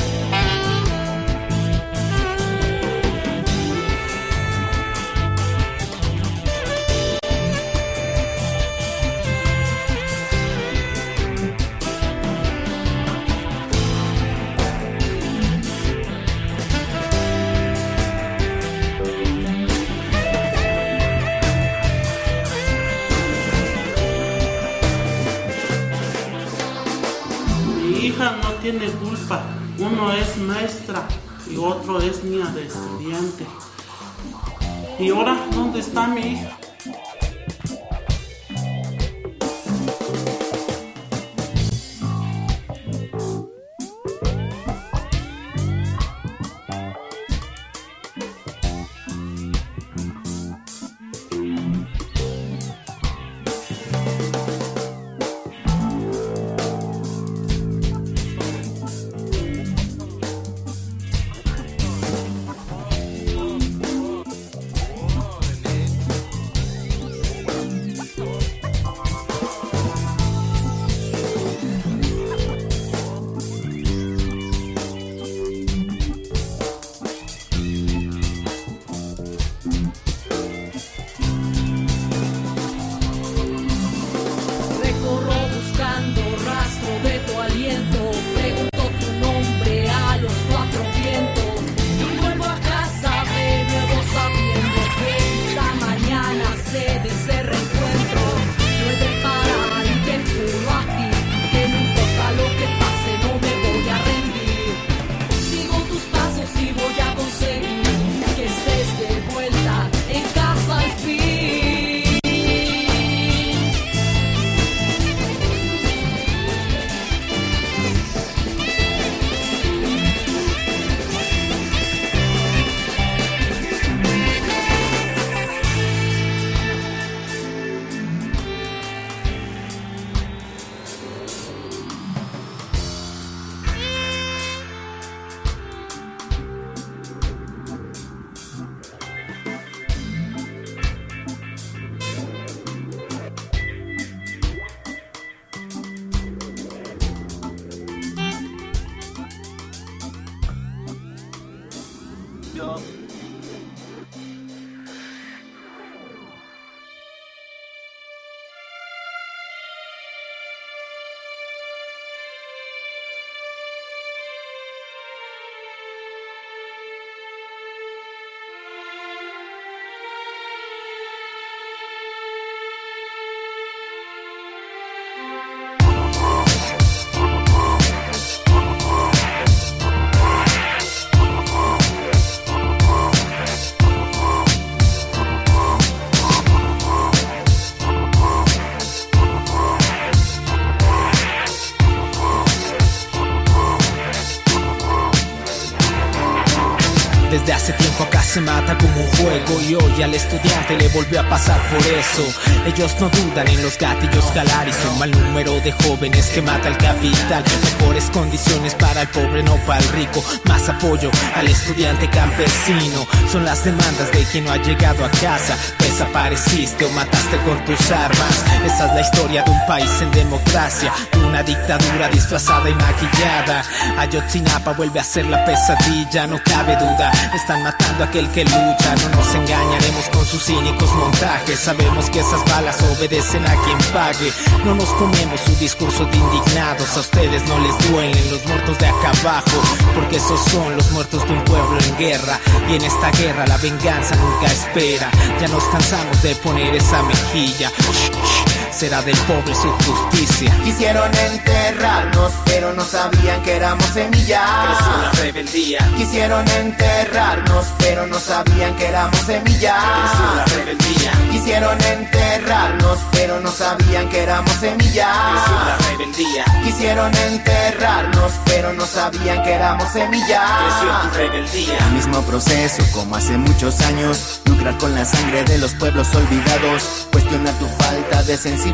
Tiene culpa. Uno es maestra y otro es mía de estudiante. ¿Y ahora dónde está mi hija? Al estudiante le volvió a pasar por eso. Ellos no dudan en los gatillos jalar y son mal número de jóvenes que mata el capital. Mejores condiciones para el pobre, no para el rico. Más apoyo al estudiante campesino. Son las demandas de quien no ha llegado a casa. Desapareciste o mataste con tus armas. Esa es la historia de un país en democracia. De una dictadura disfrazada y maquillada. Ayotzinapa vuelve a ser la pesadilla, no cabe duda. Están matando a aquel que lucha. No nos engañaremos con sus cínicos montajes. Sabemos que esas balas obedecen a quien pague. No nos comemos su discurso de indignados. A ustedes no les duelen los muertos de acá abajo. Porque esos son los muertos de un pueblo en guerra. Y en esta guerra la venganza nunca espera. Ya nos cansamos de poner esa mejilla. Será del pobre su justicia. Quisieron enterrarnos, pero no sabían que éramos semillas. Creció la rebeldía. Quisieron enterrarnos, pero no sabían que éramos semillas. Creció la rebeldía. Quisieron enterrarnos, pero no sabían que éramos semillas. Creció la rebeldía. Quisieron enterrarnos, pero no sabían que éramos semillas. Creció tu rebeldía. El mismo proceso como hace muchos años, lucrar con la sangre de los pueblos olvidados, cuestiona tu falta de sensibilidad,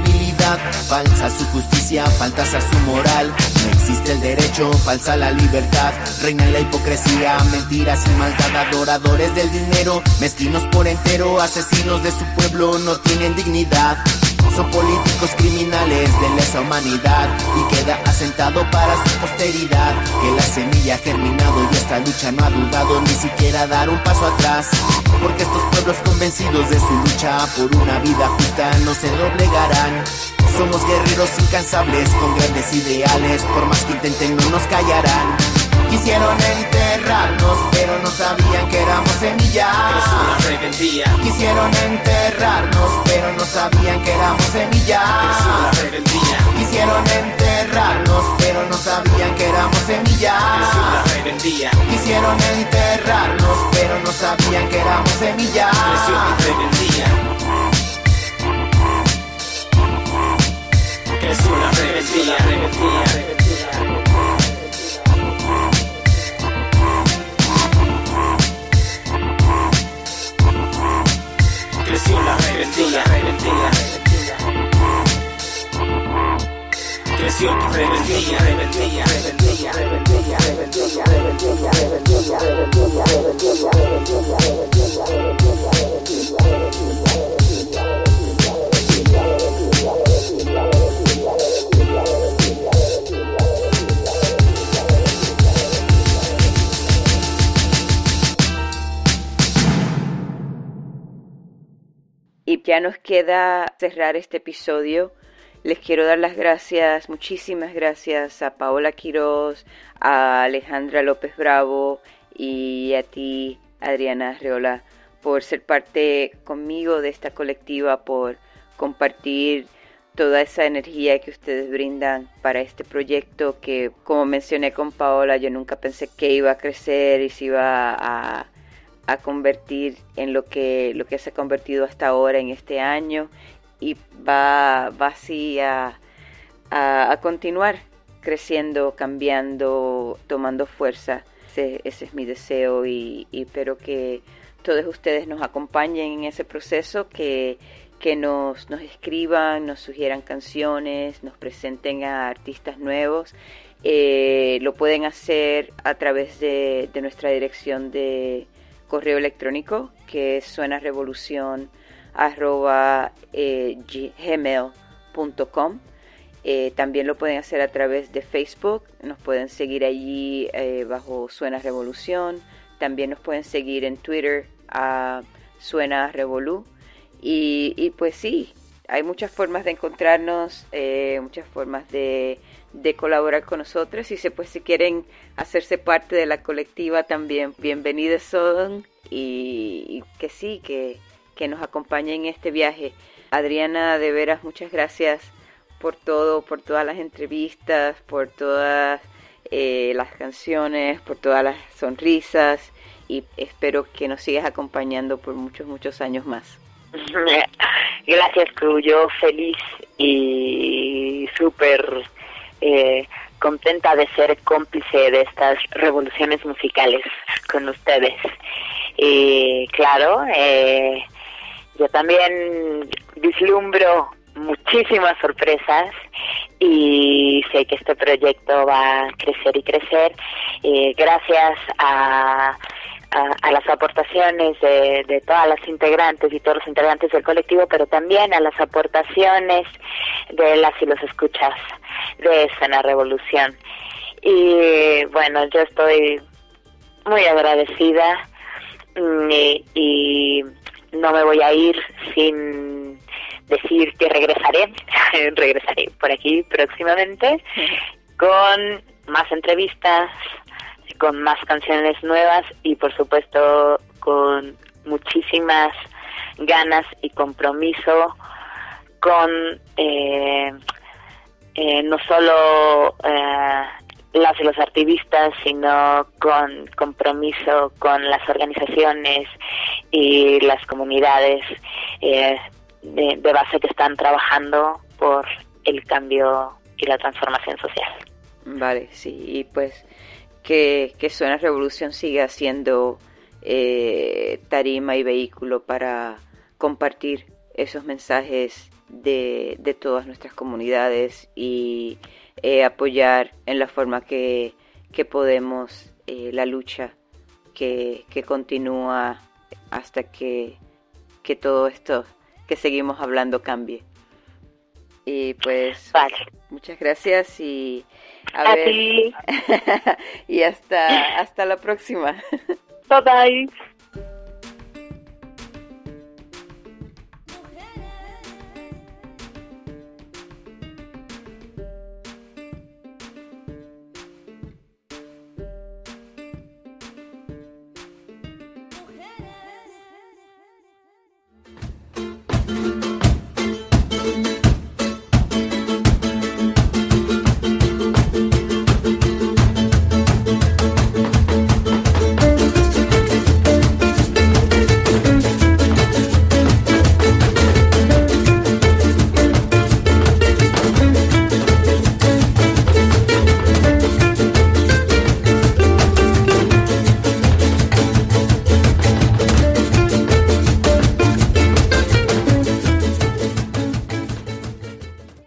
falsa su justicia, faltas a su moral, existe el derecho, falsa la libertad, reina la hipocresía, mentiras y maldad, adoradores del dinero, mezquinos por entero, asesinos de su pueblo, no tienen dignidad. Son políticos criminales de lesa humanidad y queda asentado para su posteridad que la semilla ha germinado y esta lucha no ha dudado ni siquiera dar un paso atrás. Porque estos pueblos convencidos de su lucha por una vida justa no se doblegarán. Somos guerreros incansables con grandes ideales, por más que intenten no nos callarán. Quisieron enterrarnos, pero no sabían que éramos semillas. Rebeldía. Quisieron enterrarnos, pero no sabían que éramos semillas. Rebeldía. Quisieron enterrarnos, pero no sabían que éramos semillas. Rebeldía. Quisieron enterrarnos, pero no sabían que éramos semillas. Creció tu rebeldía. Creció la rebeldía. rebeldía. creció la rebeldía, rebeldía, creció tu rebeldía, rebeldía, rebeldía, rebeldía, rebeldía, rebeldía, rebeldía, rebeldía, rebeldía, Y ya nos queda cerrar este episodio. Les quiero dar las gracias, muchísimas gracias a Paola Quiroz, a Alejandra López Bravo y a ti, Adriana Reola, por ser parte conmigo de esta colectiva, por compartir toda esa energía que ustedes brindan para este proyecto que, como mencioné con Paola, yo nunca pensé que iba a crecer y se iba a, a convertir en lo que, lo que se ha convertido hasta ahora en este año y va, así a, continuar creciendo, cambiando, tomando fuerza. Ese, es mi deseo y, y, espero que todos ustedes nos acompañen en ese proceso, que, que nos, nos escriban, nos sugieran canciones, nos presenten a artistas nuevos. Eh, lo pueden hacer a través de, de nuestra dirección de correo electrónico que es suenarevolución arroba eh, eh, también lo pueden hacer a través de Facebook nos pueden seguir allí eh, bajo Suena Revolución. También nos pueden seguir en Twitter a Suena Revolu y, pues sí hay muchas formas de encontrarnos muchas formas de de colaborar con nosotros. Y si pues si quieren hacerse parte de la colectiva también bienvenidos son. Y, que sí que, que nos acompañen en este viaje. Adriana de veras muchas gracias por todo por todas las entrevistas por todas eh, las canciones por todas las sonrisas. Y espero que nos sigas acompañando por muchos muchos años más. Gracias, Cruz. Yo feliz y súper eh, contenta de ser cómplice de estas revoluciones musicales con ustedes. Y claro, eh, yo también vislumbro muchísimas sorpresas y sé que este proyecto va a crecer y crecer eh, gracias a a, a, las aportaciones de, de, todas las integrantes y todos los integrantes del colectivo, pero también a las aportaciones de las y los escuchas de Escena Revolución. Y bueno, yo estoy muy agradecida y, y no me voy a ir sin decir que regresaré, regresaré por aquí próximamente con más entrevistas, con más canciones nuevas y por supuesto con muchísimas ganas y compromiso con eh, eh, no solo eh, las y los activistas, sino con compromiso con las organizaciones y las comunidades de, de base que están trabajando por el cambio y la transformación social. Vale, sí, y pues que, que Suena Revolución siga siendo eh, tarima y vehículo para compartir esos mensajes de, de todas nuestras comunidades y eh, apoyar en la forma que, que podemos eh, la lucha que, que continúa hasta que, que todo esto que seguimos hablando cambie. Y pues muchas gracias y a, ver y hasta hasta la próxima. Bye bye.